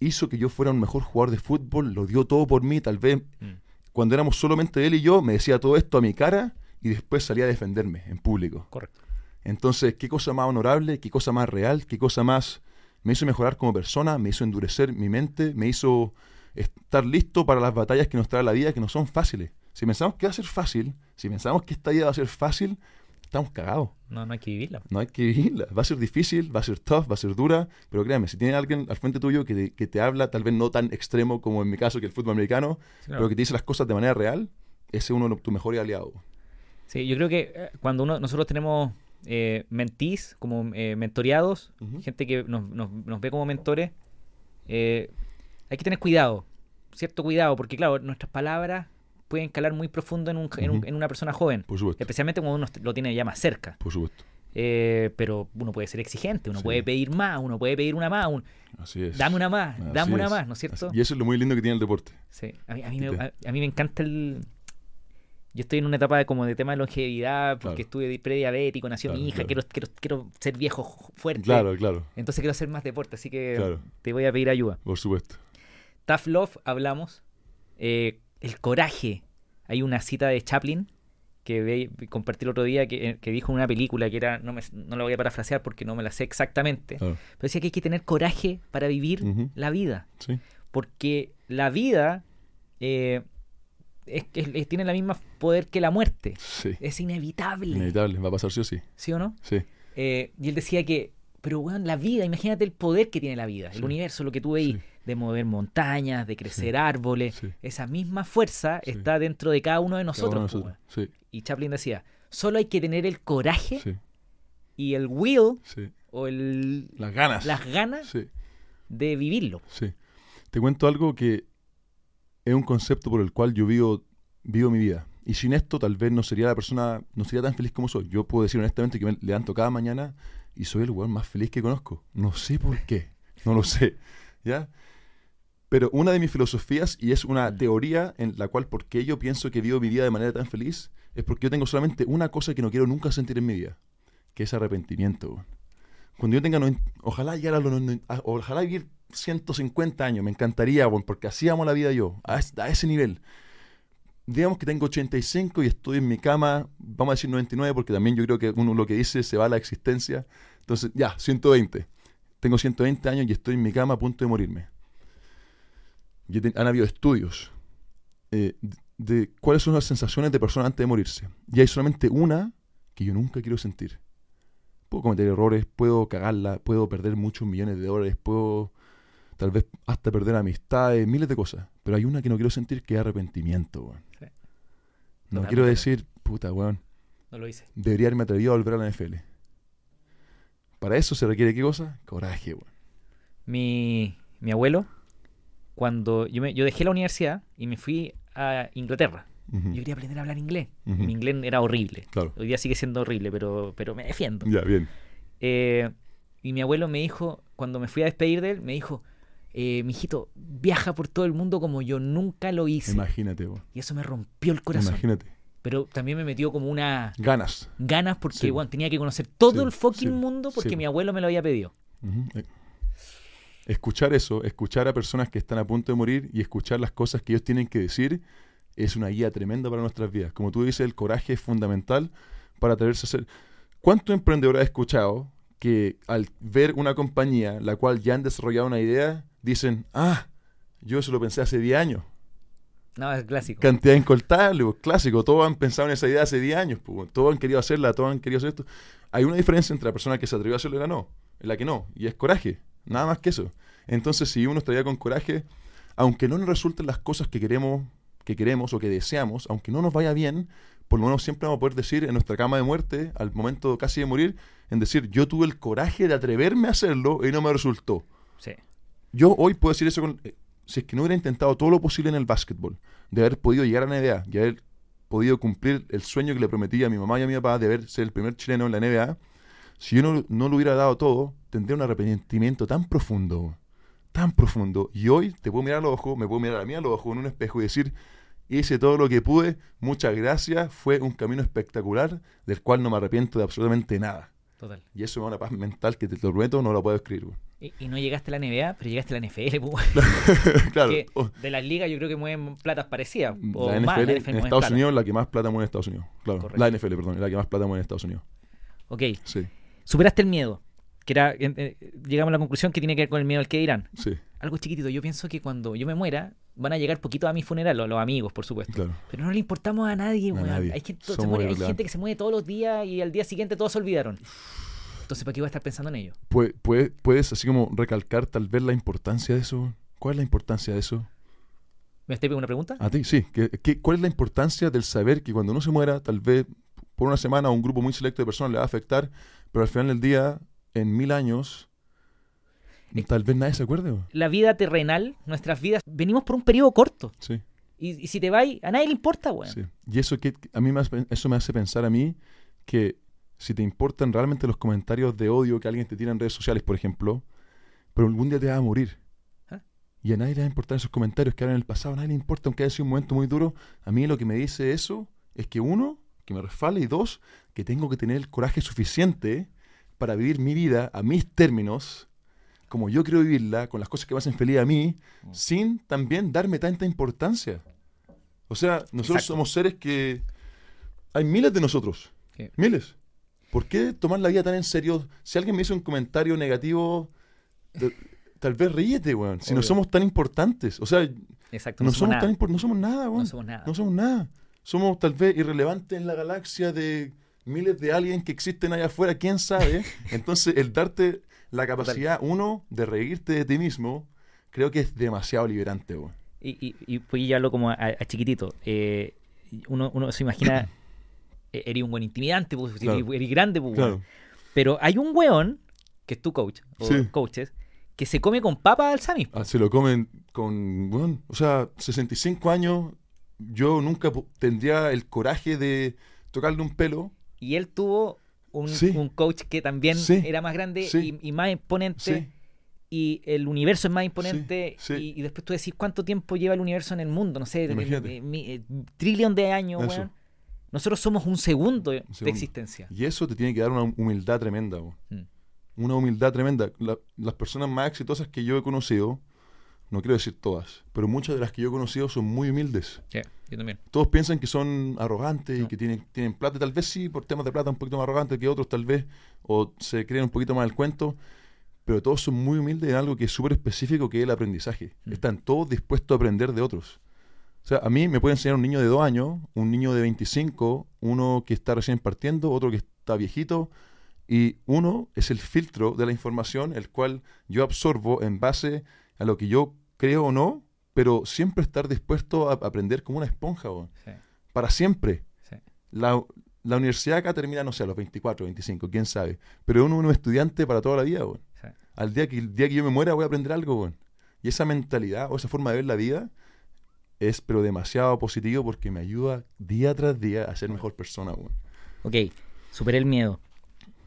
hizo que yo fuera un mejor jugador de fútbol, lo dio todo por mí, tal vez Mm. Cuando éramos solamente él y yo, me decía todo esto a mi cara y después salía a defenderme en público. Correcto. Entonces, qué cosa más honorable, qué cosa más real, qué cosa más me hizo mejorar como persona, me hizo endurecer mi mente, me hizo estar listo para las batallas que nos trae la vida, que no son fáciles. Si pensamos que va a ser fácil, si pensamos que esta vida va a ser fácil, estamos cagados. No, no hay que vivirla. No hay que vivirla. Va a ser difícil, va a ser tough, va a ser dura, pero créeme, si tiene alguien al frente tuyo que te, que te habla, tal vez no tan extremo como en mi caso que el fútbol americano, Sí, claro. pero que te dice las cosas de manera real, ese es uno de tus mejores aliados. Sí, yo creo que eh, cuando uno, nosotros tenemos eh, mentís, como eh, mentoreados, gente que nos, nos- nos ve como mentores, eh, hay que tener cuidado, cierto cuidado, porque claro, nuestras palabras pueden calar muy profundo en, un, en, un- en una persona joven, Por supuesto. especialmente cuando uno lo tiene ya más cerca. Por supuesto. Eh, pero uno puede ser exigente, uno Sí. puede pedir más, uno puede pedir una más, un- Así es. dame una más, Así dame una es. más, ¿no es cierto? Y eso es lo muy lindo que tiene el deporte. Sí. A mí, a mí me, Te- a, a mí me encanta el... Yo estoy en una etapa de, como de tema de longevidad, porque Claro. estuve di- prediabético, nació Claro, mi hija, claro. quiero, quiero, quiero ser viejo jo- fuerte. Claro, claro, Entonces quiero hacer más deporte, así que te voy a pedir ayuda. por supuesto. Tough Love, hablamos. Eh, el coraje. Hay una cita de Chaplin que ve- compartí el otro día que, que dijo en una película que era, no, me, no la voy a parafrasear porque no me la sé exactamente, Claro. pero decía que hay que tener coraje para vivir la vida. Sí, Porque la vida eh, es, es- es- tiene la misma poder que la muerte. sí. Es inevitable. Inevitable, va a pasar sí o sí. ¿Sí o no? Sí, Eh, y él decía que, pero bueno, la vida, imagínate el poder que tiene la vida, Sí. el universo, lo que tú veis. De mover montañas, de crecer árboles. sí. Esa misma fuerza Sí. está dentro de cada uno de nosotros. uno de nosotros. Sí, weón. Y Chaplin decía, solo hay que tener el coraje y el will o el, Las ganas. las ganas Sí, de vivirlo. sí. Te cuento algo que es un concepto por el cual yo vivo, vivo mi vida. Y sin esto tal vez no sería la persona, no sería tan feliz como soy. Yo puedo decir honestamente que me levanto cada mañana y soy el weón más feliz que conozco. No sé por qué. No lo sé. ¿Ya? Pero una de mis filosofías, y es una teoría en la cual por qué yo pienso que vivo mi vida de manera tan feliz, es porque yo tengo solamente una cosa que no quiero nunca sentir en mi vida, que es arrepentimiento. Cuando yo tenga, ojalá llegar a los, ojalá vivir 150 años, me encantaría, porque así amo la vida yo, a, a ese nivel. Digamos que tengo 85 y estoy en mi cama, vamos a decir 99, porque también yo creo que uno lo que dice se va a la existencia. Entonces, ya, 120. Tengo 120 años y estoy en mi cama a punto de morirme. Y han habido estudios eh, de, de cuáles son las sensaciones de personas antes de morirse. Y hay solamente una que yo nunca quiero sentir. Puedo cometer errores, puedo cagarla, puedo perder muchos millones de dólares, puedo tal vez hasta perder amistades, miles de cosas. Pero hay una que no quiero sentir que es arrepentimiento, weón. Sí. No Totalmente quiero de decir, puta, weón, No lo hice. debería haberme atrevido a volver a la NFL. Para eso se requiere qué cosa? Coraje, weón. Mi, mi abuelo, cuando yo, me, yo dejé la universidad y me fui a Inglaterra. Yo quería aprender a hablar inglés. Mi inglés era horrible. Claro. Hoy día sigue siendo horrible, pero, pero me defiendo. Ya, bien. Eh, y mi abuelo me dijo, cuando me fui a despedir de él, me dijo, eh, mijito, viaja por todo el mundo como yo nunca lo hice. Imagínate, weón. Y eso me rompió el corazón. Imagínate. Pero también me metió como una Ganas. ganas porque Sí. bueno, tenía que conocer todo Sí, el fucking sí, mundo porque mi abuelo me lo había pedido. Eh, Escuchar eso, escuchar a personas que están a punto de morir y escuchar las cosas que ellos tienen que decir es una guía tremenda para nuestras vidas. Como tú dices, el coraje es fundamental para atreverse a hacer. ¿Cuántos emprendedores has escuchado que al ver una compañía la cual ya han desarrollado una idea, dicen, ah, yo eso lo pensé hace 10 años? No, es clásico. Cantidad incortable, pues, clásico. Todos han pensado en esa idea hace 10 años. pues, todos han querido hacerla, todos han querido hacer esto. Hay una diferencia entre la persona que se atrevió a hacerlo y la no. En la que no. Y es coraje. Nada más que eso. Entonces, si uno estaría con coraje, aunque no nos resulten las cosas que queremos, que queremos o que deseamos, aunque no nos vaya bien, por lo menos siempre vamos a poder decir en nuestra cama de muerte, al momento casi de morir, en decir, yo tuve el coraje de atreverme a hacerlo y no me resultó. Sí. Yo hoy puedo decir eso con, eh, si es que no hubiera intentado todo lo posible en el básquetbol, de haber podido llegar a la NBA y haber podido cumplir el sueño que le prometí a mi mamá y a mi papá de haber ser el primer chileno en la NBA, si yo no, no lo hubiera dado todo, tendría un arrepentimiento tan profundo, tan profundo. Y hoy te puedo mirar a los ojos, me puedo mirar a mí a los ojos en un espejo y decir, hice todo lo que pude, muchas gracias, fue un camino espectacular del cual no me arrepiento de absolutamente nada. Total. Y eso es una paz mental que te lo prometo, no la puedo escribir. Y, y no llegaste a la NBA, pero llegaste a la NFL. pues, [laughs] claro. que de las ligas yo creo que mueven platas parecidas. O la más, NFL, la en Estados plata. Unidos la que más plata mueve en Estados Unidos. Claro. Correcto. La NFL, perdón, la que más plata mueve en Estados Unidos. Ok. Sí, Superaste el miedo. Que era, eh, eh, llegamos a la conclusión que tiene que ver con el miedo al que dirán. sí, Algo chiquitito. Yo pienso que cuando yo me muera, van a llegar poquitos a mi funeral, los, los amigos, por supuesto. claro. Pero no le importamos a nadie, A nadie. Hay, gente, se Somos muere- hay irrelevantes. gente que se muere todos los días y al día siguiente todos se olvidaron. Entonces, ¿para qué voy a estar pensando en ello? Pue- pue- ¿Puedes así como recalcar tal vez la importancia de eso? ¿Cuál es la importancia de eso? ¿Me estoy una pregunta? A ti, sí. ¿Qué, qué- cuál es la importancia del saber que cuando uno se muera, tal vez por una semana a un grupo muy selecto de personas le va a afectar, pero al final del día, en mil años, Eh, tal vez nadie se acuerde? La vida terrenal, nuestras vidas, venimos por un periodo corto. Sí. Y, y si te vas, a nadie le importa, weón. Sí. Y eso que a mí me hace, eso me hace pensar a mí que si te importan realmente los comentarios de odio que alguien te tira en redes sociales, por ejemplo, pero algún día te vas a morir. ¿Ah? Y a nadie le va a importar esos comentarios que hablan en el pasado, a nadie le importa, aunque haya sido un momento muy duro. A mí lo que me dice eso es que uno, que me resfale, y dos, que tengo que tener el coraje suficiente para vivir mi vida a mis términos, como yo quiero vivirla, con las cosas que me hacen feliz a mí, Mm. sin también darme tanta importancia. O sea, nosotros Exacto. somos seres que... Hay miles de nosotros. Sí. Miles. ¿Por qué tomar la vida tan en serio? Si alguien me hizo un comentario negativo, de- tal vez ríete, weón. Si no somos tan importantes. O sea, Exacto, no, no, somos, somos tan no somos nada, weón. No somos nada. No somos nada. Somos tal vez irrelevantes en la galaxia de miles de aliens que existen allá afuera, quién sabe. [laughs] Entonces, el darte la capacidad, uno, de reírte de ti mismo, creo que es demasiado liberante, weón. Y, y, y pues yo hablo como a, a chiquitito. Eh, uno, uno se imagina, [clears throat] eh, eres un buen intimidante, pues, Claro. eres, grande, pues, Claro. Pero hay un weón, que es tu coach, o Sí. coaches, que se come con papa al Sami. Ah, se lo comen con, bueno, o sea, 65 años, yo nunca tendría el coraje de tocarle un pelo. Y él tuvo un, Sí. un coach que también Sí. era más grande Sí. y, y más imponente. Y el universo es más imponente. Y, y después tú decís cuánto tiempo lleva el universo en el mundo. No sé, mi- eh, trillón de años, weón. Nosotros somos un segundo de segundo. existencia. y eso te tiene que dar una humildad tremenda, weón. Mm. una humildad tremenda. La- las personas más exitosas que yo he conocido, no quiero decir todas, pero muchas de las que yo he conocido son muy humildes. Sí, yo también. Todos piensan que son arrogantes y No. que tienen, tienen plata, tal vez sí, por temas de plata un poquito más arrogantes que otros, tal vez, o se creen un poquito más el cuento, pero todos son muy humildes en algo que es súper específico, que es el aprendizaje. Mm. Están todos dispuestos a aprender de otros. O sea, a mí me puede enseñar un niño de 2 años, un niño de 25, uno que está recién partiendo, otro que está viejito, y uno es el filtro de la información, el cual yo absorbo en base a lo que yo creo o no, pero siempre estar dispuesto a aprender como una esponja. Sí, para siempre. sí. La, la universidad acá termina, no sé, a los 24, 25, quién sabe. Pero uno es un estudiante para toda la vida. Sí. Al día que, el día que yo me muera voy a aprender algo. Y esa mentalidad o esa forma de ver la vida es pero demasiado positivo porque me ayuda día tras día a ser mejor persona, weón. Ok, superé el miedo.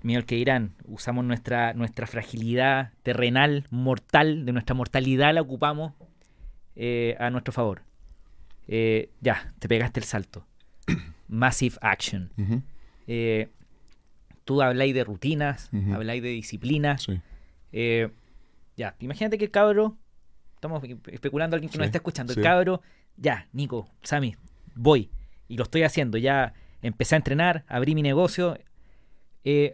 Al que dirán. Usamos nuestra, nuestra fragilidad terrenal, mortal, de nuestra mortalidad la ocupamos eh, a nuestro favor. Eh, ya, te pegaste el salto. [coughs] Massive action. Ujú, Eh, tú habláis de rutinas, Ujú. habláis de disciplina. Sí. Eh, ya, imagínate que el cabro, estamos especulando a alguien que nos Sí, está escuchando, sí. el cabro, ya, Nico, Sammy, voy, y lo estoy haciendo, ya empecé a entrenar, abrí mi negocio. Eh,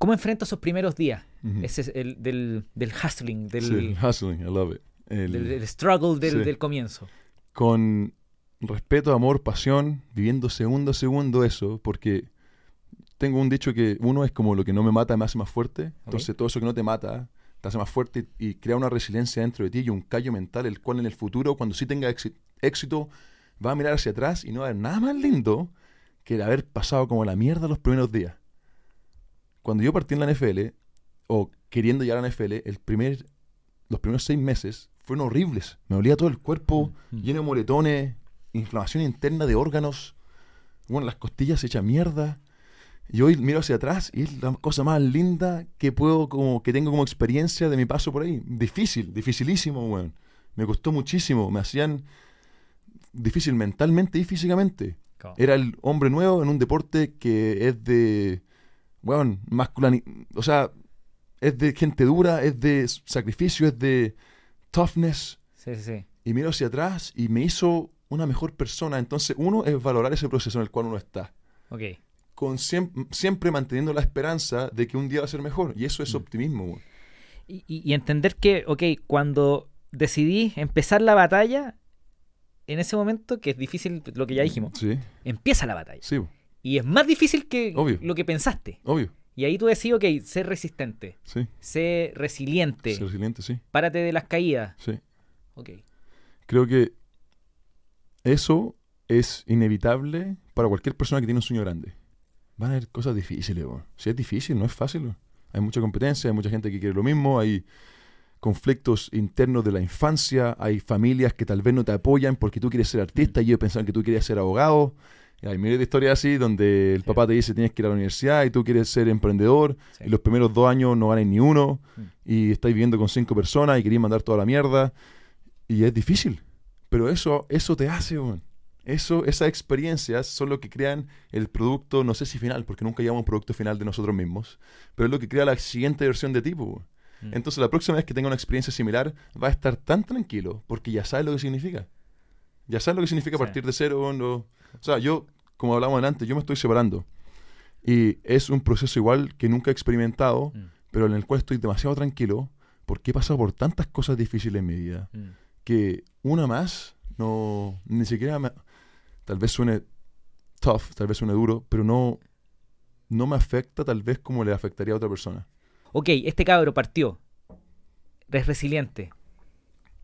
¿Cómo enfrento esos primeros días? Ese es el del, del hustling, del, Sí, hustling, I love it. El- del- del struggle del, Sí. del comienzo. con respeto, amor, pasión, viviendo segundo a segundo eso, porque tengo un dicho que uno es como lo que no me mata me hace más fuerte, entonces todo eso que no te mata te hace más fuerte y, y crea una resiliencia dentro de ti y un callo mental, el cual en el futuro, cuando sí tenga éxi- éxito, va a mirar hacia atrás y no va a haber nada más lindo que el haber pasado como la mierda los primeros días. Cuando yo partí en la NFL, o queriendo llegar a la NFL, el primer, los primeros seis meses fueron horribles. Me dolía todo el cuerpo, Mm. lleno de moretones, inflamación interna de órganos. Bueno, las costillas se echan mierda. Y hoy miro hacia atrás y es la cosa más linda que puedo, como que tengo como experiencia de mi paso por ahí. Difícil, dificilísimo, weón. Me costó muchísimo. Me hacían difícil mentalmente y físicamente. Era el hombre nuevo en un deporte que es de, weón, masculini o sea, es de gente dura, es de sacrificio, es de toughness. Sí, sí, sí. Y miro hacia atrás y me hizo una mejor persona. Entonces, uno es valorar ese proceso en el cual uno está. Ok. Con siem- siempre manteniendo la esperanza de que un día va a ser mejor. Y eso es Mm. optimismo. weón. Y, y- y entender que, ok, cuando decidí empezar la batalla, en ese momento, que es difícil lo que ya dijimos, Sí, empieza la batalla. sí, Y es más difícil que Obvio. lo que pensaste. obvio. Y ahí tú decís, ok, sé resistente, Sí, sé resiliente, ser resiliente, sí, párate de las caídas. sí. Ok. Creo que eso es inevitable para cualquier persona que tiene un sueño grande. Van a haber cosas difíciles, weón. Si es difícil, no es fácil. Hay mucha competencia, hay mucha gente que quiere lo mismo, hay conflictos internos de la infancia, hay familias que tal vez no te apoyan porque tú quieres ser artista y ellos pensaban que tú querías ser abogado. Y hay miles de historias así donde el Sí. papá te dice tienes que ir a la universidad y tú quieres ser emprendedor Sí. y los primeros dos años no ganas ni uno Mm. y estáis viviendo con cinco personas y queréis mandar toda la mierda y es difícil. Pero eso, eso te hace, weón. Eso, esas experiencias son lo que crean el producto, no sé si final, porque nunca llevamos un producto final de nosotros mismos, pero es lo que crea la siguiente versión de tipo. Mm. Entonces la próxima vez que tenga una experiencia similar va a estar tan tranquilo porque ya sabes lo que significa. Ya sabes lo que significa Sí. partir de cero. no- O sea, yo, como hablábamos antes, yo me estoy separando. Y es un proceso igual que nunca he experimentado, Mm. pero en el cual estoy demasiado tranquilo porque he pasado por tantas cosas difíciles en mi vida Mm. que una más no ni siquiera me- tal vez suene tough, tal vez suene duro, pero no no me afecta tal vez como le afectaría a otra persona. Ok, este cabro partió. Es resiliente.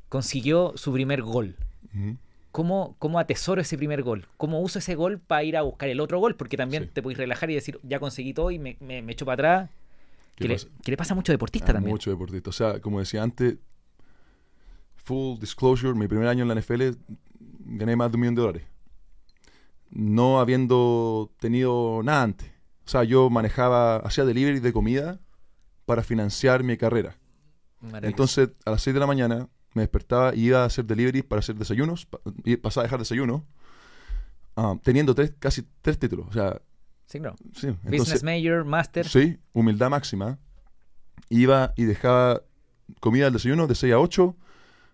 Consiguió su primer gol. ¿Cómo, ¿Cómo atesoro ese primer gol? ¿Cómo uso ese gol para ir a buscar el otro gol? Porque también Sí. te puedes relajar y decir, ya conseguí todo y me, me, me echo para atrás. ¿Qué Que le, pasa? que le pasa a muchos deportistas Ah, también. Mucho deportista. O sea, como decía antes, full disclosure, mi primer año en la NFL gané más de un millón de dólares. No habiendo tenido nada antes. O sea, yo manejaba, hacía delivery de comida para financiar mi carrera. Entonces, a las 6 de la mañana me despertaba y iba a hacer delivery para hacer desayunos, pa- y pasaba a dejar desayuno, ah, teniendo tres, casi tres títulos. O sea, Sí, claro. sí. Business Entonces, Major, Master. Sí, humildad máxima. Iba y dejaba comida al desayuno de 6 a 8,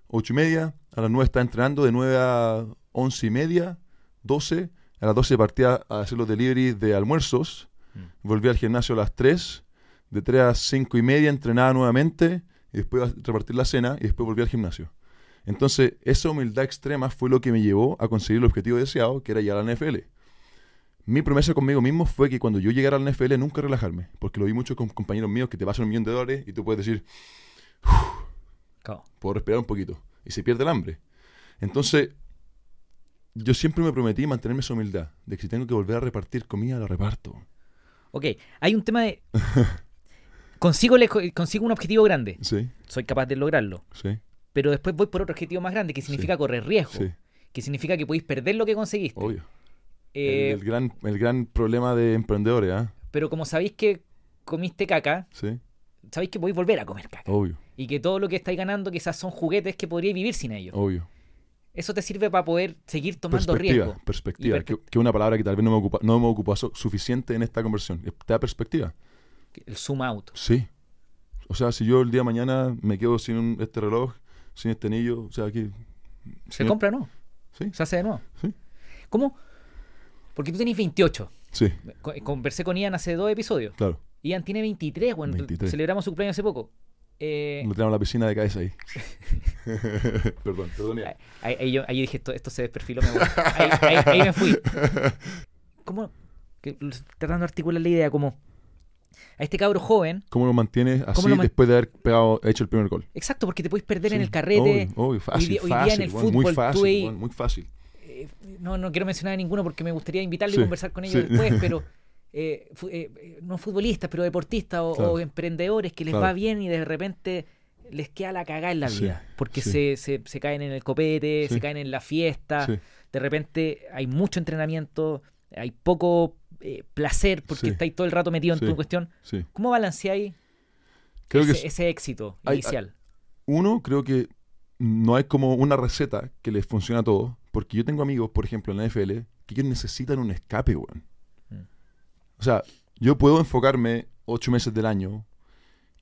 8 y media. A las 9 estaba entrenando, de 9 a 11 y media, 12. A las 12 partía a hacer los deliveries de almuerzos. Mm. Volvía al gimnasio a las 3. De 3 a 5 y media entrenaba nuevamente. Y después repartir la cena y después volvía al gimnasio. Entonces, esa humildad extrema fue lo que me llevó a conseguir el objetivo deseado, que era llegar a la NFL. Mi promesa conmigo mismo fue que cuando yo llegara a la NFL nunca relajarme, porque lo vi mucho con compañeros míos que te pasan un millón de dólares y tú puedes decir, puedo respirar un poquito, y se pierde el hambre. Entonces, yo siempre me prometí mantenerme esa humildad, de que si tengo que volver a repartir comida, la reparto. Ok, hay un tema de... [laughs] consigo, le- consigo un objetivo grande. Sí, Soy capaz de lograrlo. sí, Pero después voy por otro objetivo más grande, que significa correr riesgo. sí, Que significa que podéis perder lo que conseguiste. obvio. Eh, el, el gran, el gran problema de emprendedores, ¿ah? Pero como sabéis que comiste caca, Sí, sabéis que podéis volver a comer caca. obvio, Y que todo lo que estáis ganando quizás son juguetes que podríais vivir sin ellos. obvio. Eso te sirve para poder seguir tomando perspectiva, riesgo. perspectiva, que, que una palabra que tal vez no me ocupa, no me ocupó su- suficiente en esta conversión. Te da perspectiva. El zoom out. Sí. O sea, si yo el día de mañana me quedo sin un- este reloj, sin este anillo, o sea, que... ¿Se compra no? Sí, ¿Se hace de nuevo? Sí. ¿Cómo? Porque tú tenés 28. sí, Co- Conversé con Ian hace dos episodios. claro. Ian tiene 23, bueno, 23. celebramos su cumpleaños hace poco. Eh, Lo tenemos en la piscina de cabeza ahí. [laughs] perdón, perdón. ahí, ahí yo, ahí dije, esto, esto se desperfiló. me. Ahí, ahí- ahí me fui. [laughs] ¿Cómo? que- tratando de articular la idea, como a este cabro joven, ¿Cómo lo mantienes así lo man- después de haber pegado, hecho el primer gol? exacto, porque te puedes perder en el carrete. Obvio, obvio, fácil, día- hoy día en fácil, el weón, muy fútbol, fácil, muy fácil. Eh, no, no quiero mencionar a ninguno porque me gustaría invitarle y Sí, conversar con ellos sí. después, [laughs] pero eh, fu- eh, eh, no futbolistas, pero deportistas o, Claro. o emprendedores que les Claro. va bien y de repente les queda la cagada en la vida, porque se, se, se caen en el copete, se caen en la fiesta, de repente hay mucho entrenamiento, hay poco eh, placer porque Sí. estáis todo el rato metido en Sí. tu cuestión. sí. ¿Cómo balanceáis Creo ese, que ese éxito hay- inicial? uno, creo que no hay como una receta que les funcione a todos. Porque yo tengo amigos, por ejemplo, en la NFL, que ellos necesitan un escape, weón. Mm. O sea, yo puedo enfocarme ocho meses del año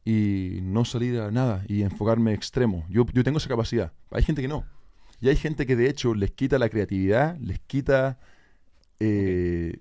y no salir a nada y enfocarme extremo. Yo, yo tengo esa capacidad. Hay gente que no. Y hay gente que de hecho les quita la creatividad, les quita... eh,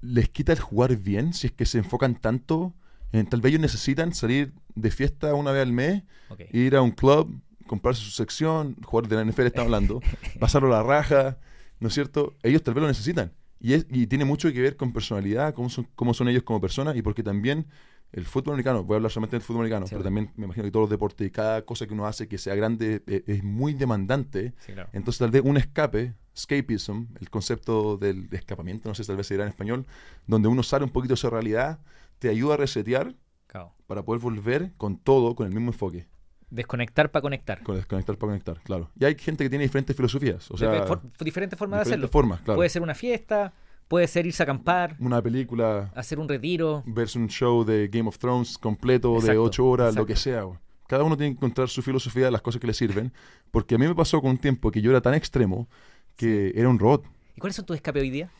Les quita el jugar bien si es que se enfocan tanto. En, tal vez ellos necesitan salir de fiesta una vez al mes Ok. ir a un club, comprarse su sección, jugar de la NFL está hablando, [laughs] pasarlo a la raja, ¿no es cierto? Ellos tal vez lo necesitan. Y, es, y tiene mucho que ver con personalidad, cómo son, cómo son ellos como personas, y porque también el fútbol americano, voy a hablar solamente del fútbol americano, Sí, pero también me imagino que todos los deportes y cada cosa que uno hace que sea grande eh, es muy demandante. Sí, claro. Entonces tal vez un escape, escapism, el concepto del escapamiento, no sé si tal vez se dirá en español, donde uno sale un poquito de esa realidad, te ayuda a resetear Claro. para poder volver con todo, con el mismo enfoque. Desconectar para conectar. Con desconectar para conectar, claro. Y hay gente que tiene diferentes filosofías. O sea, De- for- diferentes formas de diferentes hacerlo. formas, claro. Puede ser una fiesta, puede ser irse a acampar, Una película, hacer un retiro. verse un show de Game of Thrones completo de Exacto, ocho horas, lo exacto. que sea. Cada uno tiene que encontrar su filosofía de las cosas que le sirven. Porque a mí me pasó con un tiempo que yo era tan extremo que era un robot. ¿Y cuáles son tus escapes hoy día?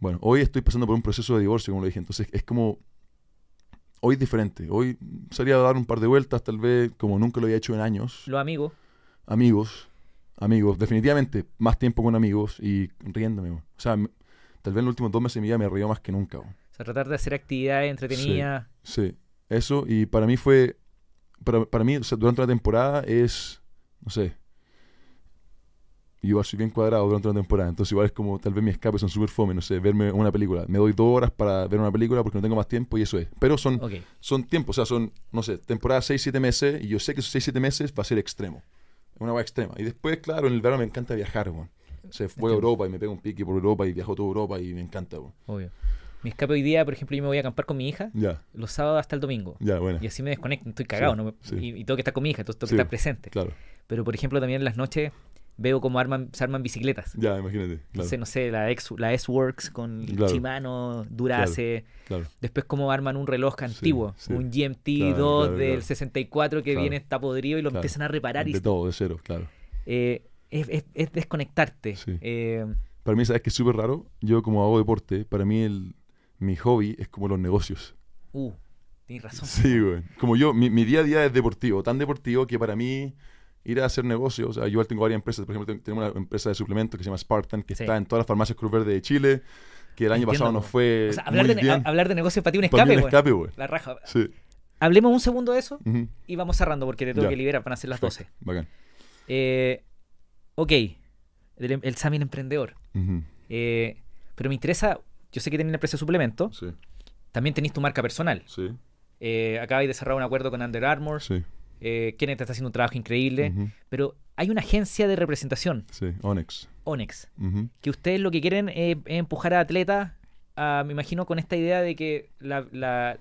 Bueno, hoy estoy pasando por un proceso de divorcio, como lo dije. Entonces es como. Hoy es diferente. Hoy salía a dar un par de vueltas, tal vez como nunca lo había hecho en años. Los amigos. Amigos. Amigos. Definitivamente más tiempo con amigos y riéndome. O sea, tal vez en los últimos dos meses de mi vida me río más que nunca. O sea, tratar de hacer actividades entretenidas. Sí, eso. Y para mí fue. Para, para mí, o sea, durante una temporada es. No sé. Yo soy bien cuadrado durante una temporada. Entonces, igual es como. Tal vez mis escapes son súper fome. No sé, verme una película. Me doy dos horas para ver una película porque no tengo más tiempo y eso es. Pero son, Ok. son tiempos. O sea, son, no sé, temporada 6, 7 meses. Y yo sé que esos 6, 7 meses va a ser extremo. Una hueá extrema. Y después, claro, en el verano me encanta viajar, weón. O sea, voy a. Europa y me pego un pique por Europa y viajo toda Europa y me encanta, weón. Obvio. Mi escape hoy día, por ejemplo, yo me voy a acampar con mi hija Ya, los sábados hasta el domingo. ya, bueno. Y así me desconecto, estoy cagado, Sí, ¿no? sí. Y, y tengo que estar con mi hija, entonces tengo que Sí, estar presente. Claro. Pero, por ejemplo, también en las noches veo cómo arman, se arman bicicletas. Ya, imagínate. Claro. Entonces, no sé, la, X, la S-Works con Claro. Shimano, Durace. claro. Después cómo arman un reloj antiguo, sí. un GMT2 Claro, claro, del claro. 64 que viene está podrido y lo empiezan a reparar. Y, De todo, de cero, claro. eh, es, es- es desconectarte. Sí. Eh, Para mí, ¿sabes que es súper raro? Yo, como hago deporte, para mí el, mi hobby es como los negocios. uh, tienes razón. Sí, güey. Como yo, mi, mi día a día es deportivo, tan deportivo que para mí ir a hacer negocios, o sea, yo tengo varias empresas, por ejemplo, ten- tenemos una empresa de suplementos que se llama Spartan, que Sí. está en todas las farmacias Cruz Verde de Chile, que el año Entiendo, pasado nos fue O sea, hablar muy de, bien. a- hablar de negocios para ti un Para escape, un güey. escape, güey. La raja. Sí. Hablemos un segundo de eso y vamos cerrando porque te tengo Ya. que liberar, van a ser las 12. Perfecto. Bacán. Eh, ok, el, el Sammy el emprendedor. Eh, pero me interesa, yo sé que tenés una empresa de suplemento, Sí, también tenés tu marca personal. sí, Eh, acabáis de cerrar un acuerdo con Under Armour, sí. Eh, Kenneth está haciendo un trabajo increíble, pero hay una agencia de representación, Sí, Onyx. Onyx, que ustedes lo que quieren es, es empujar a atletas, a- me imagino con esta idea de que la, la-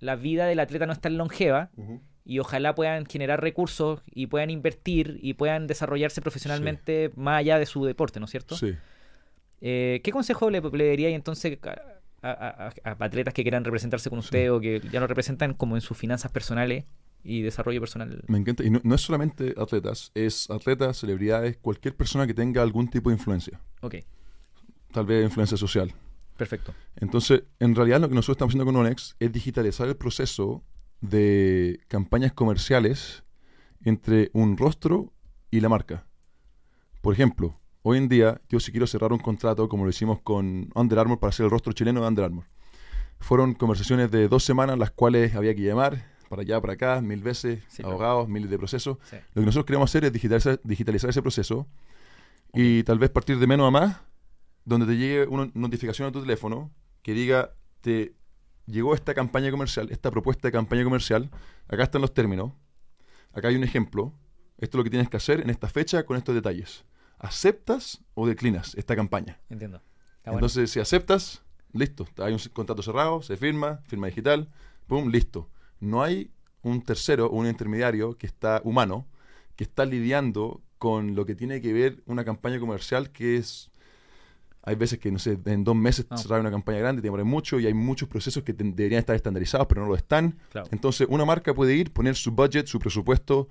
la vida del atleta no es tan longeva y ojalá puedan generar recursos y puedan invertir y puedan desarrollarse profesionalmente más allá de su deporte, ¿no es cierto? Sí. Eh, ¿Qué consejo le, le daría entonces a, a- a- a atletas que quieran representarse con usted Sí. o que ya lo representan como en sus finanzas personales y desarrollo personal? Me encanta. Y no, no es solamente atletas, es atletas, celebridades, cualquier persona que tenga algún tipo de influencia. Ok, Tal vez influencia social. perfecto. Entonces, en realidad lo que nosotros estamos haciendo con Onyx es digitalizar el proceso de campañas comerciales entre un rostro y la marca. Por ejemplo, hoy en día yo si quiero cerrar un contrato como lo hicimos con Under Armour para ser el rostro chileno de Under Armour. Fueron conversaciones de dos semanas las cuales había que llamar para allá, para acá, mil veces, Sí, claro. abogados, miles de procesos. Sí. Lo que nosotros queremos hacer es digitalizar, digitalizar ese proceso y tal vez partir de menos a más, donde te llegue una notificación a tu teléfono que diga, te llegó esta campaña comercial, esta propuesta de campaña comercial, acá están los términos, acá hay un ejemplo, esto es lo que tienes que hacer en esta fecha con estos detalles. ¿Aceptas o declinas esta campaña? Entiendo. Está bueno. Entonces, si aceptas, listo. Hay un contrato cerrado, se firma, firma digital, pum, listo. No hay un tercero un intermediario que está humano, que está lidiando con lo que tiene que ver una campaña comercial que es... Hay veces que, no sé, en dos meses Ah. cerrar una campaña grande, te demora mucho y hay muchos procesos que deberían estar estandarizados, pero no lo están. Claro. Entonces, una marca puede ir, poner su budget, su presupuesto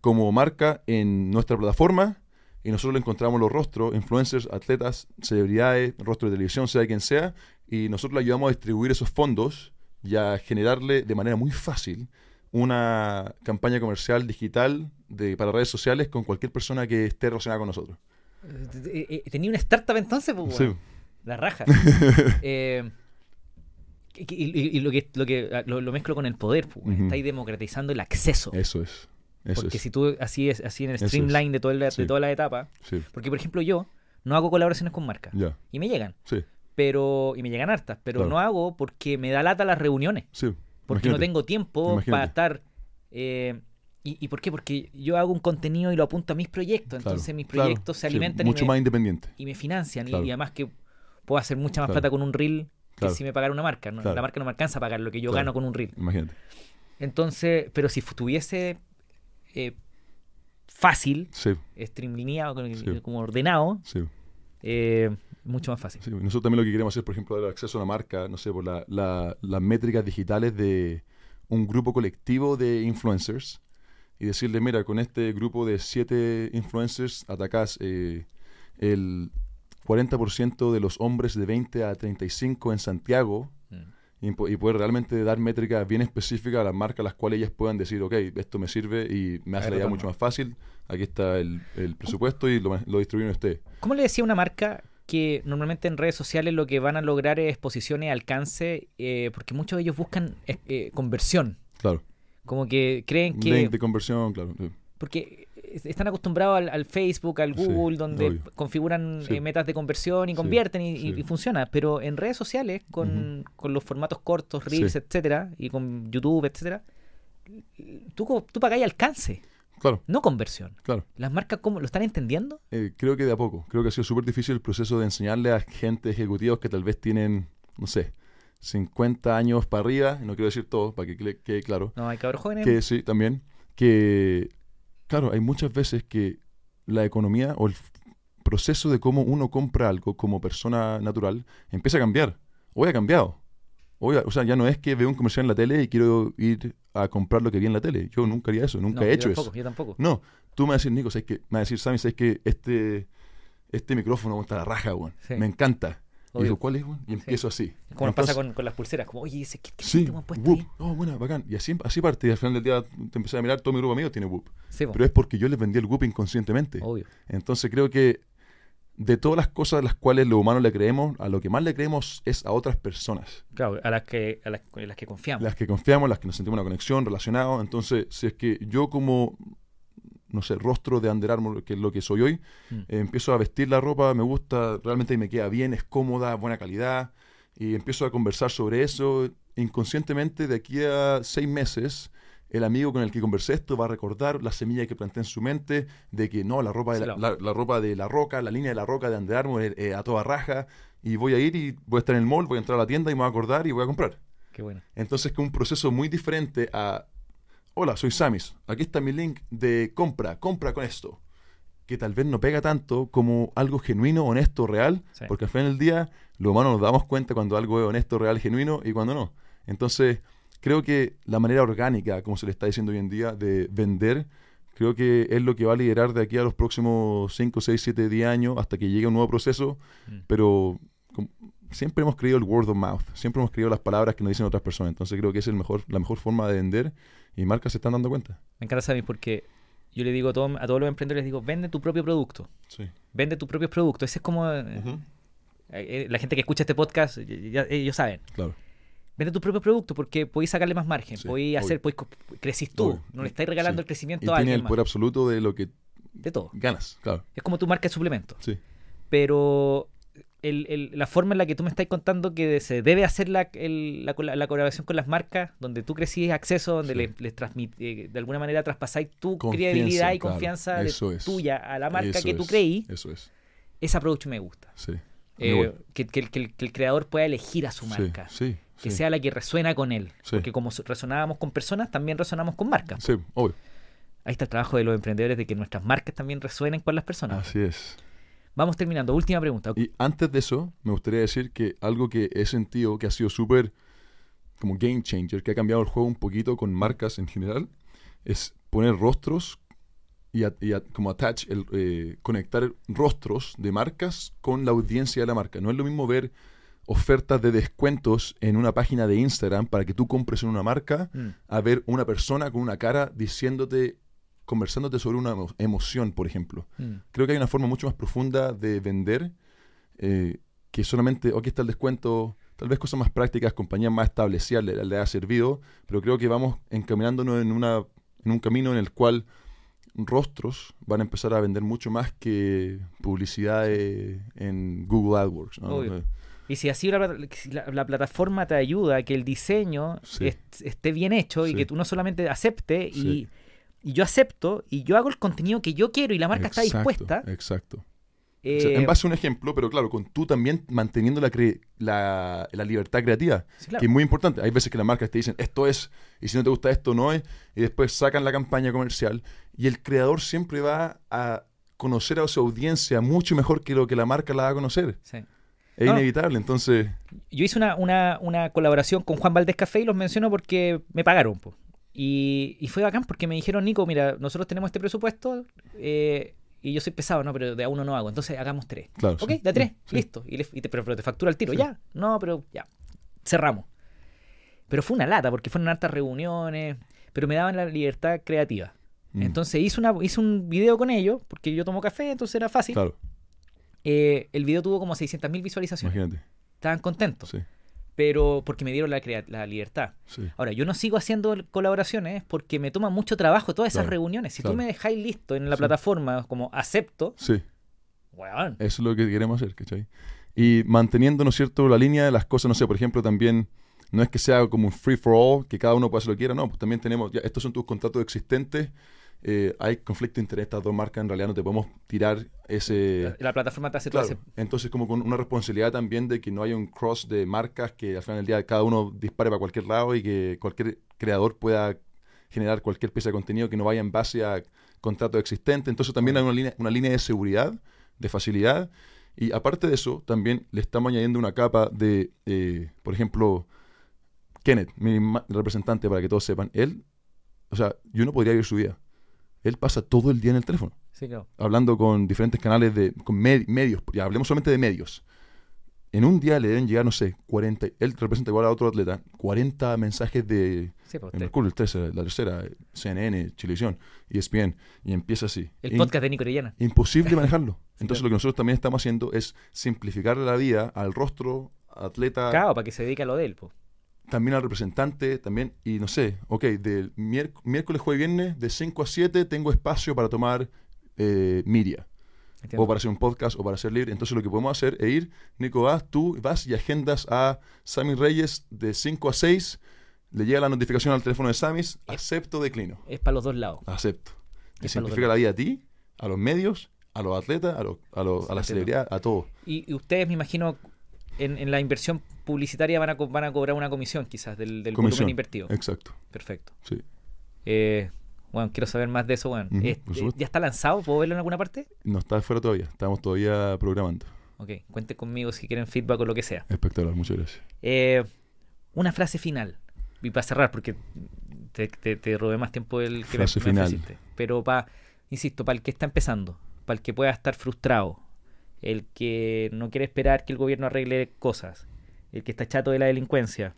como marca en nuestra plataforma y nosotros le encontramos los rostros, influencers, atletas, celebridades, rostros de televisión, sea quien sea, y nosotros le ayudamos a distribuir esos fondos y a generarle de manera muy fácil una campaña comercial digital de, para redes sociales con cualquier persona que esté relacionada con nosotros. Eh, eh, Tenía una startup entonces, pues, Sí. La raja. [laughs] Eh, y, y- y lo que, lo, que lo, lo mezclo con el poder, pues. Ujú. Estáis democratizando el acceso. Eso es. Eso porque es. si tú así es así en el streamline de, todo el- de Sí. toda la etapa, Sí, porque por ejemplo yo no hago colaboraciones con marcas ya. y me llegan, Sí, pero y me llegan hartas, pero Claro. no hago porque me da lata las reuniones, sí. porque no tengo tiempo Imagínate. para estar eh, y, y por qué? Porque yo hago un contenido y lo apunto a mis proyectos, Claro, entonces mis claro, proyectos se sí, alimentan mucho y, me, más independiente. y me financian y- Claro. y, además que puedo hacer mucha más plata con un reel que si me pagara una marca, la marca no me alcanza a pagar lo que yo gano con un reel. Imagínate. Entonces, pero si tuviese eh, fácil, Sí, streamlineado, como- Sí. como ordenado, sí. eh, mucho más fácil. Sí, nosotros también lo que queremos hacer, por ejemplo, dar acceso a una marca, no sé, por la- la- las métricas digitales de un grupo colectivo de influencers y decirle, mira, con este grupo de siete influencers atacás eh, el 40% de los hombres de 20 a 35 en Santiago Mm. y, y poder realmente dar métricas bien específicas a las marcas a las cuales ellas puedan decir, ok, esto me sirve y me hace la vida retorno. mucho más fácil, aquí está el, el presupuesto y lo, lo distribuyen ustedes. ¿Cómo le decía una marca que normalmente en redes sociales lo que van a lograr es exposiciones, alcance, eh, porque muchos de ellos buscan eh, eh, conversión? Claro. Como que creen que... Link de conversión, claro. sí. Porque están acostumbrados al, al Facebook, al Sí, Google, donde obvio. configuran Sí. eh, metas de conversión y convierten y, y- sí. y funciona. Pero en redes sociales, con, con los formatos cortos, Reels, etcétera, y con YouTube, etcétera, tú, tú pagáis alcance, Claro, no conversión. claro. ¿Las marcas cómo lo están entendiendo? Eh, creo que de a poco. Creo que ha sido súper difícil el proceso de enseñarle a gente ejecutivos que tal vez tienen, no sé, 50 años para arriba, no quiero decir todo, para que quede- claro, No, hay cabros jóvenes. que sí, también, que, claro, hay muchas veces que la economía o el proceso de cómo uno compra algo como persona natural empieza a cambiar. Hoy ha cambiado. Ha- o sea, ya no es que veo un comercial en la tele y quiero ir a comprar lo que vi en la tele. Yo nunca haría eso, nunca No, he yo hecho tampoco, eso. Yo tampoco. No, tú me vas a decir, Nico, ¿sabes qué? me vas a decir, Sammy, ¿sabes que este, este micrófono está la raja, weón? Sí. Me encanta. Y digo, ¿cuál es, weón? Y empiezo así. Como pasa con, con las pulseras, como, oye, ese, ¿qué, qué Sí, te puesto Whoop. ahí? Oh, buena, bacán. Y así, así parte. Y al final del día te empecé a mirar, todo mi grupo amigo tiene Whoop. Pero es porque yo les vendí el Whoop inconscientemente. obvio. Entonces creo que de todas las cosas a las cuales los humanos le creemos, a lo que más le creemos es a otras personas. Claro, a las que, a las, que confiamos. Las que confiamos, las que nos sentimos una conexión, relacionados. Entonces, si es que yo como, no sé, rostro de Under Armour, que es lo que soy hoy, Mm. eh, empiezo a vestir la ropa, me gusta, realmente me queda bien, es cómoda, buena calidad, y empiezo a conversar sobre eso. Inconscientemente, de aquí a seis meses, el amigo con el que conversé esto va a recordar la semilla que planté en su mente de que no, la ropa de la, la- la- ropa de la roca, la línea de la roca de Under Armour eh, eh, a toda raja, y voy a ir y voy a estar en el mall, voy a entrar a la tienda y me voy a acordar y voy a comprar. Qué bueno. Entonces, que un proceso muy diferente a, hola, soy Samis, aquí está mi link de compra, compra con esto, que tal vez no pega tanto como algo genuino, honesto, real, Sí. porque al final del día, los humanos nos damos cuenta cuando algo es honesto, real, genuino y cuando no. Entonces, creo que la manera orgánica, como se le está diciendo hoy en día, de vender, creo que es lo que va a liderar de aquí a los próximos 5, 6, 7, 10 años hasta que llegue un nuevo proceso, Mm. pero siempre hemos creído el word of mouth, siempre hemos creído las palabras que nos dicen otras personas, entonces creo que es el mejor, la mejor forma de vender y marcas se están dando cuenta. Me encanta saber porque yo le digo a, todo- a todos los emprendedores, les digo, vende tu propio producto. Sí. Vende tu propio producto. Ese es como... eh, eh, la gente que escucha este podcast, ya- ellos saben. Claro. Vende tu propio producto porque podéis sacarle más margen. Sí, podéis hacer, podéis crecís tú. Obvio. No le estáis regalando Sí. el crecimiento Y a tiene alguien el más. poder absoluto de lo que De todo. ganas, claro. Es como tu marca de suplemento. Sí. Pero el- el- la forma en la que tú me estás contando que se debe hacer la, el- la, cola- la colaboración con las marcas, donde tú crecís acceso, donde Sí. les, les eh, de alguna manera traspasáis tu credibilidad y claro. confianza de- Eso es. tuya a la marca que tú es, creí, Eso es. ese approach me gusta. Sí. Eh, que, que el- que el, que el creador pueda elegir a su Sí, marca. Sí. Que sí. sea la que resuena con él. Sí. Porque como so- resonábamos con personas, también resonamos con marcas. Sí, obvio. Ahí está el trabajo de los emprendedores de que nuestras marcas también resuenen con las personas. Así es. Vamos terminando. Última pregunta. Y antes de eso, me gustaría decir que algo que he sentido que ha sido súper como game changer, que ha cambiado el juego un poquito con marcas en general, es poner rostros y, a- y a- como attach, el, eh, conectar rostros de marcas con la audiencia de la marca. No es lo mismo ver ofertas de descuentos en una página de Instagram para que tú compres en una marca Mm. a ver una persona con una cara diciéndote, conversándote sobre una emo- emoción, por ejemplo Mm. creo que hay una forma mucho más profunda de vender eh, que solamente, "Oh, aquí está el descuento, tal vez cosas más prácticas, compañías más establecidas le, le ha servido, pero creo que vamos encaminándonos en, una, en un camino en el cual rostros van a empezar a vender mucho más que publicidad en Google AdWords. ¿no? Y si así la, la- la plataforma te ayuda a que el diseño Sí. est- esté bien hecho y que tú no solamente acepte Sí. y, y yo acepto y yo hago el contenido que yo quiero y la marca está dispuesta, Exacto. O sea, Eh, en base a un ejemplo, pero claro, con tú también manteniendo la, cre- la, la libertad creativa, claro. que es muy importante. Hay veces que las marcas te dicen esto es, y si no te gusta esto, no es, y después sacan la campaña comercial, y el creador siempre va a conocer a su audiencia mucho mejor que lo que la marca la va a conocer. Sí. Es No. inevitable, entonces, Yo hice una, una, una colaboración con Juan Valdés Café y los menciono porque me pagaron. po. Y, y fue bacán porque me dijeron, Nico, mira, nosotros tenemos este presupuesto eh, y yo soy pesado, ¿no? Pero de a uno no hago. Entonces hagamos tres. claro. Ok, sí, de a tres, sí, listo. Y, le- y te, pero, pero te factura el tiro. Sí. Ya, no, pero ya. Cerramos. Pero fue una lata porque fueron hartas reuniones, pero me daban la libertad creativa. Mm, Entonces hice, una, hice un video con ellos, porque yo tomo café, entonces era fácil. Claro, Eh, el video tuvo como 600.000 visualizaciones. imagínate. Estaban contentos, Sí, pero porque me dieron la, libertad. sí. Ahora, yo no sigo haciendo colaboraciones porque me toma mucho trabajo todas esas Claro, reuniones. Si claro. tú me dejáis listo en la Sí. plataforma como acepto, Sí, eso es lo que queremos hacer, ¿cachai? Y manteniendo, ¿no es cierto?, la línea de las cosas, no sé, por ejemplo, también no es que sea como un free for all, que cada uno pueda hacer lo que quiera, no, pues también tenemos, ya, estos son tus contratos existentes, eh, hay conflicto entre estas dos marcas, en realidad no te podemos tirar ese... La, la plataforma te hace Claro, todo ese... entonces como con una responsabilidad también de que no haya un cross de marcas que al final del día cada uno dispare para cualquier lado y que cualquier creador pueda generar cualquier pieza de contenido que no vaya en base a contratos existentes. Entonces también hay una línea, una línea de seguridad, de facilidad. Y aparte de eso, también le estamos añadiendo una capa de, eh, por ejemplo, Kenneth, mi representante, para que todos sepan, él, o sea, yo no podría vivir su vida. Él pasa todo el día en el teléfono Sí, claro. hablando con diferentes canales de con med- medios, ya hablemos solamente de medios. En un día le deben llegar, no sé, 40, él representa igual a otro atleta, 40 mensajes de Sí, pues, el el 13, la tercera, CNN, Chilevisión, ESPN, y empieza así. el In- podcast de Nico Orellana. Imposible manejarlo. [laughs] Entonces claro. lo que nosotros también estamos haciendo es simplificarle la vida al rostro, atleta, Claro, para que se dedique a lo de él. po. También al representante, también, y no sé, ok, del miérc- miércoles, jueves, viernes, de 5 a 7 tengo espacio para tomar eh, media. Entiendo. o para hacer un podcast o para hacer libre. Entonces lo que podemos hacer es ir, Nico, vas, tú vas y agendas a Sammy Reyes de 5 a 6, le llega la notificación al teléfono de Samis, acepto, declino, Es para los dos lados. acepto. Te simplifica la vida a ti, a los medios, a los atletas, a, los, a, los- a la celebridad, a todos. Y, y ustedes, me imagino, en, en la inversión publicitaria van a, van a cobrar una comisión quizás del, del Comisión. volumen invertido. Exacto, Perfecto. sí. Eh, bueno, quiero saber más de eso, bueno. Eh, eh. ¿Ya está lanzado? ¿Puedo verlo en alguna parte? No está fuera todavía, estamos todavía programando. Ok, cuente conmigo si quieren feedback o lo que sea. Espectacular, muchas gracias. Eh, una frase final. Y para cerrar, porque te, te- te robé más tiempo del que me- Frase me, final. Pero para, insisto, para el que está empezando, para el que pueda estar frustrado, el que no quiere esperar que el gobierno arregle cosas, el que está chato de la delincuencia,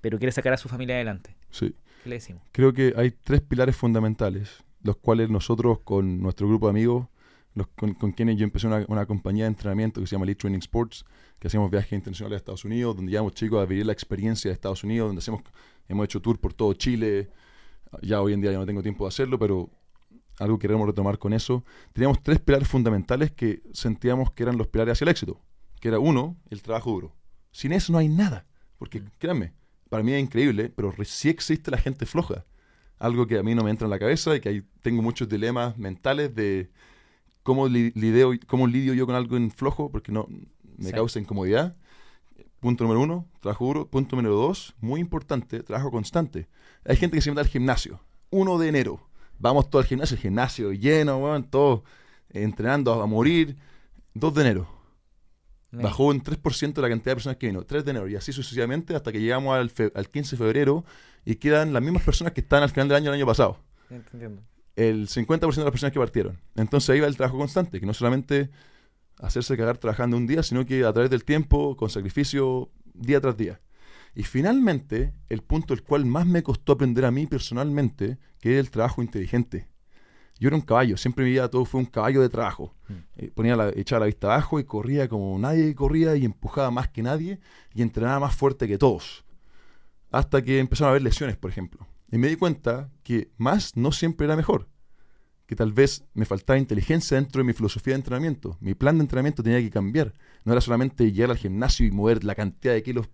pero quiere sacar a su familia adelante. Sí. ¿Qué le decimos? Creo que hay tres pilares fundamentales, los cuales nosotros con nuestro grupo de amigos, los, con, con quienes yo empecé una, una compañía de entrenamiento que se llama Elite Training Sports, que hacemos viajes internacionales a Estados Unidos, donde llevamos chicos a vivir la experiencia de Estados Unidos, donde hacemos, hemos hecho tour por todo Chile. Ya hoy en día ya no tengo tiempo de hacerlo, pero algo que queremos retomar con eso. Teníamos tres pilares fundamentales que sentíamos que eran los pilares hacia el éxito, que era uno, el trabajo duro. Sin eso no hay nada, porque créanme, para mí es increíble, pero sí existe la gente floja. Algo que a mí no me entra en la cabeza y que ahí tengo muchos dilemas mentales de cómo, li- lideo, cómo lidio yo con algo en flojo, porque no me Sí. causa incomodidad. Punto número uno, trabajo duro. Punto número dos, muy importante, trabajo constante. Hay gente que se mete al gimnasio. 1 de enero. Vamos todo al gimnasio, el gimnasio lleno, weón, todo eh, entrenando a, a morir. 2 de enero. Bajó un 3% la cantidad de personas que vino. 3 de enero y así sucesivamente hasta que llegamos al, al 15 de febrero y quedan las mismas personas que están al final del año del año pasado. Entiendo. El 50% de las personas que partieron. Entonces ahí va el trabajo constante, que no solamente hacerse cagar trabajando un día, sino que a través del tiempo, con sacrificio, día tras día. Y finalmente, el punto el cual más me costó aprender a mí personalmente, que es el trabajo inteligente. Yo era un caballo, siempre mi vida todo fue un caballo de trabajo. Mm. Eh, ponía la, echaba la vista abajo y corría como nadie corría y empujaba más que nadie y entrenaba más fuerte que todos. Hasta que empezaron a haber lesiones, por ejemplo. Y me di cuenta que más no siempre era mejor. Que tal vez me faltaba inteligencia dentro de mi filosofía de entrenamiento. Mi plan de entrenamiento tenía que cambiar. No era solamente llegar al gimnasio y mover la cantidad de kilos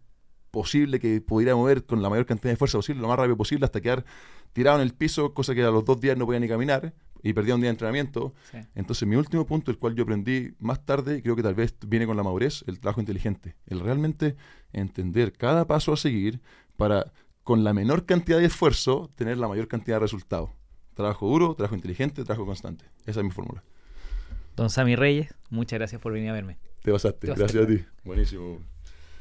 posible que pudiera mover con la mayor cantidad de fuerza posible, lo más rápido posible, hasta quedar tirado en el piso, cosa que a los dos días no podía ni caminar, y perdía un día de entrenamiento. Sí. Entonces, mi último punto, el cual yo aprendí más tarde, y creo que tal vez viene con la madurez, el trabajo inteligente. El realmente entender cada paso a seguir para, con la menor cantidad de esfuerzo, tener la mayor cantidad de resultados. Trabajo duro, trabajo inteligente, trabajo constante. Esa es mi fórmula. Don Sammy Reyes, muchas gracias por venir a verme. Te pasaste. Te Gracias a ti. Buenísimo.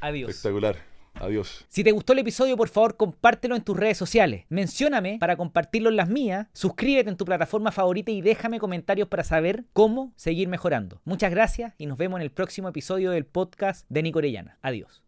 Adiós. Espectacular. Adiós. Si te gustó el episodio, por favor, compártelo en tus redes sociales. Mencióname para compartirlo en las mías. Suscríbete en tu plataforma favorita y déjame comentarios para saber cómo seguir mejorando. Muchas gracias y nos vemos en el próximo episodio del podcast de Nico Orellana. Adiós.